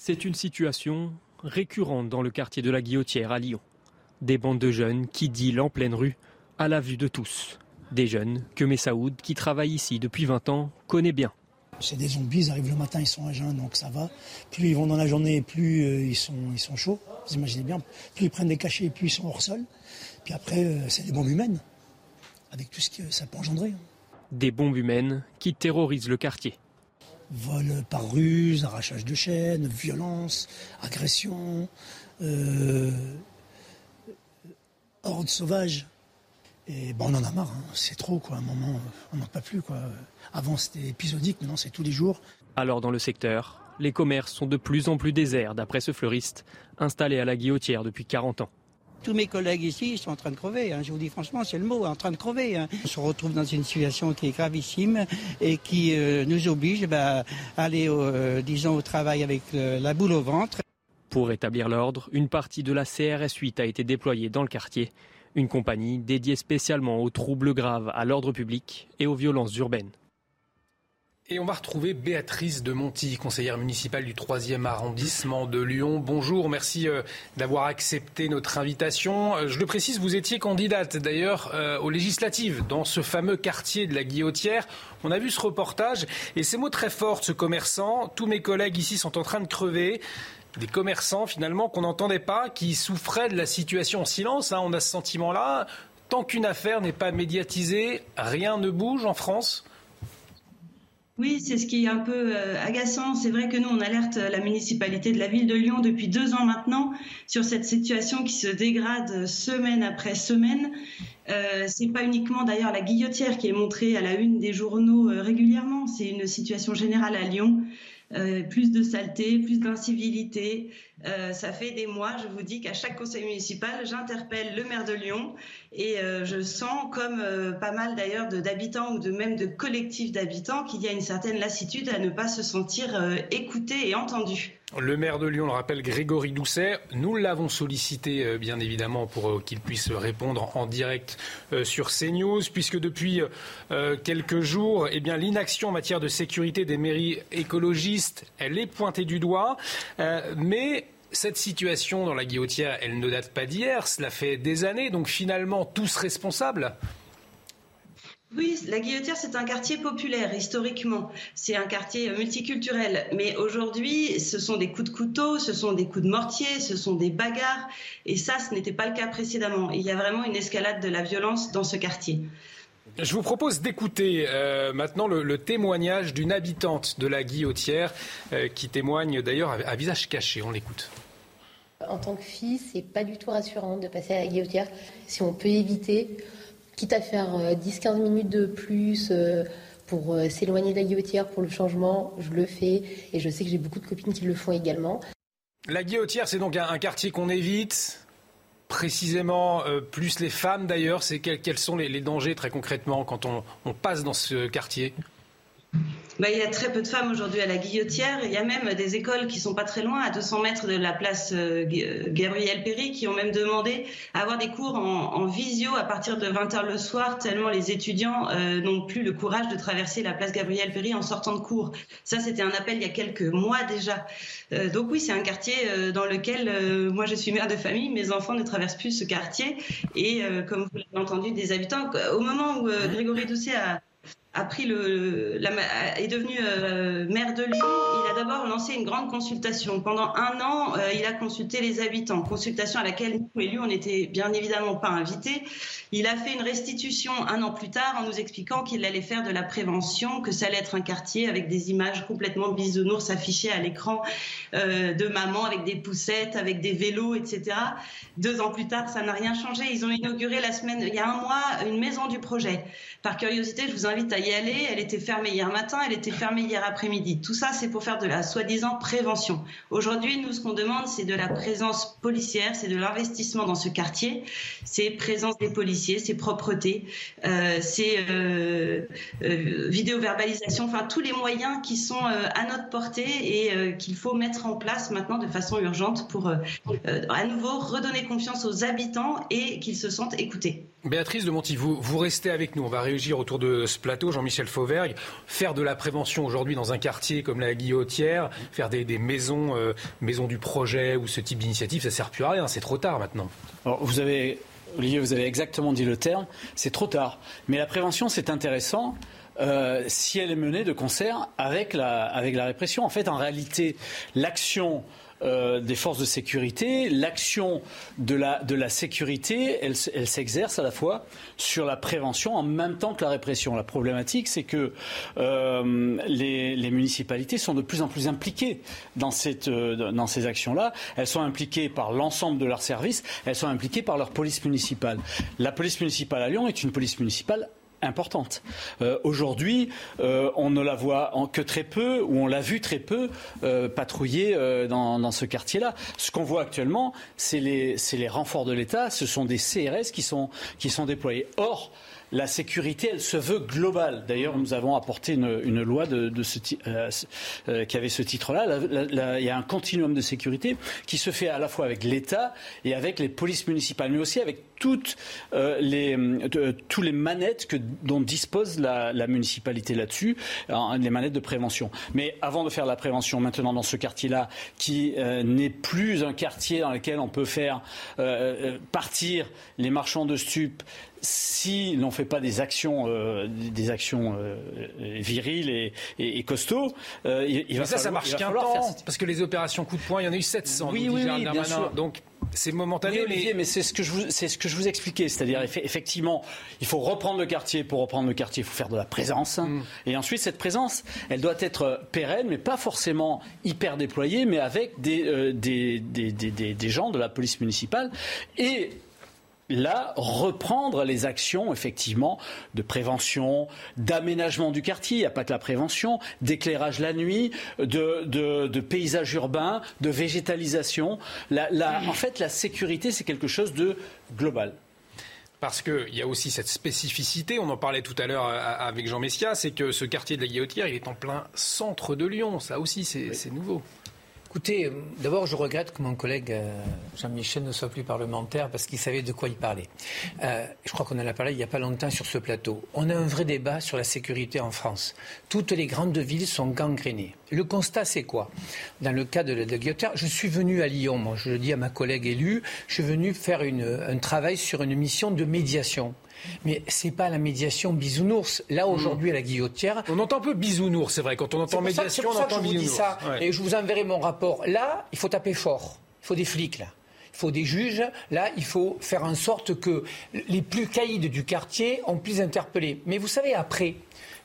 C'est une situation récurrente dans le quartier de la Guillotière à Lyon. Des bandes de jeunes qui dealent en pleine rue, à la vue de tous. Des jeunes que Messaoud, qui travaille ici depuis 20 ans, connaît bien.
C'est des zombies, ils arrivent le matin, ils sont à jeun, donc ça va. Plus ils vont dans la journée, plus euh, ils, sont, ils sont chauds. Vous imaginez bien, plus ils prennent des cachets, plus ils sont hors sol. Puis après, euh, c'est des bombes humaines, avec tout ce que ça peut engendrer.
Des bombes humaines qui terrorisent le quartier.
Vol par ruse, arrachage de chaînes, violence, agression, euh, horde sauvage. Et bon, on en a marre, hein. c'est trop, quoi. À un moment, on n'en peut plus, quoi. Avant, c'était épisodique, maintenant, c'est tous les jours.
Alors, dans le secteur, les commerces sont de plus en plus déserts, d'après ce fleuriste, installé à la Guillotière depuis 40 ans.
Tous mes collègues ici sont en train de crever, hein. je vous dis franchement, c'est le mot, en train de crever. Hein. On se retrouve dans une situation qui est gravissime et qui euh, nous oblige bah, à aller, euh, disons, au travail avec euh, la boule au ventre.
Pour rétablir l'ordre, une partie de la CRS 8 a été déployée dans le quartier une compagnie dédiée spécialement aux troubles graves à l'ordre public et aux violences urbaines.
Et on va retrouver Béatrice de Monti, conseillère municipale du 3e arrondissement de Lyon. Bonjour, merci euh, d'avoir accepté notre invitation. Euh, je le précise, vous étiez candidate d'ailleurs euh, aux législatives dans ce fameux quartier de la Guillotière. On a vu ce reportage et ces mots très forts ce commerçant. Tous mes collègues ici sont en train de crever des commerçants finalement qu'on n'entendait pas, qui souffraient de la situation en silence. Hein. on a ce sentiment-là. Tant qu'une affaire n'est pas médiatisée, rien ne bouge en France?
Oui, c'est ce qui est un peu euh, agaçant. C'est vrai que nous, on alerte la municipalité de la ville de Lyon depuis deux ans maintenant sur cette situation qui se dégrade semaine après semaine. Euh, c'est pas uniquement d'ailleurs la guillotière qui est montrée à la une des journaux euh, régulièrement. C'est une situation générale à Lyon. Euh, plus de saleté, plus d'incivilité. Euh, ça fait des mois, je vous dis qu'à chaque conseil municipal, j'interpelle le maire de Lyon et euh, je sens, comme pas mal d'ailleurs d'habitants ou de même de collectifs d'habitants, qu'il y a une certaine lassitude à ne pas se sentir écouté et entendu.
Le maire de Lyon le rappelle, Grégory Doucet. Nous l'avons sollicité, euh, bien évidemment, pour euh, qu'il puisse répondre en direct euh, sur CNews, puisque depuis quelques jours, eh l'inaction en matière de sécurité des mairies écologistes, elle est pointée du doigt. mais cette situation dans la guillotière, elle ne date pas d'hier, cela fait des années, donc finalement, tous responsables
oui, la Guillotière, c'est un quartier populaire historiquement. C'est un quartier multiculturel. Mais aujourd'hui, ce sont des coups de couteau, ce sont des coups de mortier, ce sont des bagarres. Et ça, ce n'était pas le cas précédemment. Il y a vraiment une escalade de la violence dans ce quartier.
Je vous propose d'écouter euh, maintenant le, témoignage d'une habitante de la Guillotière euh, qui témoigne d'ailleurs à, visage caché. On l'écoute.
En tant que fille, c'est pas du tout rassurant de passer à la Guillotière. Si on peut éviter, quitte à faire 10-15 euh, minutes de plus euh, pour euh, s'éloigner de la guillotière pour le changement, je le fais. Et je sais que j'ai beaucoup de copines qui le font également.
La guillotière, c'est donc un, quartier qu'on évite. Précisément plus les femmes d'ailleurs c'est quels, sont les, dangers très concrètement quand on passe dans ce quartier?
Bah, il y a très peu de femmes aujourd'hui à la Guillotière. Il y a même des écoles qui sont pas très loin, à 200 mètres de la place euh, euh, Gabriel Péry, qui ont même demandé à avoir des cours en, visio à partir de 20h le soir, tellement les étudiants euh, n'ont plus le courage de traverser la place Gabriel Péry en sortant de cours. Ça, c'était un appel il y a quelques mois déjà. donc oui, c'est un quartier dans lequel moi je suis mère de famille, mes enfants ne traversent plus ce quartier. Et comme vous l'avez entendu des habitants, au moment où Grégory Doucet a a pris le, est devenu euh, maire de Lyon, il a d'abord lancé une grande consultation. Pendant un an, euh, il a consulté les habitants, consultation à laquelle nous, élus, on n'était bien évidemment pas invités. Il a fait une restitution un an plus tard en nous expliquant qu'il allait faire de la prévention, que ça allait être un quartier avec des images complètement bisounours affichées à l'écran euh, de maman avec des poussettes, avec des vélos, etc. Deux ans plus tard, ça n'a rien changé. Ils ont inauguré la semaine, il y a un mois, une maison du projet. Par curiosité, je vous invite à y aller. Elle était fermée hier matin, elle était fermée hier après-midi. Tout ça, c'est pour faire de la soi-disant prévention. Aujourd'hui, nous, ce qu'on demande, c'est de la présence policière, c'est de l'investissement dans ce quartier, c'est présence des policiers, c'est propreté, euh, c'est euh, euh, vidéo-verbalisation, enfin tous les moyens qui sont à notre portée et qu'il faut mettre en place maintenant de façon urgente pour à nouveau redonner confiance aux habitants et qu'ils se sentent écoutés.
Béatrice de Monti, vous, restez avec nous. On va réagir autour de ce plateau. Jean-Michel Fauvergue, faire de la prévention aujourd'hui dans un quartier comme la Guillotière, faire des, maisons, euh, maisons du projet ou ce type d'initiative, ça ne sert plus à rien. C'est trop tard maintenant.
Vous avez, Olivier, vous avez exactement dit le terme. C'est trop tard. Mais la prévention, c'est intéressant. Euh, si elle est menée de concert avec la, avec la répression. En fait, en réalité, l'action euh, des forces de sécurité, l'action de la, de la sécurité, elle, elle s'exerce à la fois sur la prévention en même temps que la répression. La problématique, c'est que euh, les, les, municipalités sont de plus en plus impliquées dans, cette, euh, dans ces actions-là. Elles sont impliquées par l'ensemble de leurs services, elles sont impliquées par leur police municipale. La police municipale à Lyon est une police municipale importante. Euh, aujourd'hui, euh, on ne la voit que très peu, ou on l'a vu très peu euh, patrouiller dans, ce quartier-là. Ce qu'on voit actuellement, c'est les, les, renforts de l'État, ce sont des CRS qui sont, qui sont déployés. Or, la sécurité, elle se veut globale. D'ailleurs, nous avons apporté une, loi de, ce, euh, euh, qui avait ce titre-là. Il y a un continuum de sécurité qui se fait à la fois avec l'État et avec les polices municipales, mais aussi avec toutes euh, les, tous les manettes que, dont dispose la, municipalité là-dessus, les manettes de prévention. Mais avant de faire la prévention, maintenant dans ce quartier-là, qui n'est plus un quartier dans lequel on peut faire partir les marchands de stupes, si l'on ne fait pas des actions, euh, des actions euh, viriles et, et, costauds,
euh, il, va ça, ça marche qu'un temps, parce que les opérations coup de poing, il y en a eu 700.
Oui, oui, oui bien sûr.
Donc c'est momentané.
mais, mais c'est ce que je vous, c'est ce que je vous expliquais, c'est-à-dire effectivement, il faut reprendre le quartier. Pour reprendre le quartier, il faut faire de la présence, mm. et ensuite cette présence, elle doit être pérenne, mais pas forcément hyper déployée, mais avec des, des, des, des, des gens de la police municipale et là, reprendre les actions, effectivement, de prévention, d'aménagement du quartier, il n'y a pas que la prévention, d'éclairage la nuit, de, de, paysage urbain, de végétalisation. en fait, la sécurité, c'est quelque chose de global.
Parce qu'il y a aussi cette spécificité, on en parlait tout à l'heure avec Jean Messia, c'est que ce quartier de la Guillotière, il est en plein centre de Lyon. Ça aussi, c'est nouveau.
Écoutez, d'abord, je regrette que mon collègue euh, Jean-Michel ne soit plus parlementaire parce qu'il savait de quoi il parlait. Euh, je crois qu'on en a parlé il n'y a pas longtemps sur ce plateau. On a un vrai débat sur la sécurité en France. Toutes les grandes villes sont gangrénées. Le constat, c'est quoi? Dans le cas de la Guillotière, je suis venu à Lyon, je le dis à ma collègue élue, je suis venu faire un travail sur une mission de médiation. Mais c'est pas la médiation bisounours. Là, aujourd'hui, à la guillotière.
On entend un peu bisounours, c'est vrai. Quand on entend médiation, on entend bisounours. ça.
Et je vous enverrai mon rapport. Là, il faut taper fort. Il faut des flics, là. Il faut des juges. Là, il faut faire en sorte que les plus caïds du quartier, on puisse interpeller. Mais vous savez, après,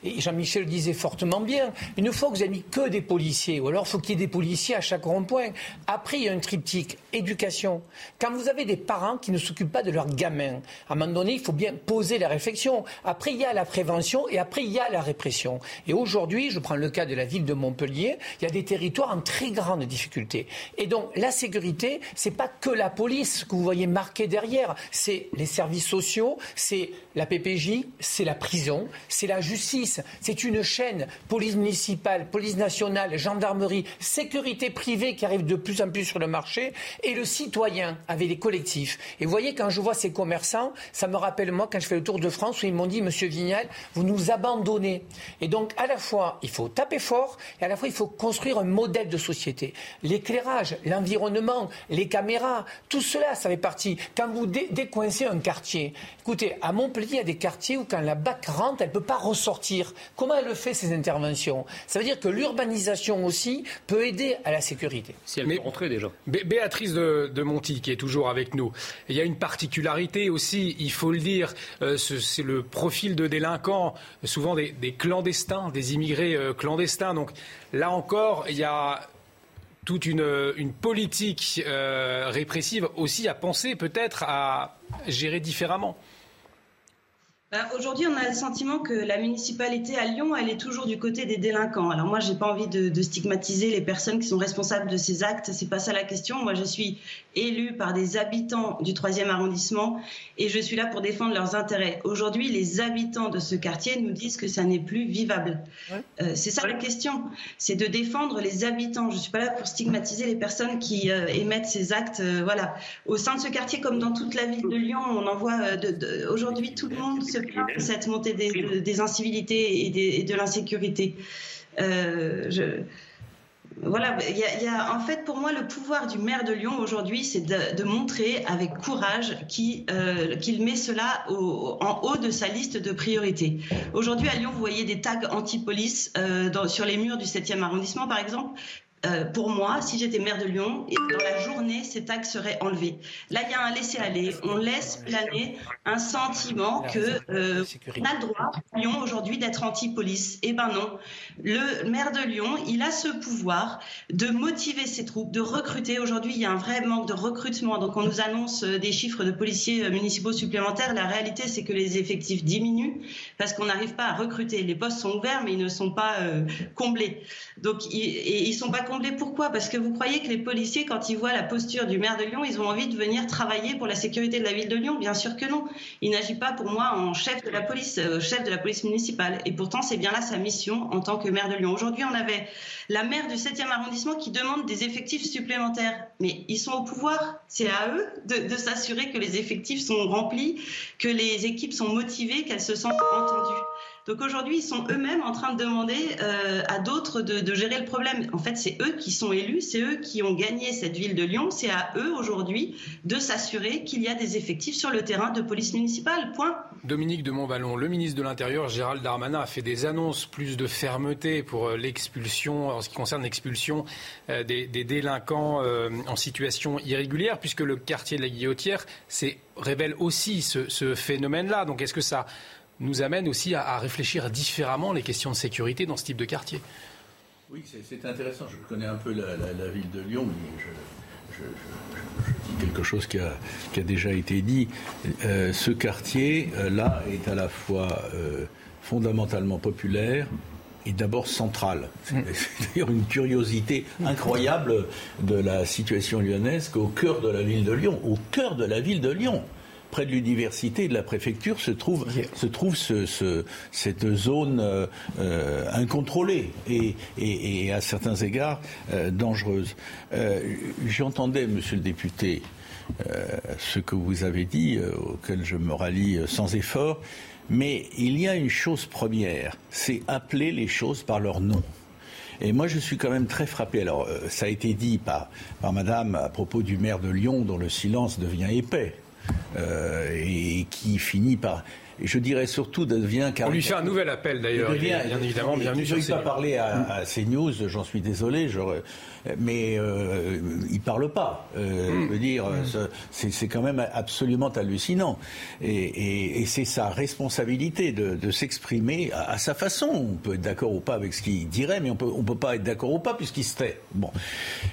et Jean-Michel disait fortement bien, une fois que vous avez mis que des policiers, ou alors il faut qu'il y ait des policiers à chaque rond-point. Après, il y a un triptyque, éducation. Quand vous avez des parents qui ne s'occupent pas de leurs gamins, à un moment donné, il faut bien poser la réflexion. Après, il y a la prévention et après, il y a la répression. Et aujourd'hui, je prends le cas de la ville de Montpellier, il y a des territoires en très grande difficulté. Et donc, la sécurité, c'est pas que la police que vous voyez marquée derrière, c'est les services sociaux, c'est la PPJ, c'est la prison, c'est la justice c'est une chaîne, police municipale, police nationale, gendarmerie, sécurité privée qui arrive de plus en plus sur le marché, et le citoyen avec les collectifs. Et vous voyez, quand je vois ces commerçants, ça me rappelle moi quand je fais le tour de France où ils m'ont dit, Monsieur Vignal, vous nous abandonnez. Et donc, à la fois, il faut taper fort, et à la fois, il faut construire un modèle de société. L'éclairage, l'environnement, les caméras, tout cela, ça fait partie. Quand vous décoincez un quartier, écoutez, à Montpellier, il y a des quartiers où quand la BAC rentre, elle ne peut pas ressortir dire Comment elle fait ces interventions? Ça veut dire que l'urbanisation aussi peut aider à la sécurité.
Si elle peut rentrer déjà.
Béatrice de, de, Monti, qui est toujours avec nous, il y a une particularité aussi, il faut le dire, euh, c'est le profil de délinquants, souvent des, clandestins, des immigrés euh, clandestins. Donc là encore, il y a toute une, une politique euh, répressive aussi à penser peut-être à gérer différemment.
Bah, aujourd'hui, on a le sentiment que la municipalité à Lyon, elle est toujours du côté des délinquants. Alors moi, j'ai pas envie de, stigmatiser les personnes qui sont responsables de ces actes. C'est pas ça la question. Moi, je suis élue par des habitants du 3e arrondissement et je suis là pour défendre leurs intérêts. Aujourd'hui, les habitants de ce quartier nous disent que ça n'est plus vivable. Euh, c'est ça la question. C'est de défendre les habitants. Je suis pas là pour stigmatiser les personnes qui euh, émettent ces actes. Euh, voilà. Au sein de ce quartier, comme dans toute la ville de Lyon, on en voit aujourd'hui tout le monde se cette montée des, incivilités et, de l'insécurité. Euh, voilà, il y, a, en fait pour moi le pouvoir du maire de Lyon aujourd'hui, c'est de, montrer avec courage euh, qu'il met cela en haut de sa liste de priorités. Aujourd'hui à Lyon, vous voyez des tags anti-police euh, sur les murs du 7e arrondissement par exemple. Euh, pour moi, si j'étais maire de Lyon, dans la journée, ces taxes seraient enlevées. Là, il y a un laisser-aller. On laisse planer un sentiment que euh, on a le droit, Lyon, aujourd'hui, d'être anti-police. Eh ben non. Le maire de Lyon, il a ce pouvoir de motiver ses troupes, de recruter. Aujourd'hui, il y a un vrai manque de recrutement. Donc, on nous annonce euh, des chiffres de policiers municipaux supplémentaires. La réalité, c'est que les effectifs diminuent parce qu'on n'arrive pas à recruter. Les postes sont ouverts, mais ils ne sont pas comblés. Donc, ils, et ils sont pas pourquoi Parce que vous croyez que les policiers, quand ils voient la posture du maire de Lyon, ils ont envie de venir travailler pour la sécurité de la ville de Lyon? Bien sûr que non. Il n'agit pas pour moi en chef de la police, euh, chef de la police municipale. Et pourtant, c'est bien là sa mission en tant que maire de Lyon. Aujourd'hui, on avait la maire du 7e arrondissement qui demande des effectifs supplémentaires. Mais ils sont au pouvoir. C'est à eux de, de s'assurer que les effectifs sont remplis, que les équipes sont motivées, qu'elles se sentent entendues. Donc aujourd'hui, ils sont eux-mêmes en train de demander euh, à d'autres de, gérer le problème. En fait, c'est eux qui sont élus, c'est eux qui ont gagné cette ville de Lyon. C'est à eux aujourd'hui de s'assurer qu'il y a des effectifs sur le terrain de police municipale. Point.
Dominique de Montballon, le ministre de l'Intérieur, Gérald Darmanin, a fait des annonces plus de fermeté pour euh, l'expulsion, en ce qui concerne l'expulsion euh, des, délinquants en situation irrégulière, puisque le quartier de la Guillotière révèle aussi ce, ce phénomène-là. Donc est-ce que ça nous amène aussi à, réfléchir différemment les questions de sécurité dans ce type de quartier.
Oui, c'est intéressant. Je connais un peu la, ville de Lyon, mais je, dis quelque chose qui a, déjà été dit. Euh, ce quartier-là euh, est à la fois euh, fondamentalement populaire, et d'abord central. C'est mm. d'ailleurs une curiosité incroyable de la situation lyonnaise qu'au cœur de la ville de Lyon, au cœur de la ville de Lyon, près de l'université et de la préfecture se trouve, se trouve ce, cette zone euh, euh, incontrôlée et, et, à certains égards euh, dangereuse. J'entendais, monsieur le député, ce que vous avez dit, auquel je me rallie sans effort, mais il y a une chose première, c'est appeler les choses par leur nom. Et moi, je suis quand même très frappé. Alors, ça a été dit par, par Madame à propos du maire de Lyon, dont le silence devient épais. Euh, et qui finit par je dirais surtout devient.
On lui fait un nouvel appel d'ailleurs. Bien évidemment, bienvenue
sur Je ne pas parler à, à CNews, j'en suis désolé, mais euh, il parle pas. Euh, mm. Je veux dire, mm. c'est quand même absolument hallucinant. Et, c'est sa responsabilité de, s'exprimer à, sa façon. On peut être d'accord ou pas avec ce qu'il dirait, mais on peut, on peut pas être d'accord ou pas puisqu'il se tait. Bon,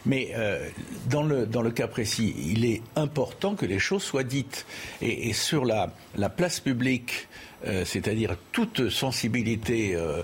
mais euh, dans le dans le cas précis, il est important que les choses soient dites. Et, sur la la place publique, euh, c'est-à-dire toute sensibilité euh,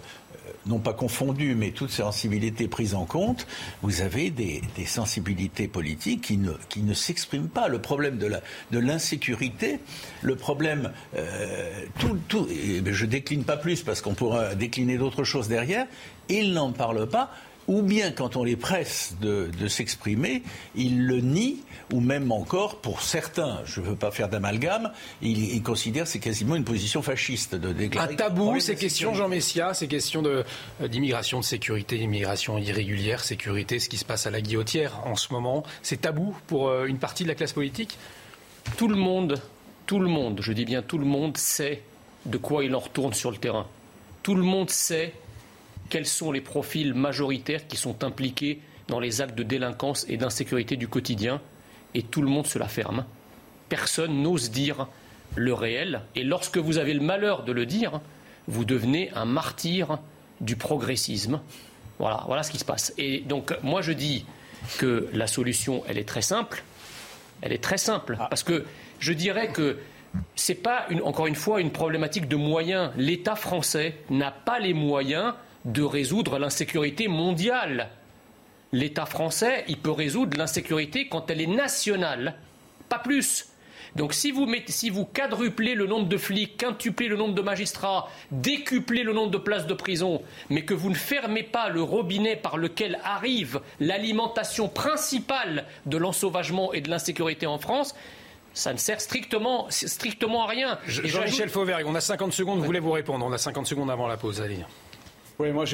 non pas confondue, mais toute sensibilité prise en compte, vous avez des, sensibilités politiques qui ne, s'expriment pas. Le problème de, l'insécurité, le problème, euh, tout, tout, je décline pas plus parce qu'on pourra décliner d'autres choses derrière, ils n'en parlent pas ou bien quand on les presse de, s'exprimer, ils le nient, ou même encore, pour certains, je ne veux pas faire d'amalgame, ils, considèrent que c'est quasiment une position fasciste de déclarer.
Un tabou, ces questions, Jean Messia, ces questions euh, d'immigration, de, sécurité, d'immigration irrégulière, sécurité, ce qui se passe à la guillotière en ce moment, c'est tabou pour euh, une partie de la classe politique?
Tout le monde, tout le monde, je dis bien tout le monde, sait de quoi il en retourne sur le terrain. Tout le monde sait quels sont les profils majoritaires qui sont impliqués dans les actes de délinquance et d'insécurité du quotidien, et tout le monde se la ferme. Personne n'ose dire le réel, et lorsque vous avez le malheur de le dire, vous devenez un martyr du progressisme. Voilà, voilà ce qui se passe. Et donc, moi, je dis que la solution, elle est très simple. Elle est très simple. Parce que je dirais que ce n'est pas, encore une fois, une problématique de moyens. L'État français n'a pas les moyens de résoudre l'insécurité mondiale. L'État français, il peut résoudre l'insécurité quand elle est nationale, pas plus. Donc si vous, mettez, si vous quadruplez le nombre de flics, quintuplez le nombre de magistrats, décuplez le nombre de places de prison, mais que vous ne fermez pas le robinet par lequel arrive l'alimentation principale de l'ensauvagement et de l'insécurité en France, ça ne sert strictement, strictement à rien.
Jean-Michel Fauvergue, on a 50 secondes, vous voulez vous répondre, on a 50 secondes avant la pause, allez.
Oui, moi,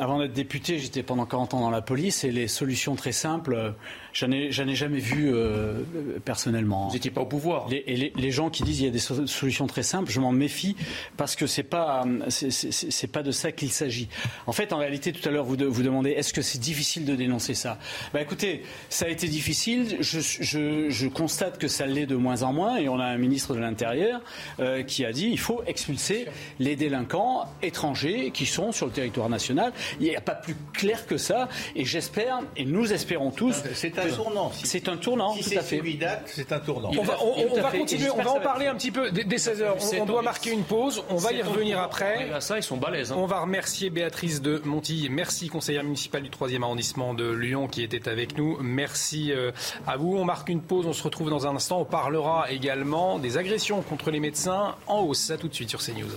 avant d'être député, j'étais pendant 40 ans dans la police et les solutions très simples, J'en ai, ai, jamais vu euh, personnellement.
Vous n'étiez pas au pouvoir.
Les, et les, gens qui disent qu'il y a des solutions très simples, je m'en méfie parce que c'est pas c'est pas de ça qu'il s'agit. En fait, en réalité, tout à l'heure, vous, vous demandez est-ce que c'est difficile de dénoncer ça? Bah écoutez, ça a été difficile. Je, je, je constate que ça l'est de moins en moins et on a un ministre de l'Intérieur euh, qui a dit il faut expulser les délinquants étrangers qui sont sur le territoire national. Il n'y a pas plus clair que ça et j'espère et nous espérons tous.
C'est un tournant.
C'est un tournant,
tout à fait. c'est un tournant.
On va, continuer, on va en parler un petit peu dès 16h. On, doit marquer une pause, on va y revenir après.
ça, ils sont balèzes. Hein.
On va remercier Béatrice de Montilly. Merci, conseillère municipale du 3e arrondissement de Lyon, qui était avec nous. Merci euh, à vous. On marque une pause, on se retrouve dans un instant. On parlera également des agressions contre les médecins en hausse. Ça tout de suite sur CNews.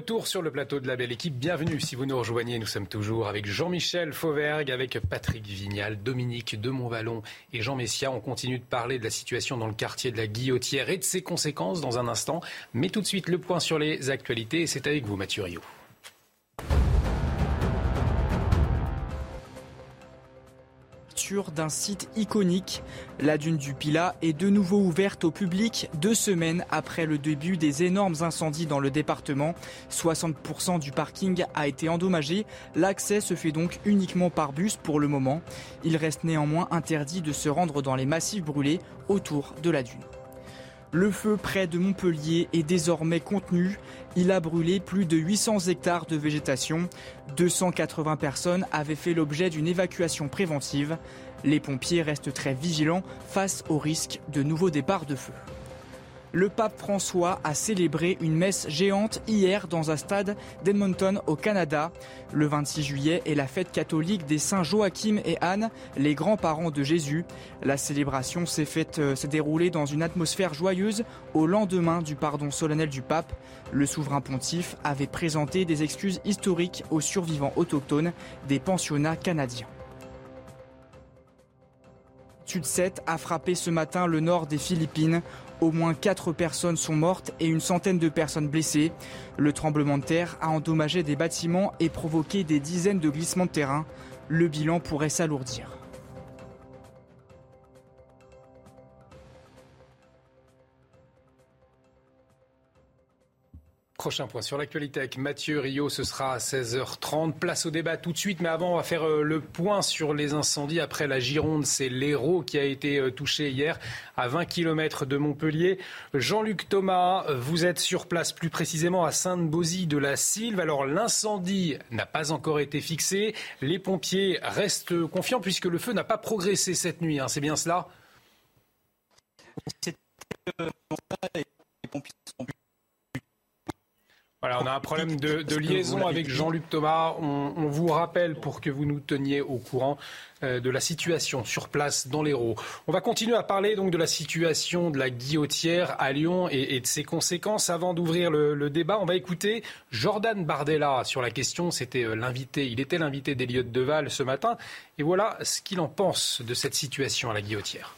Retour sur le plateau de la belle équipe, bienvenue si vous nous rejoignez. Nous sommes toujours avec Jean-Michel Fauvergue, avec Patrick Vignal, Dominique de Montvalon et Jean Messia. On continue de parler de la situation dans le quartier de la Guillotière et de ses conséquences dans un instant. Mais tout de suite, le point sur les actualités c'est avec vous Mathieu Rio.
D'un site iconique. La dune du Pilat est de nouveau ouverte au public deux semaines après le début des énormes incendies dans le département. 60% du parking a été endommagé. L'accès se fait donc uniquement par bus pour le moment. Il reste néanmoins interdit de se rendre dans les massifs brûlés autour de la dune. Le feu près de Montpellier est désormais contenu. Il a brûlé plus de 800 hectares de végétation. 280 personnes avaient fait l'objet d'une évacuation préventive. Les pompiers restent très vigilants face au risque de nouveaux départs de feu le pape François a célébré une messe géante hier dans un stade d'Edmonton au Canada. Le 26 juillet est la fête catholique des saints Joachim et Anne, les grands-parents de Jésus. La célébration s'est euh, s'est déroulée dans une atmosphère joyeuse au lendemain du pardon solennel du pape. Le souverain pontife avait présenté des excuses historiques aux survivants autochtones des pensionnats canadiens. Sud 7 a frappé ce matin le nord des Philippines. Au moins 4 personnes sont mortes et une centaine de personnes blessées. Le tremblement de terre a endommagé des bâtiments et provoqué des dizaines de glissements de terrain. Le bilan pourrait s'alourdir.
Prochain point sur l'actualité avec Mathieu Rio, ce sera à 16h30. Place au débat tout de suite, mais avant on va faire euh, le point sur les incendies. Après la Gironde, c'est l'Hérault qui a été euh, touché hier à 20 km de Montpellier. Jean-Luc Thomas, vous êtes sur place plus précisément à Sainte-Bosie de la Sylve. Alors l'incendie n'a pas encore été fixé. Les pompiers restent confiants puisque le feu n'a pas progressé cette nuit. Hein. c'est bien cela? Voilà, on a un problème de, liaison avec Jean-Luc Thomas. On, vous rappelle pour que vous nous teniez au courant euh, de la situation sur place dans l'Hérault. On va continuer à parler donc de la situation de la guillotière à Lyon et, de ses conséquences. Avant d'ouvrir le, débat, on va écouter Jordan Bardella sur la question. C'était euh, l'invité, il était l'invité d'Eliott Deval ce matin. Et voilà ce qu'il en pense de cette situation à la guillotière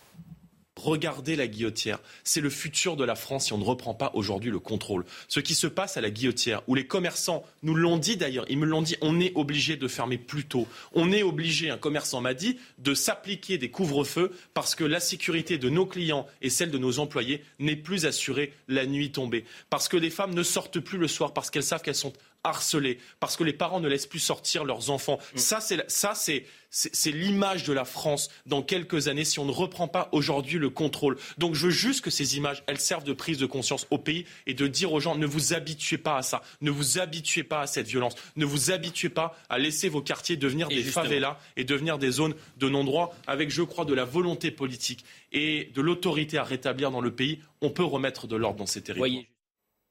regardez la guillotière. C'est le futur de la France si on ne reprend pas aujourd'hui le contrôle. Ce qui se passe à la guillotière, où les commerçants nous l'ont dit d'ailleurs, ils me l'ont dit, on est obligé de fermer plus tôt. On est obligé, un commerçant m'a dit, de s'appliquer des couvre-feux parce que la sécurité de nos clients et celle de nos employés n'est plus assurée la nuit tombée. Parce que les femmes ne sortent plus le soir parce qu'elles savent qu'elles sont harcelés, parce que les parents ne laissent plus sortir leurs enfants. Mm. Ça, c'est, ça, c'est, c'est l'image de la France dans quelques années si on ne reprend pas aujourd'hui le contrôle. Donc je veux juste que ces images, elles servent de prise de conscience au pays et de dire aux gens ne vous habituez pas à ça, ne vous habituez pas à cette violence, ne vous habituez pas à laisser vos quartiers devenir des favelas et devenir des zones de non-droit avec, je crois, de la volonté politique et de l'autorité à rétablir dans le pays. On peut remettre de l'ordre dans ces territoires.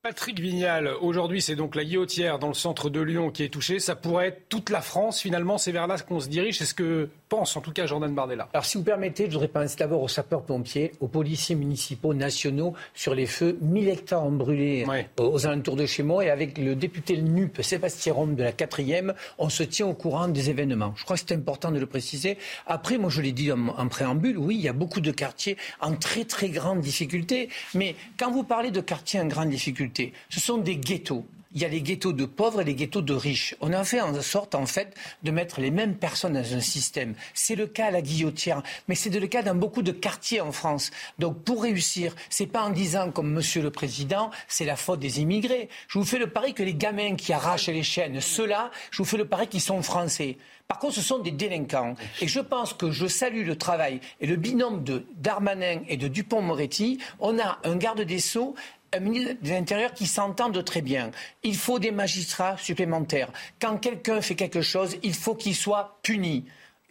Patrick Vignal, aujourd'hui c'est donc la guillotière dans le centre de Lyon qui est touchée. Ça pourrait être toute la France finalement, c'est vers là qu'on se dirige. C'est ce que pense en tout cas Jordan Bardella.
Alors si vous permettez, je voudrais penser d'abord aux sapeurs-pompiers, aux policiers municipaux nationaux sur les feux. 1000 hectares ont brûlé aux alentours de chez moi et avec le député le NUP, Sébastien Rome de la 4e, on se tient au courant des événements. Je crois que c'est important de le préciser. Après, moi je l'ai dit en, en préambule, oui, il y a beaucoup de quartiers en très très grande difficulté. Mais quand vous parlez de quartiers en grande difficulté, ce sont des ghettos il y a les ghettos de pauvres et les ghettos de riches. On a fait en sorte, en fait, de mettre les mêmes personnes dans un système. C'est le cas à la guillotière, mais c'est le cas dans beaucoup de quartiers en France. Donc, pour réussir, c'est pas en disant, comme Monsieur le Président, c'est la faute des immigrés. Je vous fais le pari que les gamins qui arrachent les chaînes, ceux-là, je vous fais le pari qu'ils sont français. Par contre, ce sont des délinquants. Et je pense que je salue le travail et le binôme de Darmanin et de Dupont-Moretti. On a un garde des Sceaux un ministre de l'Intérieur qui s'entende très bien. Il faut des magistrats supplémentaires. Quand quelqu'un fait quelque chose, il faut qu'il soit puni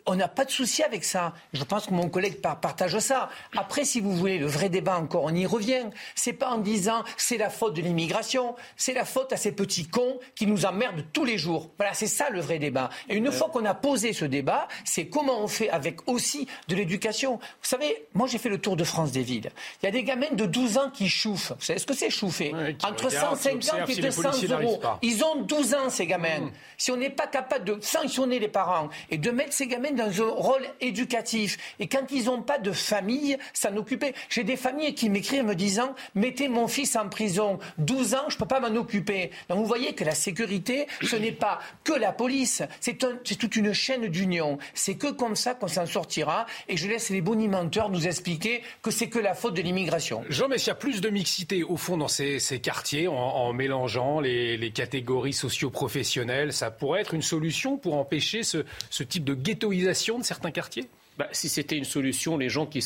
on n'a pas de souci avec ça. Je pense que mon collègue partage ça. Après, si vous voulez, le vrai débat encore, on y revient. C'est pas en disant c'est la faute de l'immigration, c'est la faute à ces petits cons qui nous emmerdent tous les jours. Voilà, c'est ça le vrai débat. Et une fois qu'on a posé ce débat, c'est comment on fait avec aussi de l'éducation. Vous savez, moi j'ai fait le tour de France des villes. Il y a des gamins de 12 ans qui chouffent. Vous savez ce que c'est chouffer Entre 150 et 200 euros. Ils ont 12 ans, ces gamins. Hmm. Si on n'est pas capable de sanctionner les parents et de mettre ces gamins dans un rôle éducatif. Et quand ils n'ont pas de famille, s'en occuper. J'ai des familles qui m'écrivent me disant Mettez mon fils en prison, 12 ans, je ne peux pas m'en occuper. Donc vous voyez que la sécurité, ce n'est pas que la police, c'est toute une chaîne d'union. C'est que comme ça qu'on s'en sortira. Et je laisse les bonimenteurs nous expliquer que c'est que la faute de l'immigration.
Jean il y a plus de mixité au fond dans ces, quartiers en, mélangeant les, catégories socio-professionnelles. Ça pourrait être une solution pour empêcher ce, ce type de ghettoisation de certains quartiers?
Bah, Si c'était une solution, les gens qui,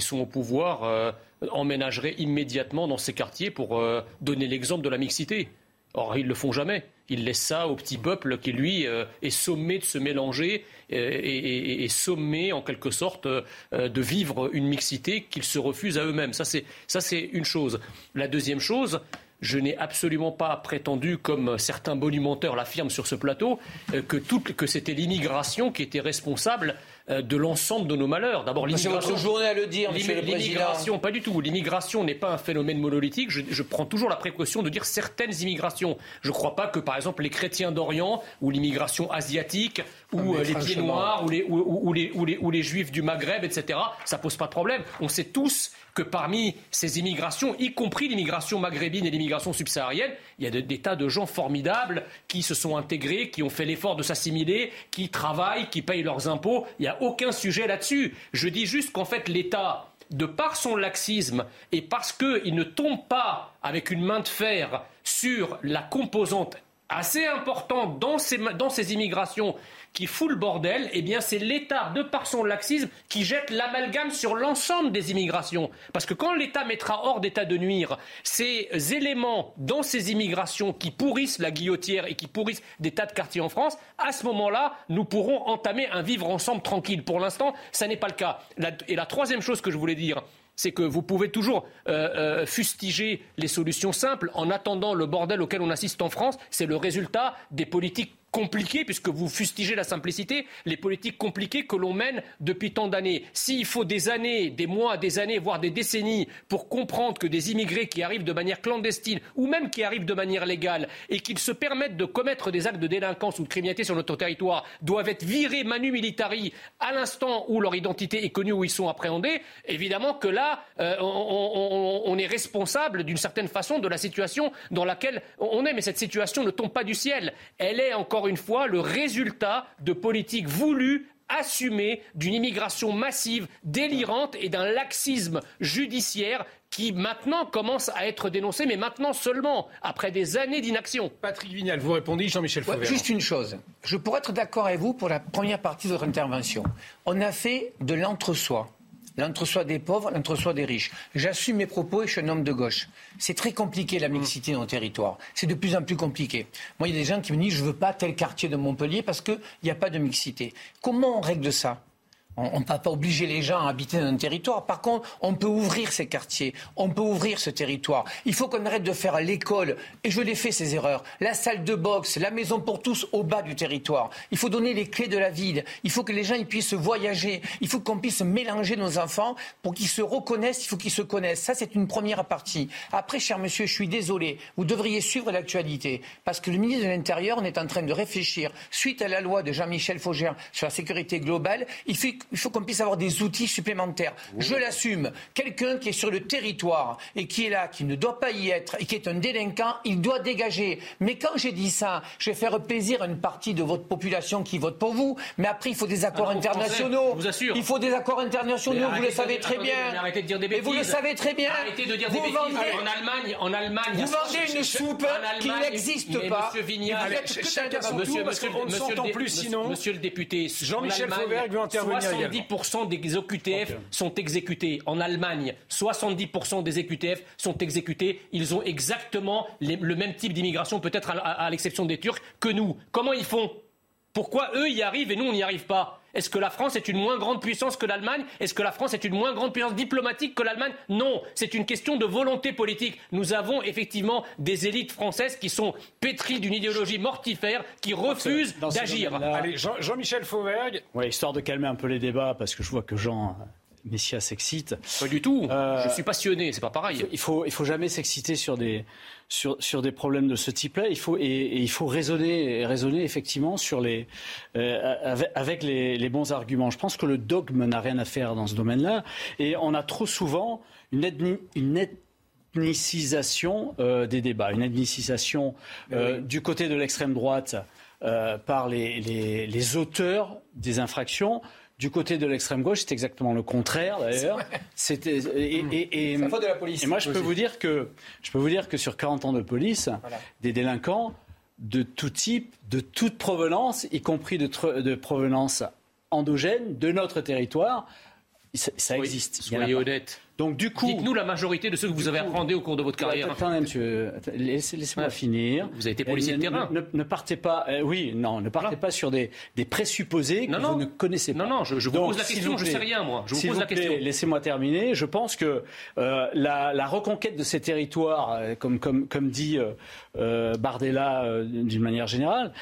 sont au pouvoir euh, emménageraient immédiatement dans ces quartiers pour euh, donner l'exemple de la mixité. Or, ils ne le font jamais. Ils laissent ça au petit peuple qui, lui, euh, est sommé de se mélanger et, sommé, en quelque sorte, de vivre une mixité qu'ils se refusent à eux-mêmes. Ça, c'est une chose. La deuxième chose, je n'ai absolument pas prétendu, comme certains bonimenteurs l'affirment sur ce plateau, euh, que, que c'était l'immigration qui était responsable de l'ensemble de nos malheurs.
D'abord, l'immigration. journée à le dire,
L'immigration, pas du tout. L'immigration n'est pas un phénomène monolithique. Je, prends toujours la précaution de dire certaines immigrations. Je ne crois pas que, par exemple, les chrétiens d'Orient ou l'immigration asiatique ou ah, euh, les pieds noirs ou les, ou, les, ou, les, ou les juifs du Maghreb, etc., ça pose pas de problème. On sait tous que parmi ces immigrations, y compris l'immigration maghrébine et l'immigration subsaharienne, il y a des tas de gens formidables qui se sont intégrés, qui ont fait l'effort de s'assimiler, qui travaillent, qui payent leurs impôts. Il n'y a aucun sujet là-dessus. Je dis juste qu'en fait, l'État, de par son laxisme et parce qu'il ne tombe pas avec une main de fer sur la composante assez importante dans ces, dans ces immigrations qui fout le bordel, eh bien c'est l'État, de par son laxisme, qui jette l'amalgame sur l'ensemble des immigrations. Parce que quand l'État mettra hors d'état de nuire ces éléments dans ces immigrations qui pourrissent la guillotière et qui pourrissent des tas de quartiers en France, à ce moment-là, nous pourrons entamer un vivre ensemble tranquille. Pour l'instant, ça n'est pas le cas. et la troisième chose que je voulais dire, c'est que vous pouvez toujours euh, euh, fustiger les solutions simples en attendant le bordel auquel on assiste en France. C'est le résultat des politiques compliquées, puisque vous fustigez la simplicité, les politiques compliquées que l'on mène depuis tant d'années. S'il faut des années, des mois, des années, voire des décennies pour comprendre que des immigrés qui arrivent de manière clandestine ou même qui arrivent de manière légale et qu'ils se permettent de commettre des actes de délinquance ou de criminalité sur notre territoire doivent être virés manu militari à l'instant où leur identité est connue, où ils sont appréhendés, évidemment que là, euh, on, est responsable d'une certaine façon de la situation dans laquelle on est. Mais cette situation ne tombe pas du ciel. Elle est encore une fois le résultat de politiques voulues assumées d'une immigration massive, délirante et d'un laxisme judiciaire qui maintenant commence à être dénoncé, mais maintenant seulement, après des années d'inaction.
Patrick Vignal, vous répondez, Jean-Michel Fauvert.
juste une chose. Je pourrais être d'accord avec vous pour la première partie de votre intervention. On a fait de l'entre-soi l'entre-soi des pauvres, l'entre-soi des riches. J'assume mes propos et je suis un homme de gauche. C'est très compliqué la mixité dans le territoire. C'est de plus en plus compliqué. Moi, il y a des gens qui me disent je ne veux pas tel quartier de Montpellier parce qu'il n'y a pas de mixité. Comment on règle ça? On ne peut pas obliger les gens à habiter dans un territoire. Par contre, on peut ouvrir ces quartiers, on peut ouvrir ce territoire. Il faut qu'on arrête de faire l'école, et je l'ai fait ces erreurs, la salle de boxe, la maison pour tous au bas du territoire. Il faut donner les clés de la ville. Il faut que les gens puissent voyager. Il faut qu'on puisse mélanger nos enfants pour qu'ils se reconnaissent. Il faut qu'ils se connaissent. Ça, c'est une première partie. Après, cher monsieur, je suis désolé. Vous devriez suivre l'actualité. Parce que le ministre de l'Intérieur, on est en train de réfléchir, suite à la loi de Jean-Michel Faugère sur la sécurité globale, il faut il faut qu'on puisse avoir des outils supplémentaires. Je l'assume. Quelqu'un qui est sur le territoire et qui est là, qui ne doit pas y être et qui est un délinquant, il doit dégager. Mais quand j'ai dit ça, je vais faire plaisir à une partie de votre population qui vote pour vous. Mais après, il faut des accords internationaux.
je vous assure.
Il faut des accords internationaux. Vous le savez très bien.
arrêtez de dire des bêtises.
vous le savez très bien.
Arrêtez de dire des bêtises. En Allemagne, en Allemagne,
vous vendez une soupe qui n'existe pas.
Monsieur Vignal,
chacun son tour parce qu'on ne s'entend plus sinon.
Monsieur le député,
Jean-Michel Fauvert veut intervenir
70% des OQTF sont exécutés. En Allemagne, 70% des EQTF sont exécutés. Ils ont exactement le même type d'immigration, peut-être à, l'exception des Turcs, que nous. Comment ils font? Pourquoi eux y arrivent et nous on n'y arrive pas? Est-ce que la France est une moins grande puissance que l'Allemagne? Est-ce que la France est une moins grande puissance diplomatique que l'Allemagne? Non, c'est une question de volonté politique. Nous avons effectivement des élites françaises qui sont pétries d'une idéologie mortifère, qui refusent d'agir.
Allez, Jean-Michel Fauvergue.
Ouais, histoire de calmer un peu les débats, parce que je vois que Jean Messia s'excite.
Pas du tout. Euh, je suis passionné, c'est pas pareil.
Il faut, il faut jamais s'exciter sur des, sur, sur des problèmes de ce type-là. Il faut, et, il faut raisonner, raisonner effectivement sur les, euh, avec, les, les, bons arguments. Je pense que le dogme n'a rien à faire dans ce domaine-là. Et on a trop souvent une, ethnie, une ethnicisation euh, des débats, une ethnicisation du côté de l'extrême droite par les, les, les auteurs des infractions du côté de l'extrême gauche, c'est exactement le contraire d'ailleurs. C'était
et, et, de la police.
Et moi, je peux vous dire que je peux vous dire que sur 40 ans de police, des délinquants de tout type, de toute provenance, y compris de, de provenance endogène de notre territoire, ça, existe.
Soyez honnête.
Donc du coup,
dites-nous la majorité de ceux que vous avez appréhendés au cours de votre carrière.
Attendez, monsieur, laissez-moi finir.
Vous avez été policier de terrain.
Ne, partez pas, euh, oui, non, ne partez pas sur des, présupposés que vous ne connaissez pas.
Non, non, je, vous pose la question, je ne sais rien, moi. Je vous pose la question.
Laissez-moi terminer. Je pense que euh, la, la, reconquête de ces territoires, euh, comme, comme, comme dit euh, Bardella d'une manière générale,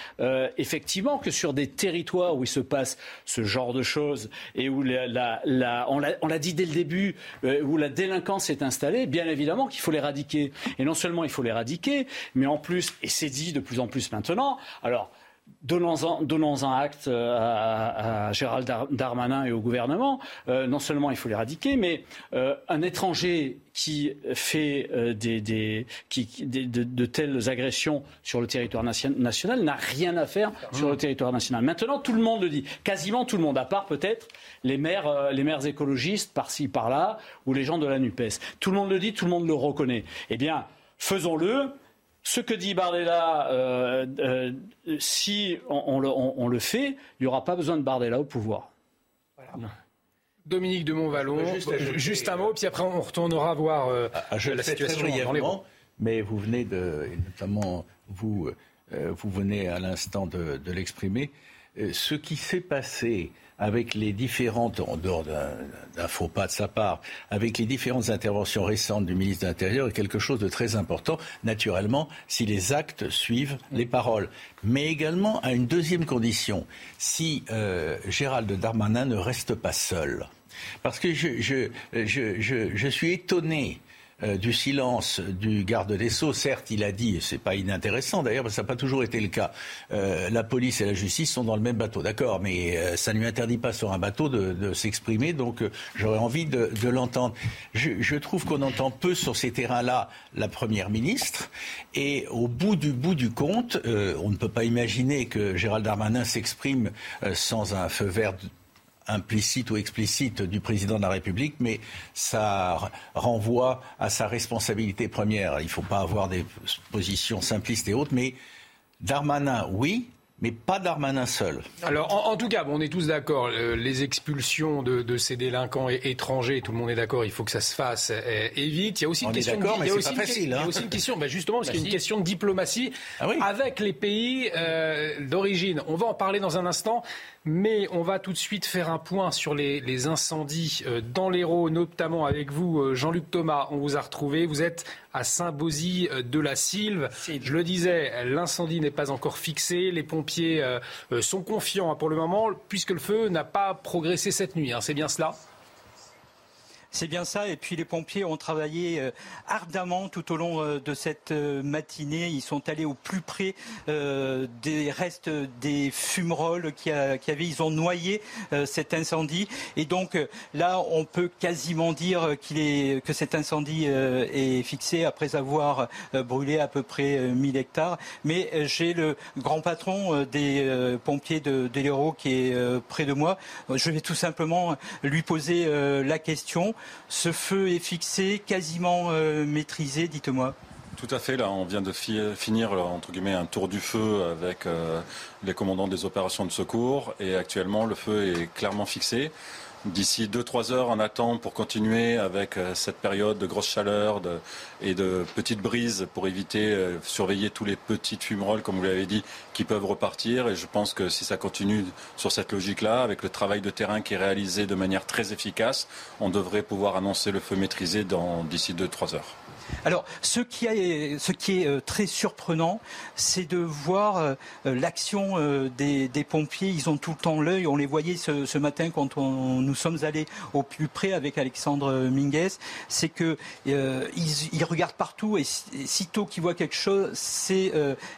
effectivement que sur des territoires où il se passe ce genre de choses et où la, la, la on l'a dit dès le début où la délinquance est installée, bien évidemment qu'il faut l'éradiquer. Et non seulement il faut l'éradiquer, mais en plus, et c'est dit de plus en plus maintenant, alors donnons-en, acte euh, à, Gérald Darmanin et au gouvernement. Euh, non seulement il faut l'éradiquer, mais euh, un étranger qui fait de, telles agressions sur le territoire national n'a rien à faire sur le territoire national. Maintenant, tout le monde le dit, quasiment tout le monde, à part peut-être les maires, les maires écologistes par-ci, par-là, ou les gens de la NUPES. Tout le monde le dit, tout le monde le reconnaît. Eh bien, faisons-le ce que dit Bardella, euh, euh, si on, le, fait, il n'y aura pas besoin de Bardella au pouvoir.
Dominique de Montvalon, juste, un mot, puis après on retournera voir euh,
je la situation dans Mais vous venez de, notamment vous, vous venez à l'instant de, l'exprimer. Ce qui s'est passé avec les différentes, en dehors d'un faux pas de sa part, avec les différentes interventions récentes du ministre de l'Intérieur est quelque chose de très important, naturellement, si les actes suivent les paroles. Mais également à une deuxième condition, si euh, Gérald Darmanin ne reste pas seul. Parce que je, je, je, je suis étonné euh, du silence du garde des Sceaux. Certes, il a dit, c'est pas inintéressant d'ailleurs, parce ça n'a pas toujours été le cas, euh, la police et la justice sont dans le même bateau, d'accord, mais euh, ça ne lui interdit pas sur un bateau de, s'exprimer, donc j'aurais envie de, l'entendre. Je, trouve qu'on entend peu sur ces terrains-là la Première ministre, et au bout du bout du compte, on ne peut pas imaginer que Gérald Darmanin s'exprime sans un feu vert implicite ou explicite du président de la République, mais ça renvoie à sa responsabilité première. Il ne faut pas avoir des positions simplistes et autres, mais Darmanin, oui, mais pas Darmanin seul.
Alors, en, tout cas, on est tous d'accord. Euh, les expulsions de, ces délinquants étrangers, tout le monde est d'accord. Il faut que ça se fasse et, vite. Il y a aussi une question.
mais c'est pas facile. Il
y a aussi une question, bah, justement, parce qu'il y a une question de diplomatie ah avec les pays euh, d'origine. On va en parler dans un instant. Mais on va tout de suite faire un point sur les, incendies euh, dans l'Hérault, notamment avec vous, euh, Jean-Luc Thomas. On vous a retrouvé. Vous êtes à Saint-Bosy euh, de la Sylve. Je le disais, l'incendie n'est pas encore fixé. Les pompiers sont confiants hein, pour le moment, puisque le feu n'a pas progressé cette nuit. Hein. C'est bien cela?
C'est bien ça. Et puis les pompiers ont travaillé euh, ardemment tout au long euh, de cette euh, matinée. Ils sont allés au plus près des restes des fumerolles qui, avait. Ils ont noyé cet incendie. Et donc là, on peut quasiment dire qu'il est, que cet incendie est fixé après avoir brûlé à peu près 1000 hectares. Mais j'ai le grand patron des pompiers de, de qui est près de moi. Je vais tout simplement lui poser la question. Ce feu est fixé, quasiment euh, maîtrisé, dites-moi.
Tout à fait. Là, on vient de finir entre un tour du feu avec euh, les commandants des opérations de secours et actuellement le feu est clairement fixé. D'ici 2-3 heures, on attend pour continuer avec euh, cette période de grosse chaleur et de petites brises pour éviter, surveiller tous les petites fumerolles, comme vous l'avez dit, qui peuvent repartir. Et je pense que si ça continue sur cette logique-là, avec le travail de terrain qui est réalisé de manière très efficace, on devrait pouvoir annoncer le feu maîtrisé d'ici 2-3 heures.
Alors, ce qui est, euh, très surprenant, c'est de voir euh, l'action euh, des, pompiers. Ils ont tout le temps l'œil. On les voyait ce, matin quand nous sommes allés au plus près avec Alexandre Minguez. C'est que ils, regardent partout et sitôt qu'ils voient quelque chose, c'est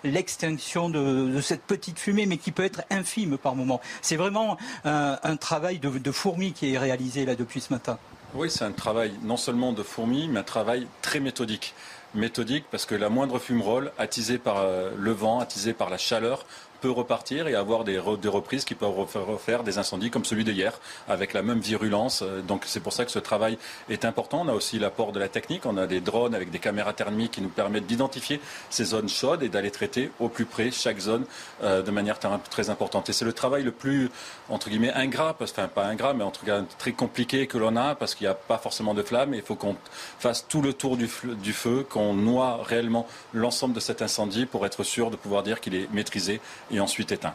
l'extinction de, cette petite fumée, mais qui peut être infime par moment. C'est vraiment un, travail de, de fourmi qui est réalisé là depuis ce matin.
Oui, c'est un travail non seulement de fourmis, mais un travail très méthodique. Méthodique parce que la moindre fumerole, attisée par euh, le vent, attisée par la chaleur, peut repartir et avoir des, reprises qui peuvent refaire des incendies comme celui d'hier, avec la même virulence. Euh, donc c'est pour ça que ce travail est important. On a aussi l'apport de la technique. On a des drones avec des caméras thermiques qui nous permettent d'identifier ces zones chaudes et d'aller traiter au plus près chaque zone euh, de manière très importante. Et c'est le travail le plus, entre guillemets, ingrat, enfin pas ingrat, mais en tout cas très compliqué que l'on a parce qu'il n'y a pas forcément de flammes. Il faut qu'on fasse tout le tour du feu, qu'on noie réellement l'ensemble de cet incendie pour être sûr de pouvoir dire qu'il est maîtrisé ensuite éteint.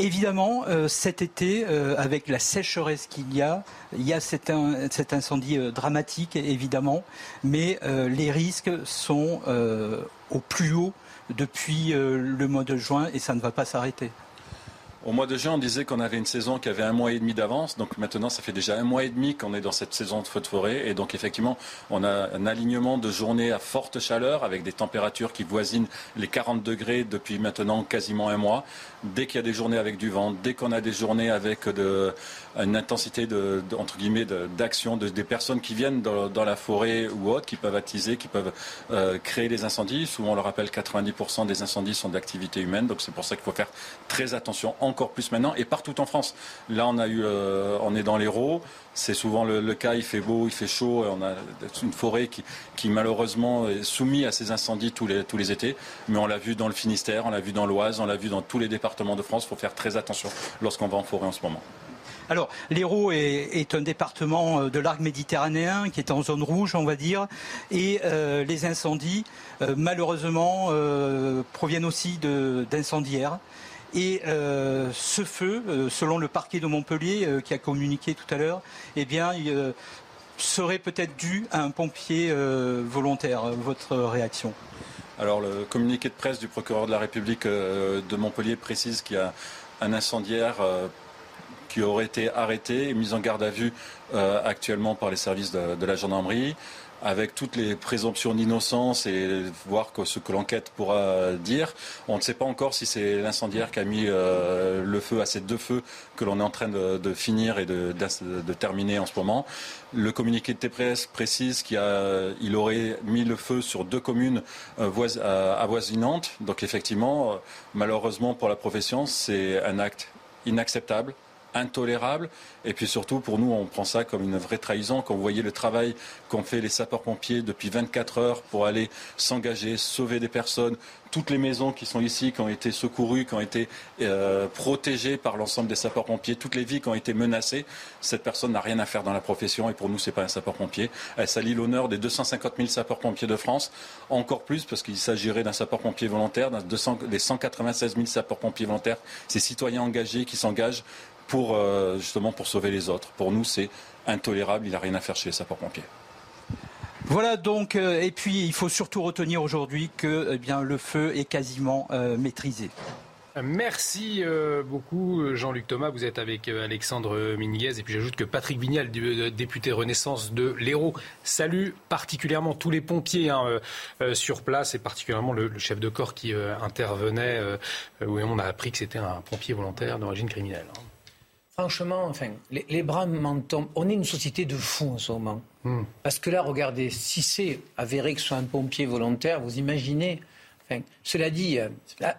Évidemment, euh, cet été, euh, avec la sécheresse qu'il y a, il y a cet, incendie euh, dramatique, évidemment, mais les risques sont au plus haut depuis le mois de juin et ça ne va pas s'arrêter.
Au mois de juin, on disait qu'on avait une saison qui avait un mois et demi d'avance. Donc maintenant, ça fait déjà un mois et demi qu'on est dans cette saison de feu de forêt. Et donc effectivement, on a un alignement de journées à forte chaleur avec des températures qui voisinent les 40 degrés depuis maintenant quasiment un mois. Dès qu'il y a des journées avec du vent, dès qu'on a des journées avec de, une intensité de, entre guillemets d'action de, des personnes qui viennent dans, la forêt ou autres, qui peuvent attiser, qui peuvent euh, créer des incendies. Souvent, on le rappelle, 90% des incendies sont d'activité humaine, donc c'est pour ça qu'il faut faire très attention, encore plus maintenant, et partout en France. Là, on a eu, euh, on est dans l'Hérault. C'est souvent le, cas, il fait beau, il fait chaud, on a une forêt qui, qui malheureusement est soumise à ces incendies tous les, tous les étés. Mais on l'a vu dans le Finistère, on l'a vu dans l'Oise, on l'a vu dans tous les départements de France. Il faut faire très attention lorsqu'on va en forêt en ce moment.
Alors, l'Hérault est, un département euh, de l'arc méditerranéen qui est en zone rouge, on va dire, et euh, les incendies, euh, malheureusement, proviennent aussi d'incendiaires.
Et ce feu, selon le parquet de Montpellier qui a communiqué tout à l'heure, eh bien, serait peut-être dû à un pompier volontaire. Votre réaction?
Alors le communiqué de presse du procureur de la République de Montpellier précise qu'il y a un incendiaire qui aurait été arrêté et mis en garde à vue euh, actuellement par les services de la gendarmerie avec toutes les présomptions d'innocence et voir ce que l'enquête pourra dire. On ne sait pas encore si c'est l'incendiaire qui a mis euh, le feu à ces deux feux que l'on est en train de, finir et de, terminer en ce moment. Le communiqué de TPS précise qu'il aurait mis le feu sur deux communes euh, avoisinantes. Donc effectivement, euh, malheureusement pour la profession, c'est un acte inacceptable intolérable. Et puis surtout, pour nous, on prend ça comme une vraie trahison. Quand vous voyez le travail qu'ont fait les sapeurs-pompiers depuis 24 heures pour aller s'engager, sauver des personnes, toutes les maisons qui sont ici, qui ont été secourues, qui ont été euh, protégées par l'ensemble des sapeurs-pompiers, toutes les vies qui ont été menacées, cette personne n'a rien à faire dans la profession et pour nous, ce n'est pas un sapeur-pompier. Elle salit l'honneur des 250 000 sapeurs-pompiers de France, encore plus parce qu'il s'agirait d'un sapeur-pompier volontaire, des 196 000 sapeurs-pompiers volontaires, ces citoyens engagés qui s'engagent pour euh, justement pour sauver les autres. Pour nous, c'est intolérable. Il n'a rien à faire chez les sapeurs-pompiers.
Voilà donc, euh, et puis il faut surtout retenir aujourd'hui que eh bien, le feu est quasiment euh, maîtrisé.
Merci beaucoup Jean-Luc Thomas, vous êtes avec Alexandre Minguez et puis j'ajoute que Patrick Vignal, député Renaissance de l'Hérault, salue particulièrement tous les pompiers hein, sur place et particulièrement le, chef de corps qui intervenait où on a appris que c'était un pompier volontaire d'origine criminelle.
Franchement, enfin, les, bras m'en tombent. On est une société de fous en ce moment. Hmm. Parce que là, regardez, si c'est avéré que ce soit un pompier volontaire, vous imaginez. Enfin, cela dit, euh,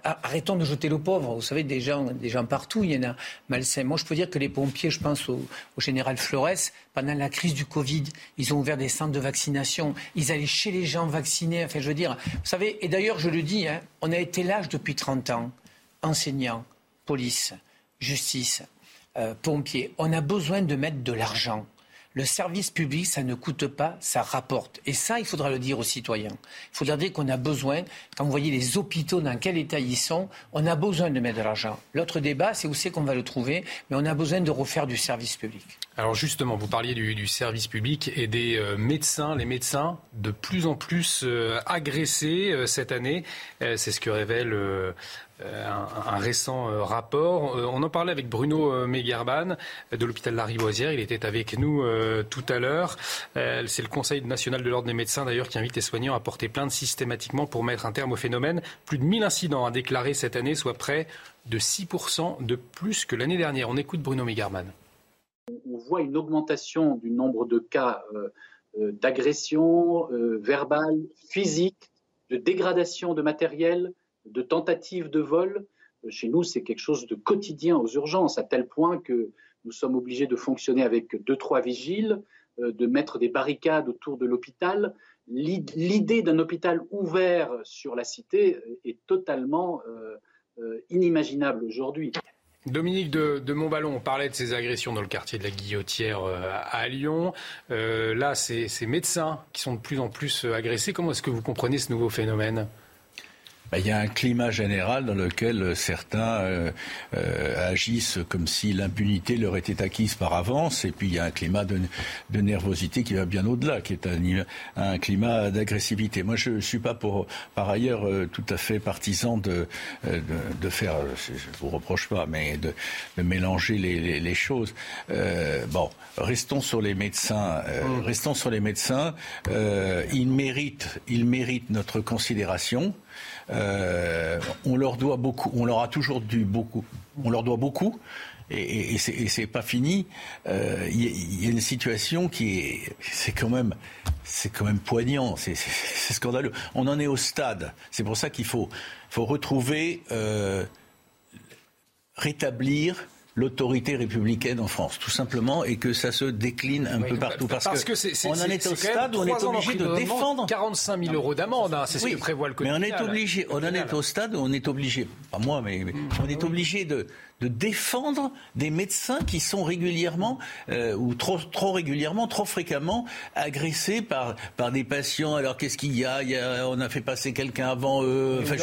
arrêtons de jeter le pauvre. Vous savez, des gens, des gens partout, il y en a malsains. Moi, je peux dire que les pompiers, je pense au, général Flores, pendant la crise du Covid, ils ont ouvert des centres de vaccination. Ils allaient chez les gens vaccinés. Enfin, je veux dire, vous savez, et d'ailleurs, je le dis, hein, on a été l'âge depuis 30 ans. Enseignants, police, justice, euh, pompiers. On a besoin de mettre de l'argent. Le service public, ça ne coûte pas, ça rapporte. Et ça, il faudra le dire aux citoyens. Il faudra dire qu'on a besoin, quand vous voyez les hôpitaux dans quel état ils sont, on a besoin de mettre de l'argent. L'autre débat, c'est où c'est qu'on va le trouver, mais on a besoin de refaire du service public.
Alors justement, vous parliez du, service public et des euh, médecins. Les médecins, de plus en plus euh, agressés cette année. c'est ce que révèle euh, un, récent euh, rapport. Euh, on en parlait avec Bruno Megarban de l'hôpital Lariboisière. Il était avec nous tout à l'heure. C'est le Conseil national de l'ordre des médecins d'ailleurs qui invite les soignants à porter plainte systématiquement pour mettre un terme au phénomène. Plus de 1000 incidents à déclarer cette année, soit près de 6% de plus que l'année dernière. On écoute Bruno Megarban.
On voit une augmentation du nombre de cas d'agression verbale, physique, de dégradation de matériel, de tentatives de vol. Euh, chez nous, c'est quelque chose de quotidien aux urgences, à tel point que nous sommes obligés de fonctionner avec deux, trois vigiles, euh, de mettre des barricades autour de l'hôpital. L'idée d'un hôpital ouvert sur la cité euh, est totalement inimaginable aujourd'hui.
Dominique de, de, Montballon, on parlait de ces agressions dans le quartier de la Guillotière à Lyon. là, c'est ces médecins qui sont de plus en plus agressés. Comment est-ce que vous comprenez ce nouveau phénomène?
Il y a un climat général dans lequel certains euh, euh, agissent comme si l'impunité leur était acquise par avance, et puis il y a un climat de, de nervosité qui va bien au-delà, qui est un, un climat d'agressivité. Moi, je ne suis pas pour, par ailleurs euh, tout à fait partisan de, de, de, faire, je vous reproche pas, mais de, de mélanger les, les, les choses. bon, restons sur les médecins. Mmh. Restons sur les médecins. ils méritent, ils méritent notre considération. Euh, on leur doit beaucoup, on leur a toujours dû beaucoup, on leur doit beaucoup. Et, c'est pas fini. Euh, il y, a une situation qui est, c'est quand même, c'est quand même poignant, c'est scandaleux. On en est au stade. C'est pour ça qu'il faut, faut retrouver, euh, rétablir l'autorité républicaine en France, tout simplement, et que ça se décline un peu partout.
Parce, que, on en est, au stade où on est obligé de défendre 45 000 euros d'amende. Hein, c'est ce que prévoit le code
Mais on est obligé, on en est au stade où on est obligé, pas moi, mais, mais mmh. on est obligé de de défendre des médecins qui sont régulièrement euh, ou trop, trop régulièrement, trop fréquemment agressés par, par des patients. Alors qu'est-ce qu'il y, a, il y a On a fait passer quelqu'un avant eux. Enfin,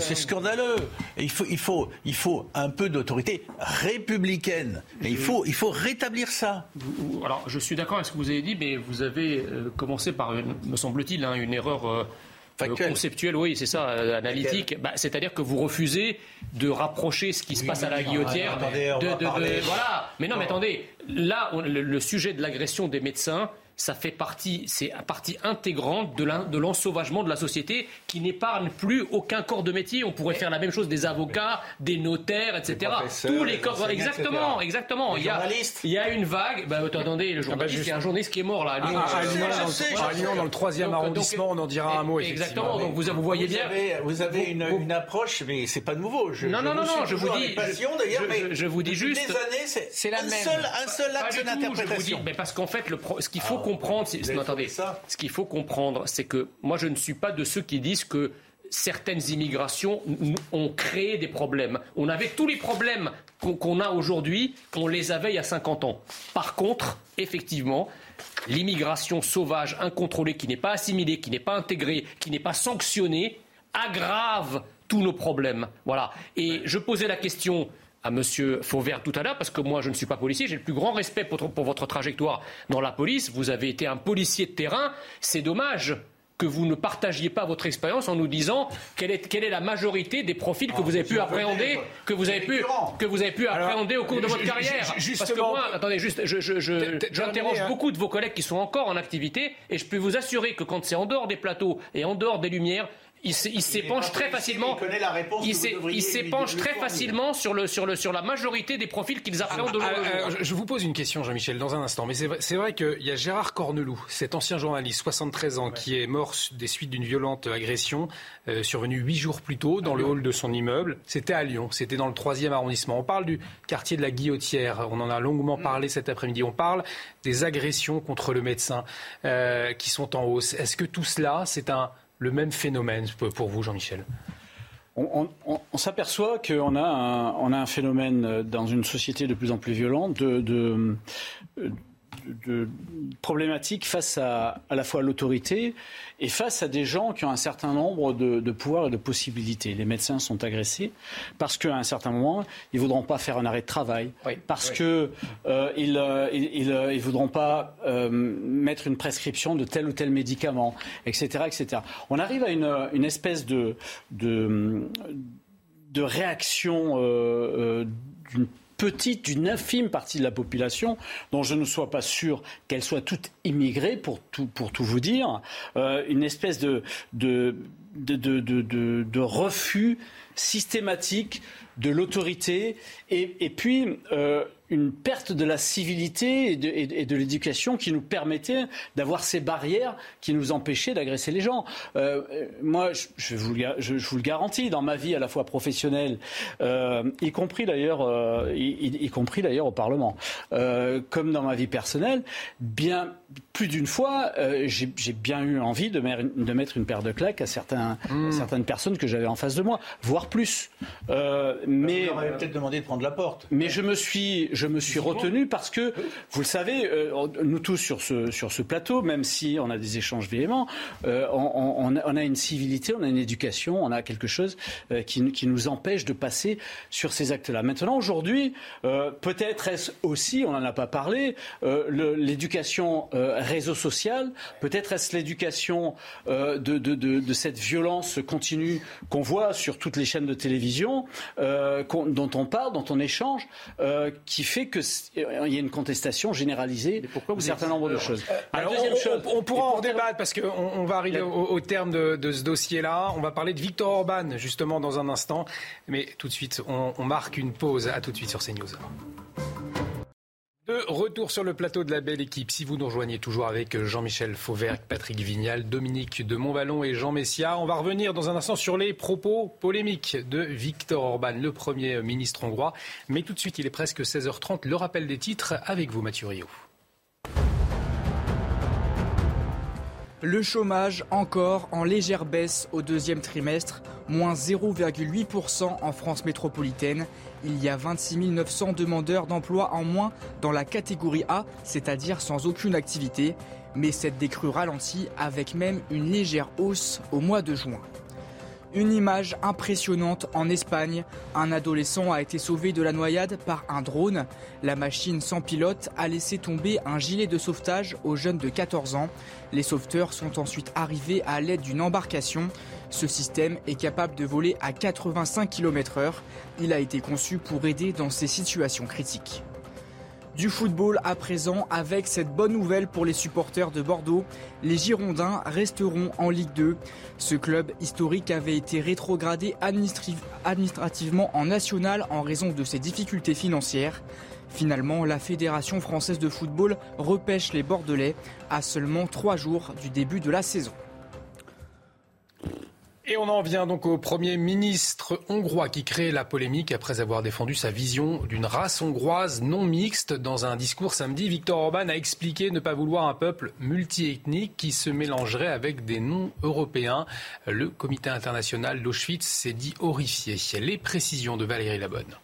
c'est scandaleux. il, faut, il, faut, il faut un peu d'autorité républicaine. Et il faut, il faut rétablir ça.
Alors je suis d'accord avec ce que vous avez dit, mais vous avez euh, commencé par, me semble-t-il, hein, une erreur. Euh, conceptuel, oui, c'est ça, euh, analytique. Bah, c'est-à-dire que vous refusez de rapprocher ce qui se passe à la guillotière de, voilà. Mais non, mais attendez, là, le sujet de l'agression des médecins, ça fait partie, c'est partie intégrante de l'ensauvagement de la société qui n'épargne plus aucun corps de métier. On pourrait faire la même chose des avocats, des notaires, etc. Tous les corps, exactement, exactement. il y, a, il y a une vague. Bah, attendez, le ah, bah, journaliste, il y a un journaliste qui est mort là. À Lyon,
à Lyon, dans, le troisième arrondissement, on en dira un mot.
Exactement. Donc vous, vous voyez bien.
Vous avez une, une approche, mais c'est pas nouveau.
Je, non, non, non, non. Je vous dis. Je vous dis juste.
C'est la même. Un seul acte d'interprétation.
Mais parce qu'en fait, ce qu'il faut comprendre, attendez, ce qu'il faut comprendre, c'est que moi je ne suis pas de ceux qui disent que certaines immigrations ont créé des problèmes. On avait tous les problèmes qu'on a aujourd'hui, qu'on les avait il y a 50 ans. Par contre, effectivement, l'immigration sauvage, incontrôlée, qui n'est pas assimilée, qui n'est pas intégrée, qui n'est pas sanctionnée, aggrave tous nos problèmes. Voilà. Et je posais la question à M. Fauvert tout à l'heure, parce que moi je ne suis pas policier, j'ai le plus grand respect pour, votre trajectoire dans la police. Vous avez été un policier de terrain. C'est dommage que vous ne partagiez pas votre expérience en nous disant quelle est, quelle est la majorité des profils que ah, vous avez pu appréhender, que vous avez pu, que vous avez pu appréhender au cours de votre carrière. Parce que moi, attendez, juste, j'interroge je, beaucoup de vos collègues qui sont encore en activité et je peux vous assurer que quand c'est en dehors des plateaux et en dehors des lumières, il s'épanche très facilement. Il s'épanche très facilement sur, le, sur, le, sur la majorité des profils qu'ils appréhendent
ah, ah, aujourd'hui. Je vous pose une question, Jean-Michel, dans un instant. Mais c'est vrai, vrai qu'il y a Gérard Corneloup, cet ancien journaliste, 73 ans, qui est mort des suites d'une violente agression euh, survenue huit jours plus tôt dans le hall de son immeuble. C'était à Lyon, c'était dans le troisième arrondissement. On parle du quartier de la Guillotière. On en a longuement parlé cet après-midi. On parle des agressions contre le médecin euh, qui sont en hausse. Est-ce que tout cela, c'est un le même phénomène pour vous, Jean-Michel?
On, s'aperçoit qu'on a, un, a un phénomène dans une société de plus en plus violente de problématiques face à à la fois l'autorité et face à des gens qui ont un certain nombre de, de pouvoirs et de possibilités. Les médecins sont agressés parce qu'à un certain moment, ils ne voudront pas faire un arrêt de travail, parce qu'ils euh, ils, euh, ils, euh, ils, voudront pas euh, mettre une prescription de tel ou tel médicament, etc. etc. On arrive à une, une espèce de, de, de réaction euh, d'une petite, d'une infime partie de la population, dont je ne sois pas sûr qu'elle soit toute immigrée, pour tout, pour tout vous dire, euh, une espèce de, refus systématique de l'autorité. Et, et, puis euh, une perte de la civilité et de, et de l'éducation qui nous permettait d'avoir ces barrières qui nous empêchaient d'agresser les gens. Euh, moi, je, je, vous le, je, vous le, garantis, dans ma vie à la fois professionnelle, euh, y compris d'ailleurs, euh, y, y, compris d'ailleurs au Parlement, comme dans ma vie personnelle, bien plus d'une fois, j'ai bien eu envie de, de, mettre une paire de claques à, certains, mmh. certaines personnes que j'avais en face de moi, voire plus.
Euh, mais on peut-être demandé de prendre la porte.
Mais je me suis, je me suis retenu parce que, vous le savez, euh, nous tous sur ce, sur ce plateau, même si on a des échanges véhéments, euh, on, on, a une civilité, on a une éducation, on a quelque chose euh, qui, qui, nous empêche de passer sur ces actes-là. Maintenant, aujourd'hui, peut-être est-ce aussi, on n'en a pas parlé, l'éducation réseau social, peut-être est-ce l'éducation de, de, de, de, cette violence continue qu'on voit sur toutes les chaînes de télévision, dont on parle, dont on échange, qui fait qu'il y a une contestation généralisée de un certain nombre de choses.
Alors, on, pourra en débattre parce qu'on on va arriver au, terme de, ce dossier-là. On va parler de Victor Orban justement dans un instant. Mais tout de suite, on, marque une pause. À tout de suite sur CNews. De retour sur le plateau de la belle équipe. Si vous nous rejoignez toujours avec Jean-Michel Fauvert, Patrick Vignal, Dominique de Montvalon et Jean Messia, on va revenir dans un instant sur les propos polémiques de Viktor Orban, le Premier ministre hongrois. Mais tout de suite, il est presque 16h30. Le rappel des titres avec vous, Mathieu Rio.
Le chômage encore en légère baisse au deuxième trimestre, moins 0,8% en France métropolitaine. Il y a 26 900 demandeurs d'emploi en moins dans la catégorie A, c'est-à-dire sans aucune activité. Mais cette décrue ralentit avec même une légère hausse au mois de juin. Une image impressionnante en Espagne. Un adolescent a été sauvé de la noyade par un drone. La machine sans pilote a laissé tomber un gilet de sauvetage au jeune de 14 ans. Les sauveteurs sont ensuite arrivés à l'aide d'une embarcation. Ce système est capable de voler à 85 km/h. Il a été conçu pour aider dans ces situations critiques. Du football à présent avec cette bonne nouvelle pour les supporters de Bordeaux. Les Girondins resteront en Ligue 2. Ce club historique avait été rétrogradé administrativement en national en raison de ses difficultés financières. Finalement, la Fédération française de football repêche les Bordelais à seulement trois jours du début de la saison.
Et on en vient donc au Premier ministre hongrois qui crée la polémique après avoir défendu sa vision d'une race hongroise non mixte. Dans un discours samedi, Viktor Orban a expliqué ne pas vouloir un peuple multiethnique qui se mélangerait avec des non-européens. Le comité international d'Auschwitz s'est dit horrifié. Les précisions de Valérie Labonne.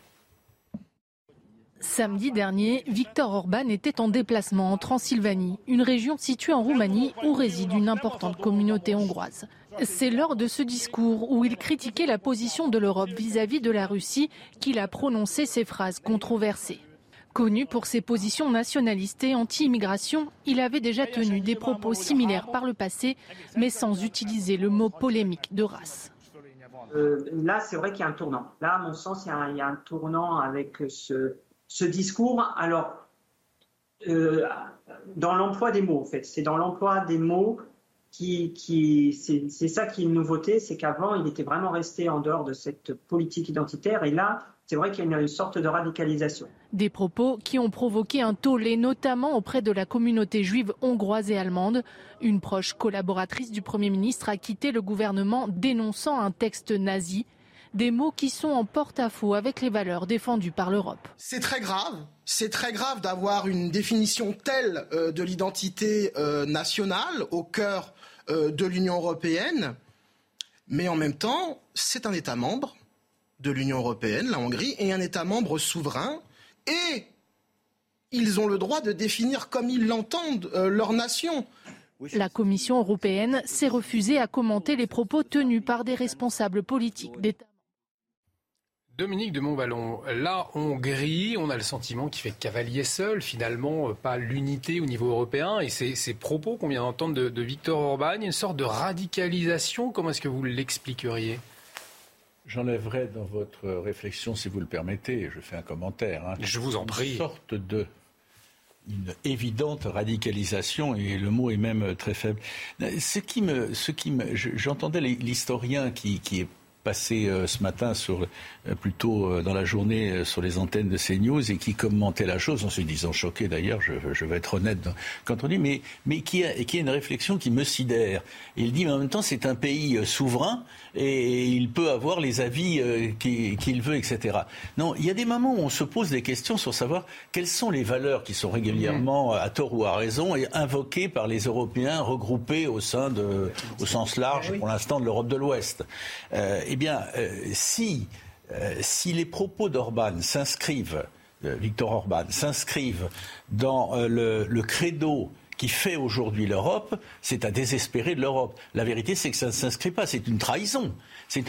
Samedi dernier, Viktor Orban était en déplacement en Transylvanie, une région située en Roumanie où réside une importante communauté hongroise. C'est lors de ce discours où il critiquait la position de l'Europe vis-à-vis de la Russie qu'il a prononcé ces phrases controversées. Connu pour ses positions nationalistes et anti-immigration, il avait déjà tenu des propos similaires par le passé, mais sans utiliser le mot polémique de race.
Euh, là, c'est vrai qu'il y a un tournant. Là, à mon sens, il y a un, tournant avec ce, discours. Alors, euh, dans l'emploi des mots, en fait, c'est dans l'emploi des mots qui, c'est ça qui est une nouveauté, c'est qu'avant, il était vraiment resté en dehors de cette politique identitaire, et là, c'est vrai qu'il y a une sorte de radicalisation.
Des propos qui ont provoqué un tollé, notamment auprès de la communauté juive hongroise et allemande. Une proche collaboratrice du Premier ministre a quitté le gouvernement dénonçant un texte nazi. Des mots qui sont en porte-à-faux avec les valeurs défendues par l'Europe.
C'est très grave. C'est très grave d'avoir une définition telle euh, de l'identité euh, nationale au cœur euh, de l'Union européenne, mais en même temps, c'est un État membre de l'Union européenne, la Hongrie, et un État membre souverain, et ils ont le droit de définir comme ils l'entendent euh, leur nation.
La Commission européenne s'est refusée à commenter les propos tenus par des responsables politiques d'État.
Dominique de Montballon, la Hongrie, on a le sentiment qu'il fait cavalier seul, finalement, euh, pas l'unité au niveau européen. Et ces, propos qu'on vient d'entendre de, de, Victor Orban, une sorte de radicalisation, comment est-ce que vous l'expliqueriez?
J'enlèverai dans votre réflexion, si vous le permettez, je fais un commentaire. Hein,
je vous en prie.
Une sorte de une évidente radicalisation et le mot est même très faible. Ce qui me, ce qui me, j'entendais l'historien qui, qui est passé euh, ce matin sur euh, plutôt euh, dans la journée sur les antennes de CNews et qui commentait la chose en se disant choqué d'ailleurs, je, je, vais être honnête quand on dit mais mais qui a qui a une réflexion qui me sidère. Il dit mais en même temps c'est un pays souverain et il peut avoir les avis qu'il veut etc. Non, il y a des moments où on se pose des questions sur savoir quelles sont les valeurs qui sont régulièrement à tort ou à raison invoquées par les Européens regroupés au sein de au sens large pour l'instant de l'Europe de l'Ouest. Eh bien, euh, si, euh, si les propos d'Orban s'inscrivent, euh, Victor Orban, s'inscrivent dans le, le credo qui fait aujourd'hui l'Europe, c'est à désespérer de l'Europe. La vérité, c'est que ça ne s'inscrit pas, c'est une trahison.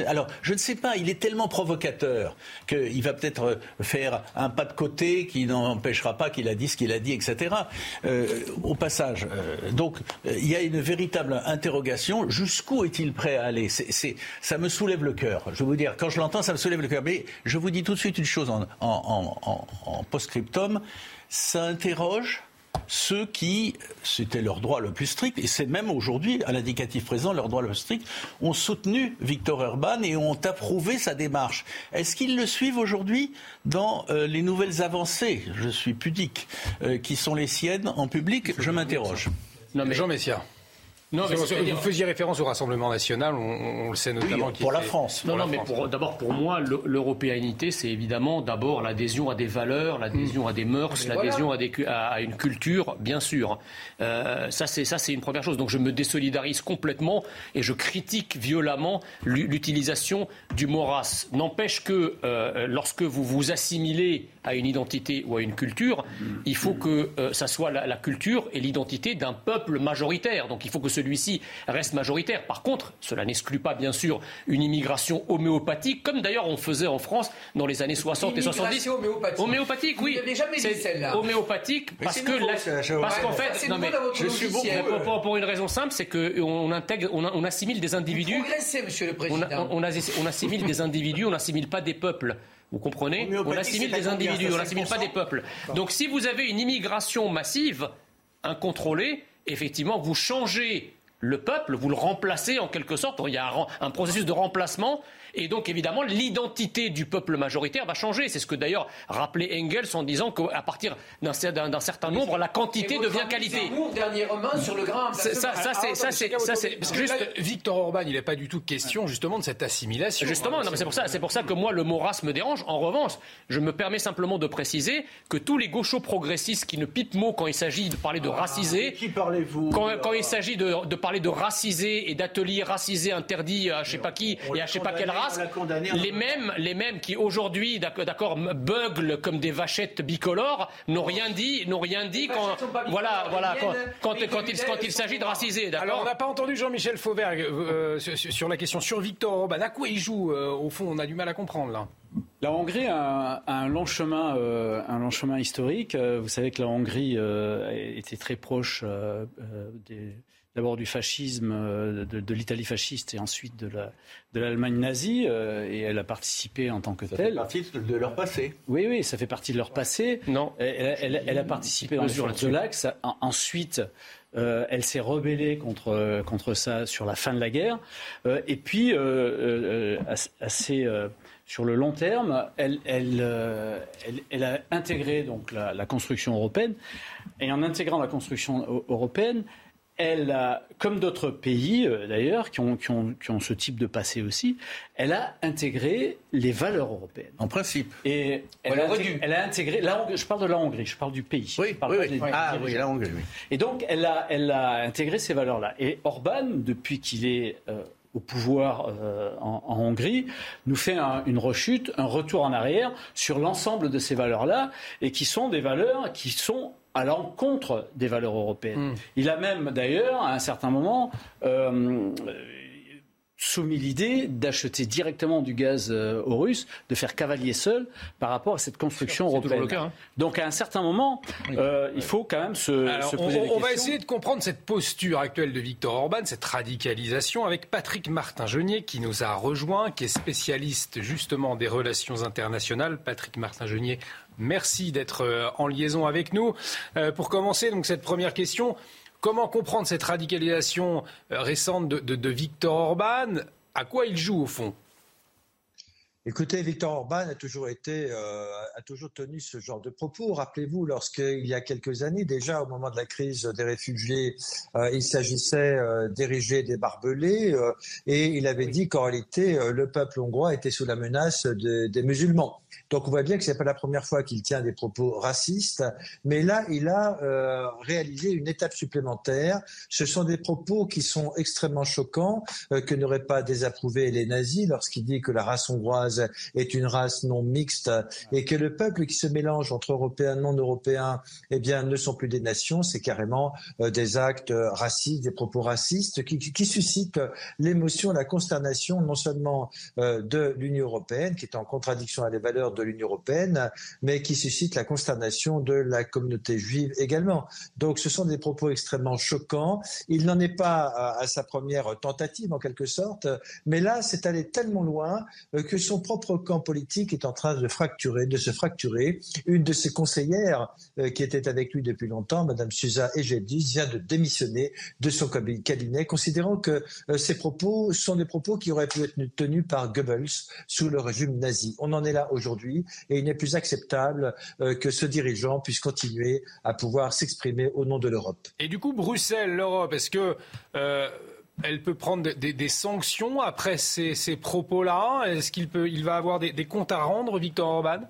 Alors, je ne sais pas, il est tellement provocateur qu'il va peut-être euh, faire un pas de côté qui n'empêchera pas qu'il a dit ce qu'il a dit, etc. Euh, au passage, euh, donc, il y a une véritable interrogation. Jusqu'où est-il prêt à aller? Ça me soulève le cœur. Je vais vous dire, quand je l'entends, ça me soulève le cœur. Mais je vous dis tout de suite une chose en, en, en, en post-scriptum. Ça interroge ceux qui, c'était leur droit le plus strict, et c'est même aujourd'hui, à l'indicatif présent, leur droit le plus strict, ont soutenu Victor Orban et ont approuvé sa démarche. Est-ce qu'ils le suivent aujourd'hui dans euh, les nouvelles avancées, je suis pudique, euh, qui sont les siennes en public? Je m'interroge.
Jean Messia. Non, mais vous faisiez référence au Rassemblement national, on, le sait notamment.
pour la France.
Non, non, mais d'abord pour moi, l'européanité, c'est évidemment d'abord l'adhésion à des valeurs, l'adhésion à des mœurs, l'adhésion à, une culture, bien sûr. Euh, ça, c'est ça, c'est une première chose. Donc je me désolidarise complètement et je critique violemment l'utilisation du mot race. N'empêche que euh, lorsque vous vous assimilez à une identité ou à une culture, il faut que euh, ça soit la, la culture et l'identité d'un peuple majoritaire. Donc il faut que ce celui-ci reste majoritaire. Par contre, cela n'exclut pas, bien sûr, une immigration homéopathique, comme d'ailleurs on faisait en France dans les années 60 et 70.
Homéopathique.
homéopathique, oui.
Vous n'avez jamais dit celle-là.
Homéopathique, parce que, parce qu'en fait, non, mais je suis pour, pour, une raison simple, c'est qu'on intègre, on, assimile des individus.
Vous monsieur le président.
On, on, assimile des individus, on n'assimile pas des peuples. Vous comprenez? On assimile des individus, on n'assimile pas des peuples. Donc si vous avez une immigration massive, incontrôlée, effectivement, vous changez le peuple, vous le remplacez en quelque sorte. Il y a un processus de remplacement et donc, évidemment, l'identité du peuple majoritaire va changer. C'est ce que d'ailleurs rappelait Engels en disant qu'à partir d'un certain nombre, la quantité devient qualité.
dernier sur le grain.
Ça, ça c'est, ça, c'est, ça, c'est. Juste, Victor Orban, il n'est pas du tout question justement de cette assimilation.
Justement, non, mais c'est pour ça, c'est pour ça que moi le mot race me dérange. En revanche, je me permets simplement de préciser que tous les gauchos progressistes qui ne pipent mot quand il s'agit de parler de ah, raciser,
qui parlez-vous
quand, il s'agit de, de, parler de raciser et d'ateliers racisés interdits à je sais pas qui et à je sais pas quelle race les mêmes, les mêmes qui aujourd'hui, d'accord, beuglent comme des vachettes bicolores, n'ont rien dit, n'ont rien dit quand, voilà, voilà, quand, quand, il, quand il s'agit de raciser.
Alors, on n'a pas entendu Jean-Michel Fauvergue euh, sur, la question sur Victor Orban. À quoi il joue euh, Au fond, on a du mal à comprendre là?
La Hongrie a un, long chemin, euh, un long chemin historique. Vous savez que la Hongrie était très proche des d'abord du fascisme, euh, de, l'Italie fasciste et ensuite de, la, de l'Allemagne nazie, euh, et elle a participé en tant que
telle.
Ça fait
partie de leur passé.
Oui, oui, ça fait partie de leur passé.
Non.
Elle, elle, a participé dans les de l'Axe. Ensuite, euh, elle s'est rebellée contre, contre ça sur la fin de la guerre. et puis, assez sur le long terme, elle, elle, elle, a intégré donc la, la, construction européenne. Et en intégrant la construction européenne, elle a, comme d'autres pays euh, d'ailleurs, qui ont, ce type de passé aussi, elle a intégré les valeurs européennes.
En principe.
Et elle, a, intégré, elle a intégré, je parle de la Hongrie, je parle du pays.
Oui, ah oui, la Hongrie, oui.
Et donc, elle a, elle a intégré ces valeurs-là. Et Orban, depuis qu'il est euh, au pouvoir euh, en, Hongrie, nous fait une rechute, un retour en arrière sur l'ensemble de ces valeurs-là, et qui sont des valeurs qui sont à l'encontre des valeurs européennes. Hmm. Il a même d'ailleurs, à un certain moment, euh, soumis l'idée d'acheter directement du gaz euh, aux Russes, de faire cavalier seul par rapport à cette construction européenne. Hein. Donc à un certain moment, euh, il faut quand même se, poser on, des questions.
On va essayer de comprendre cette posture actuelle de Victor Orban, cette radicalisation, avec Patrick Martin-Genier qui nous a rejoint, qui est spécialiste justement des relations internationales. Patrick Martin-Genier, merci d'être euh, en liaison avec nous. pour commencer, donc cette première question. Comment comprendre cette radicalisation euh, récente de, Victor Orban? À quoi il joue au fond?
Écoutez, Victor Orban a toujours été, euh, a toujours tenu ce genre de propos. Rappelez-vous, lorsqu'il y a quelques années, déjà au moment de la crise des réfugiés, euh, il s'agissait d'ériger des barbelés et il avait dit qu'en réalité, le peuple hongrois était sous la menace des musulmans. Donc on voit bien que ce n'est pas la première fois qu'il tient des propos racistes, mais là, il a euh, réalisé une étape supplémentaire. Ce sont des propos qui sont extrêmement choquants, euh, que n'auraient pas désapprouvé les nazis lorsqu'il dit que la race hongroise est une race non mixte et que le peuple qui se mélange entre européens et non européens, eh ne sont plus des nations, c'est carrément euh, des actes racistes, des propos racistes qui, suscitent l'émotion, la consternation non seulement de l'Union européenne, qui est en contradiction avec les valeurs de de l'Union européenne, mais qui suscite la consternation de la communauté juive également. Donc ce sont des propos extrêmement choquants. Il n'en est pas à, sa première tentative en quelque sorte, mais là c'est allé tellement loin euh, que son propre camp politique est en train de fracturer, de se fracturer. Une de ses conseillères, euh, qui était avec lui depuis longtemps, Madame Susa Egedis, vient de démissionner de son cabinet, considérant que euh, ces propos sont des propos qui auraient pu être tenus par Goebbels sous le régime nazi. On en est là aujourd'hui et il n'est plus acceptable euh, que ce dirigeant puisse continuer à pouvoir s'exprimer au nom de l'Europe.
Et du coup, Bruxelles, l'Europe, est-ce que elle peut prendre des, sanctions après ces, propos-là? Est-ce qu'il il va avoir des, des comptes à rendre, Victor Orban?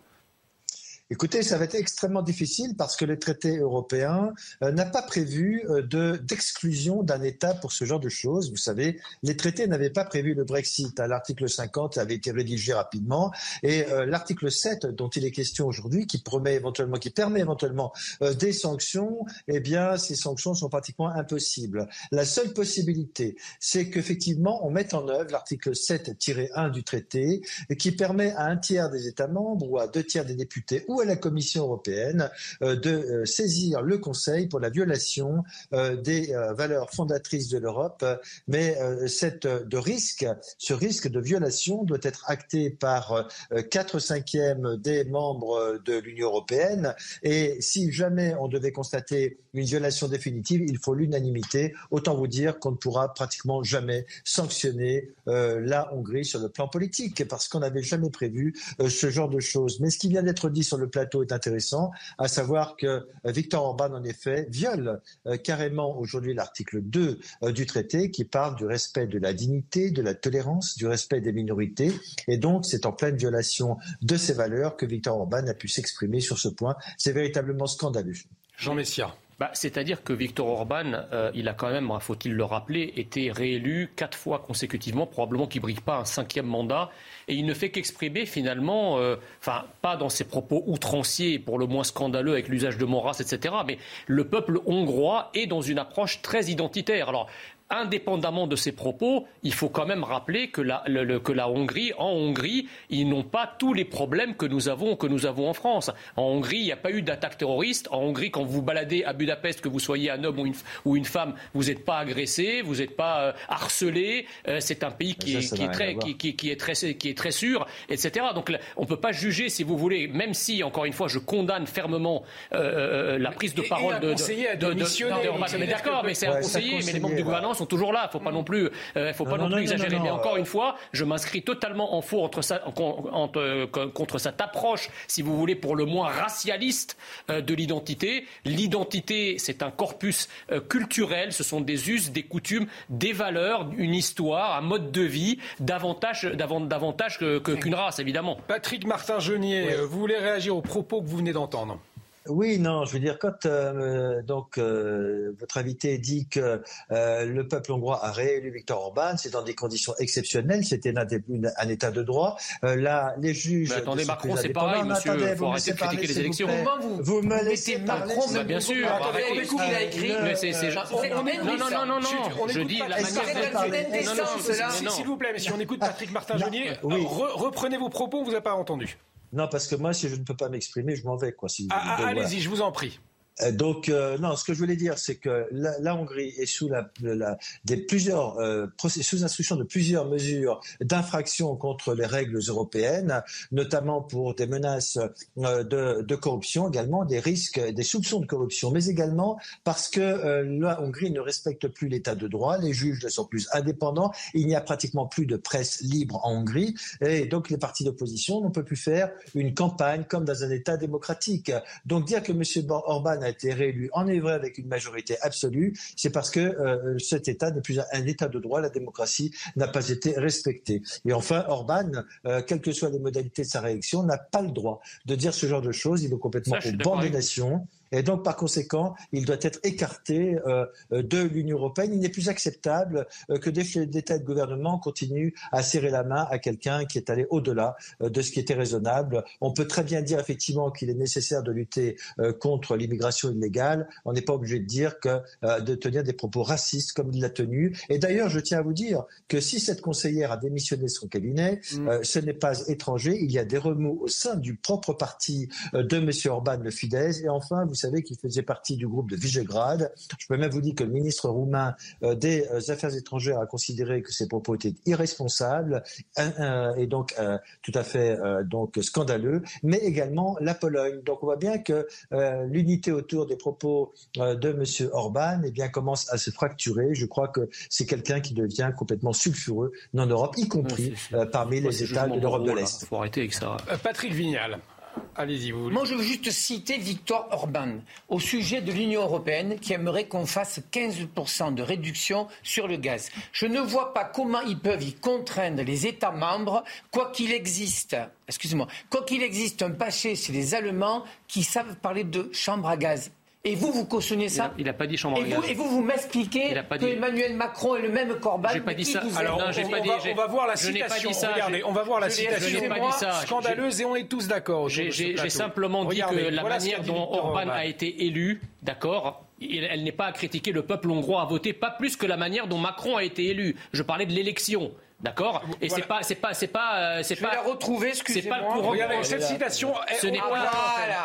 Écoutez, ça va être extrêmement difficile parce que le traité européen euh, n'a pas prévu euh, de, d'exclusion d'un État pour ce genre de choses. Vous savez, les traités n'avaient pas prévu le Brexit. L'article 50 avait été rédigé rapidement et euh, l'article 7 dont il est question aujourd'hui, qui promet éventuellement, qui permet éventuellement des sanctions, eh bien, ces sanctions sont pratiquement impossibles. La seule possibilité, c'est qu'effectivement, on mette en œuvre l'article 7-1 du traité qui permet à un tiers des États membres ou à deux tiers des députés ou la Commission européenne euh, de euh, saisir le Conseil pour la violation euh, des valeurs fondatrices de l'Europe. Mais cette, de risque, ce risque de violation doit être acté par 4 cinquièmes des membres de l'Union européenne. Et si jamais on devait constater une violation définitive, il faut l'unanimité. Autant vous dire qu'on ne pourra pratiquement jamais sanctionner la Hongrie sur le plan politique, parce qu'on n'avait jamais prévu ce genre de choses. Mais ce qui vient d'être dit sur le plateau est intéressant, à savoir que euh, Victor Orban, en effet, viole euh, carrément aujourd'hui l'article 2 euh, du traité qui parle du respect de la dignité, de la tolérance, du respect des minorités. Et donc, c'est en pleine violation de ces valeurs que Victor Orban a pu s'exprimer sur ce point. C'est véritablement scandaleux.
Jean Messia.
Bah, c'est-à-dire que Victor Orban, il a quand même, hein, faut-il le rappeler, été réélu quatre fois consécutivement, probablement qu'il ne brille pas un cinquième mandat et il ne fait qu'exprimer finalement, euh, pas dans ses propos outranciers, pour le moins scandaleux avec l'usage de mon etc., mais le peuple hongrois est dans une approche très identitaire. Alors indépendamment de ces propos, il faut quand même rappeler que la, que la Hongrie, en Hongrie, ils n'ont pas tous les problèmes que nous avons, que nous avons en France. En Hongrie, il n'y a pas eu d'attaque terroriste. En Hongrie, quand vous baladez à Budapest, que vous soyez un homme ou une, ou une femme, vous n'êtes pas agressé, vous n'êtes pas euh, harcelé. Euh, c'est un pays qui, est, qui, est très, qui, qui, est très, qui est très sûr, etc. Donc on ne peut pas juger, si vous voulez, même si, encore une fois, je condamne fermement euh, la prise de parole de, de, de, de, Mais d'accord, mais c'est un conseiller, mais les membres du gouvernement sont toujours là. Faut pas non plus, euh, faut pas non, plus exagérer. Mais encore une fois, je m'inscris totalement en faux entre sa, euh, contre cette approche, si vous voulez, pour le moins racialiste euh, de l'identité. L'identité, c'est un corpus culturel. Ce sont des us, des coutumes, des valeurs, une histoire, un mode de vie, davantage, davantage qu'une race, évidemment.
Patrick Martin-Genier, vous voulez réagir aux propos que vous venez d'entendre?
Oui, non, je veux dire, quand euh, donc euh, votre invité dit que euh, le peuple hongrois a réélu Viktor Orban, c'est dans des conditions exceptionnelles, c'était un, un, état de droit. là, les juges.
Mais attendez, Macron, c'est pareil, monsieur. Il faut arrêter de critiquer les élections.
Vous, vous me laissez Macron,
bah, bien sûr. Arrêtez. Il a écrit. Mais c'est, non, non, non, non, non. Je dis la
manière. S'il vous plaît, si on écoute Patrick Martin-Genier, reprenez vos propos, on vous a pas entendu.
Non, parce que moi, si je ne peux pas m'exprimer, je m'en vais. Quoi,
si, ah, ah allez-y, je vous en prie.
Euh, donc, euh, non, ce que je voulais dire, c'est que la, Hongrie est sous, la, des plusieurs, euh, sous instruction de plusieurs mesures d'infraction contre les règles européennes, notamment pour des menaces de, de, corruption, également des risques, des soupçons de corruption, mais également parce que la Hongrie ne respecte plus l'état de droit, les juges ne sont plus indépendants, il n'y a pratiquement plus de presse libre en Hongrie, et donc les partis d'opposition n'ont peut plus faire une campagne comme dans un État démocratique. Donc dire que M. Orban a été réélu en vrai avec une majorité absolue, c'est parce que euh, cet État n'est plus un État de droit, la démocratie n'a pas été respectée. Et enfin, Orban, euh, quelles que soient les modalités de sa réélection, n'a pas le droit de dire ce genre de choses. Il est complètement au banc des nations. Et donc, par conséquent, il doit être écarté euh, de l'Union européenne. Il n'est plus acceptable euh, que des chefs d'État et de gouvernement continuent à serrer la main à quelqu'un qui est allé au-delà euh, de ce qui était raisonnable. On peut très bien dire effectivement qu'il est nécessaire de lutter contre l'immigration illégale. On n'est pas obligé de dire que de tenir des propos racistes comme il l'a tenu. Et d'ailleurs, je tiens à vous dire que si cette conseillère a démissionné de son cabinet, mm. ce n'est pas étranger. Il y a des remous au sein du propre parti de M. Orban, le Fidesz. Et enfin, vous savez qu'il faisait partie du groupe de Visegrad. Je peux même vous dire que le ministre roumain des Affaires étrangères a considéré que ces propos étaient irresponsables et donc tout à fait donc scandaleux, mais également la Pologne. Donc on voit bien que l'unité autour des propos de M. Orban eh bien, commence à se fracturer. Je crois que c'est quelqu'un qui devient complètement sulfureux dans l'Europe, y compris parmi les États de l'Europe de l'Est.
Il faut arrêter avec ça.
Patrick Vignal.
Moi, je veux juste citer Victor Orban au sujet de l'Union européenne qui aimerait qu'on fasse 15% de réduction sur le gaz. Je ne vois pas comment ils peuvent y contraindre les États membres, quoi qu'il existe, excusez-moi, quoi qu'il existe un passé chez les Allemands qui savent parler de chambre à gaz. Et vous, vous cautionnez ça
Il n'a pas dit chambre à
et. Vous, et vous, vous m'expliquez que
dit...
Emmanuel Macron est le même Corban.
J'ai pas dit ça.
Alors,
non,
on,
pas
on,
dit,
va, on va voir la
je
citation.
Pas dit ça.
Regardez, on va voir la
je
citation.
pas dit ça.
Scandaleuse et on est tous d'accord.
J'ai simplement dit
Regardez,
que la
voilà
manière dont Orban a été élu, d'accord, elle n'est pas à critiquer. Le peuple hongrois a voté pas plus que la manière dont Macron a été élu. Je parlais de l'élection. D'accord Et
Voilà.
c'est pas, c'est pas, c'est pas, c'est
Je vais
pas.
la retrouver,
C'est pas
excusez-moi.
Regardez, cette citation,
Ce
elle-
n'est pas-
Voilà.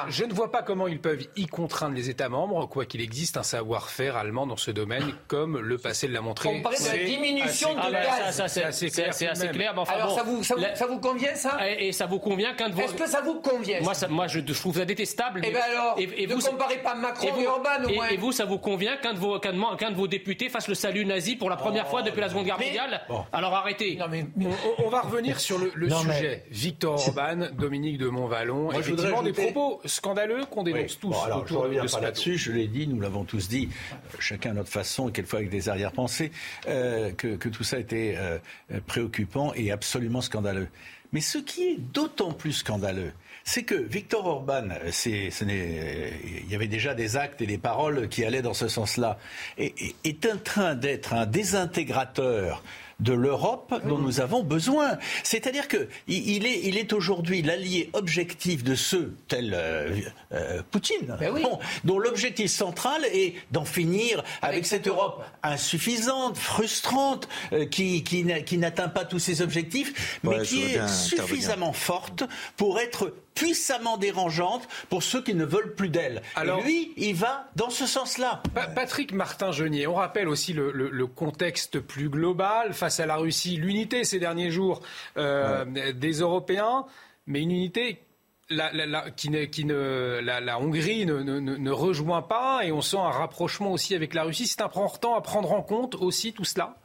Je ne vois pas comment ils peuvent y contraindre les États membres, quoi qu'il existe un savoir-faire allemand dans ce domaine, comme le passé l'a montré.
On parlait de la
C'est
diminution de
Ah
gaz.
ça, ça, c'est
assez
c'est-
clair
c'est assez clair. mais enfin,
Alors,
bon,
ça, vous, ça, vous,
la-
ça vous convient, ça?
Et, et ça vous convient qu'un de vos.
Est-ce que ça vous convient
Moi,
ça?
moi, je, trouve ça détestable.
Eh
mais-
ben alors,
et,
ne
vous,
comparez pas Macron
et vous-
et Orban, au
et-
moins.
et vous, ça vous convient qu'un de vos, qu'un de, vos députés fasse le salut nazi pour la première fois depuis la Seconde Guerre mondiale? Alors arrêtez.
Non, mais,
On, on va revenir sur le, le
Non, mais-
sujet. Victor Orban, Dominique de Montvalon,
Moi, je voudrais
effectivement des
ajouter-
propos scandaleux qu'on dénonce
Oui.
tous
Bon, alors, je
autour
reviens
de
pas là-dessus, je l'ai dit, nous l'avons tous dit, euh, chacun à notre façon, et quelquefois avec des arrière-pensées, euh, que, que tout ça était euh, préoccupant et absolument scandaleux. Mais ce qui est d'autant plus scandaleux, c'est que Victor Orban, c'est, ce n'est, il y avait déjà des actes et des paroles qui allaient dans ce sens-là, est en train d'être un désintégrateur de l'Europe dont nous avons besoin. C'est-à-dire que il est, il est aujourd'hui l'allié objectif de ceux tels euh, euh, Poutine,
Ben oui.
bon, dont l'objectif central est d'en finir avec,
Avec
cette Europe insuffisante, frustrante, euh, qui, qui, n'a- qui n'atteint pas tous ses objectifs, mais
Ouais,
qui est suffisamment forte pour être puissamment dérangeante pour ceux qui ne veulent plus d'elle.
Alors-
Et lui, il va dans ce sens-là.
Pa- Patrick Martin-Genier, on rappelle aussi le, le- le contexte plus global face à la Russie, l'unité ces derniers jours euh, des Européens, mais une unité la, la- la- qui ne, qui ne- la, Hongrie ne- ne rejoint pas et on sent un rapprochement aussi avec la Russie. C'est important à prendre en compte aussi tout cela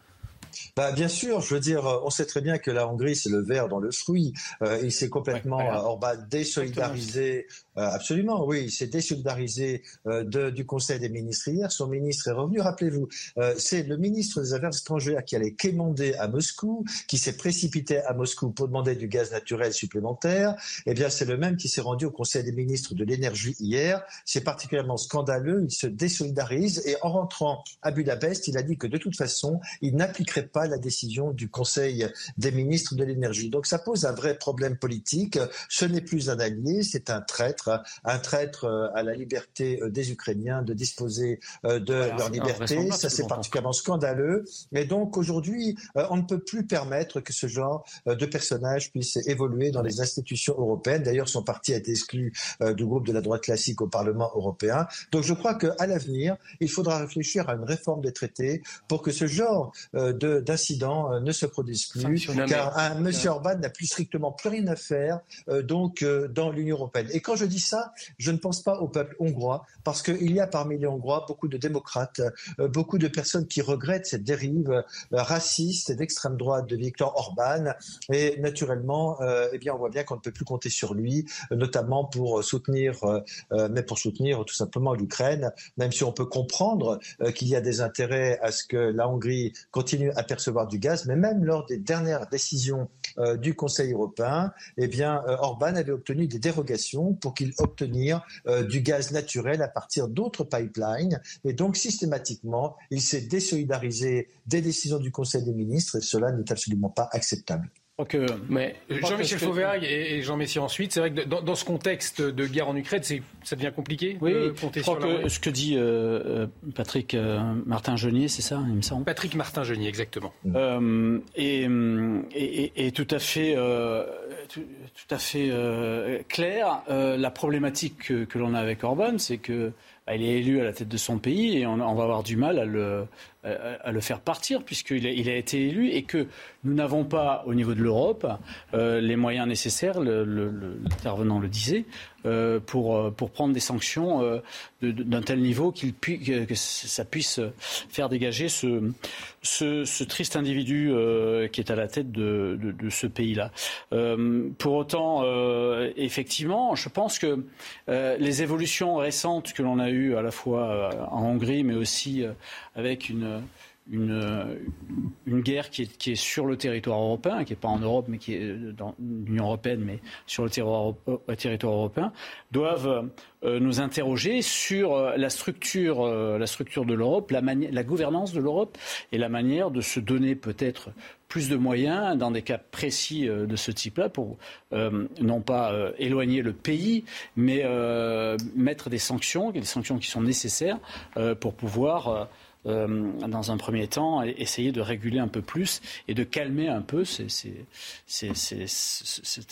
Bah, bien sûr, je veux dire, on sait très bien que la Hongrie, c'est le verre dans le fruit. Euh, il s'est complètement,
Ouais, voilà.
euh, Orban, désolidarisé. Euh, absolument, oui, il s'est désolidarisé euh, de- du Conseil des ministres hier. Son ministre est revenu. Rappelez-vous, euh, c'est le ministre des Affaires étrangères qui allait quémander à Moscou, qui s'est précipité à Moscou pour demander du gaz naturel supplémentaire. Eh bien, c'est le même qui s'est rendu au Conseil des ministres de l'énergie hier. C'est particulièrement scandaleux. Il se désolidarise et en rentrant à Budapest, il a dit que de toute façon, il n'appliquerait pas la décision du Conseil des ministres de l'énergie. Donc ça pose un vrai problème politique. Ce n'est plus un allié, c'est un traître, un traître euh, à la liberté euh, des Ukrainiens de disposer euh, de
Voilà,
leur liberté. Ça,
ce
c'est particulièrement scandaleux. Mais donc aujourd'hui, on ne peut plus permettre que ce genre de personnage puisse évoluer dans les institutions européennes. D'ailleurs, son parti a été exclu du groupe de la droite classique au Parlement européen. Donc je crois qu'à l'avenir, il faudra réfléchir à une réforme des traités pour que ce genre de- d'incidents ne se produise plus, car un. Monsieur Orban n'a plus strictement plus rien à faire donc dans l'Union européenne. Et quand je dis ça, je ne pense pas au peuple hongrois, parce qu'il y a parmi les Hongrois beaucoup de démocrates, euh, beaucoup de personnes qui regrettent cette dérive euh, raciste et d'extrême droite de Viktor Orban. Et naturellement, euh, eh bien, on voit bien qu'on ne peut plus compter sur lui, notamment pour soutenir, mais pour soutenir tout simplement l'Ukraine, même si on peut comprendre qu'il y a des intérêts à ce que la Hongrie continue à percevoir du gaz, mais même lors des dernières décisions euh, du Conseil européen, eh bien, euh, Orban avait obtenu des dérogations pour qu'il obtenir euh, du gaz naturel à partir d'autres pipelines. Et donc, systématiquement, il s'est désolidarisé des décisions du Conseil des ministres et cela n'est absolument pas acceptable.
Que,
mais Jean-Michel Fauvergue et Jean Messi ensuite, c'est vrai que dans, ce contexte de guerre en Ukraine, ça devient compliqué
oui, de compter je crois que ce que dit euh, euh, Patrick euh, Martin-Genier, c'est ça, il me semble
Patrick Martin-Genier, exactement.
et, et, tout à fait, tout, à fait clair. la problématique que, que l'on a avec Orban, c'est que bah, il est élu à la tête de son pays et on, va avoir du mal à le, à, le faire partir puisqu'il a, il a été élu et que nous n'avons pas au niveau de l'Europe euh, les moyens nécessaires, l'intervenant le, le, disait, euh, pour, euh, pour prendre des sanctions euh, d'un tel niveau qu'il que, que, ça puisse faire dégager ce, ce, ce triste individu qui est à la tête de, de, de ce pays-là. pour autant, effectivement, je pense que les évolutions récentes que l'on a eues à la fois en Hongrie, mais aussi avec une une, guerre qui est, sur le territoire européen, qui n'est pas en Europe, mais qui est dans l'Union européenne, mais sur le euh, territoire européen, doivent euh, nous interroger sur euh, la structure, la structure de l'Europe, la, la gouvernance de l'Europe et la manière de se donner peut-être plus de moyens dans des cas précis de ce type-là pour non pas éloigner le pays, mais mettre des sanctions, des sanctions qui sont nécessaires pour pouvoir euh, dans un premier temps, essayer de réguler un peu plus et de calmer un peu cette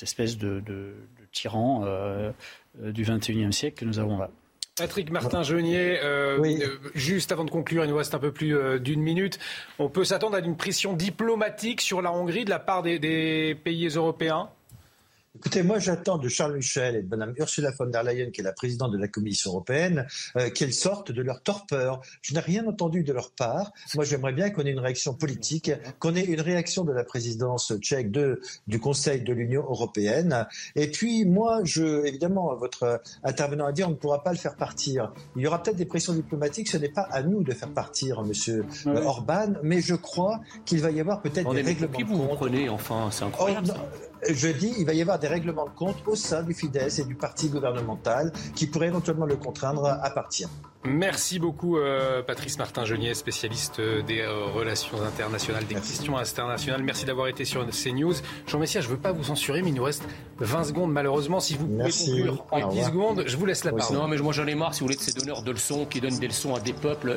espèce de, tyran euh, du XXIe siècle que nous avons là.
Patrick Martin-Jeunier, euh, juste avant de conclure, il nous reste un peu plus d'une minute. On peut s'attendre à une pression diplomatique sur la Hongrie de la part des pays européens?
Écoutez, moi j'attends de Charles Michel et de Mme Ursula von der Leyen, qui est la présidente de la Commission européenne, euh, qu'elles sortent de leur torpeur. Je n'ai rien entendu de leur part. Moi j'aimerais bien qu'on ait une réaction politique, qu'on ait une réaction de la présidence tchèque de, du Conseil de l'Union européenne. Et puis moi, je, évidemment, votre intervenant a dit on ne pourra pas le faire partir. Il y aura peut-être des pressions diplomatiques. Ce n'est pas à nous de faire partir Monsieur Orban, mais je crois qu'il va y avoir peut-être des règlements.
Qui vous prenez enfin C'est incroyable.
Oh, je dis, il va y avoir des règlements de compte au sein du Fidesz et du parti gouvernemental qui pourraient éventuellement le contraindre à partir.
Merci beaucoup euh, Patrice Martin-Genier, spécialiste euh, des euh, relations internationales, des questions internationales. Merci d'avoir été sur CNews. Jean Messia, je ne veux pas vous censurer, mais il nous reste 20 secondes malheureusement. Si vous pouvez conclure en 10 secondes, je vous laisse la parole.
Non, mais moi j'en ai marre, si vous voulez, de ces donneurs de leçons qui donnent des leçons à des peuples.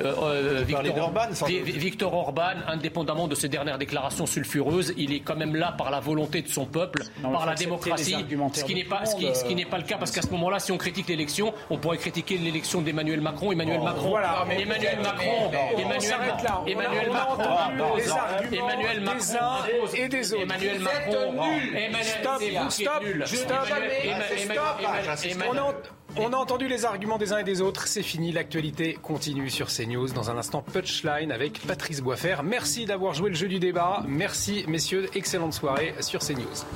Victor, Orban, Victor Orban, indépendamment de ses dernières déclarations sulfureuses, il est quand même là par la volonté de son peuple, par la démocratie, ce qui n'est pas, ce qui, ce qui n'est pas le cas, parce qu'à ce moment-là, si on critique l'élection, on pourrait critiquer l'élection d'Emmanuel Macron Emmanuel Macron. Voilà, Emmanuel Macron. Emmanuel, Emmanuel Macron. Emmanuel Macron.
et des autres.
Emmanuel Macron.
Stop, stop, On a entendu les arguments des uns et des autres. C'est fini. L'actualité continue sur CNews. Dans un instant, Punchline avec Patrice Boisfer. Merci d'avoir joué le jeu du débat. Merci, messieurs. Excellente soirée sur CNews.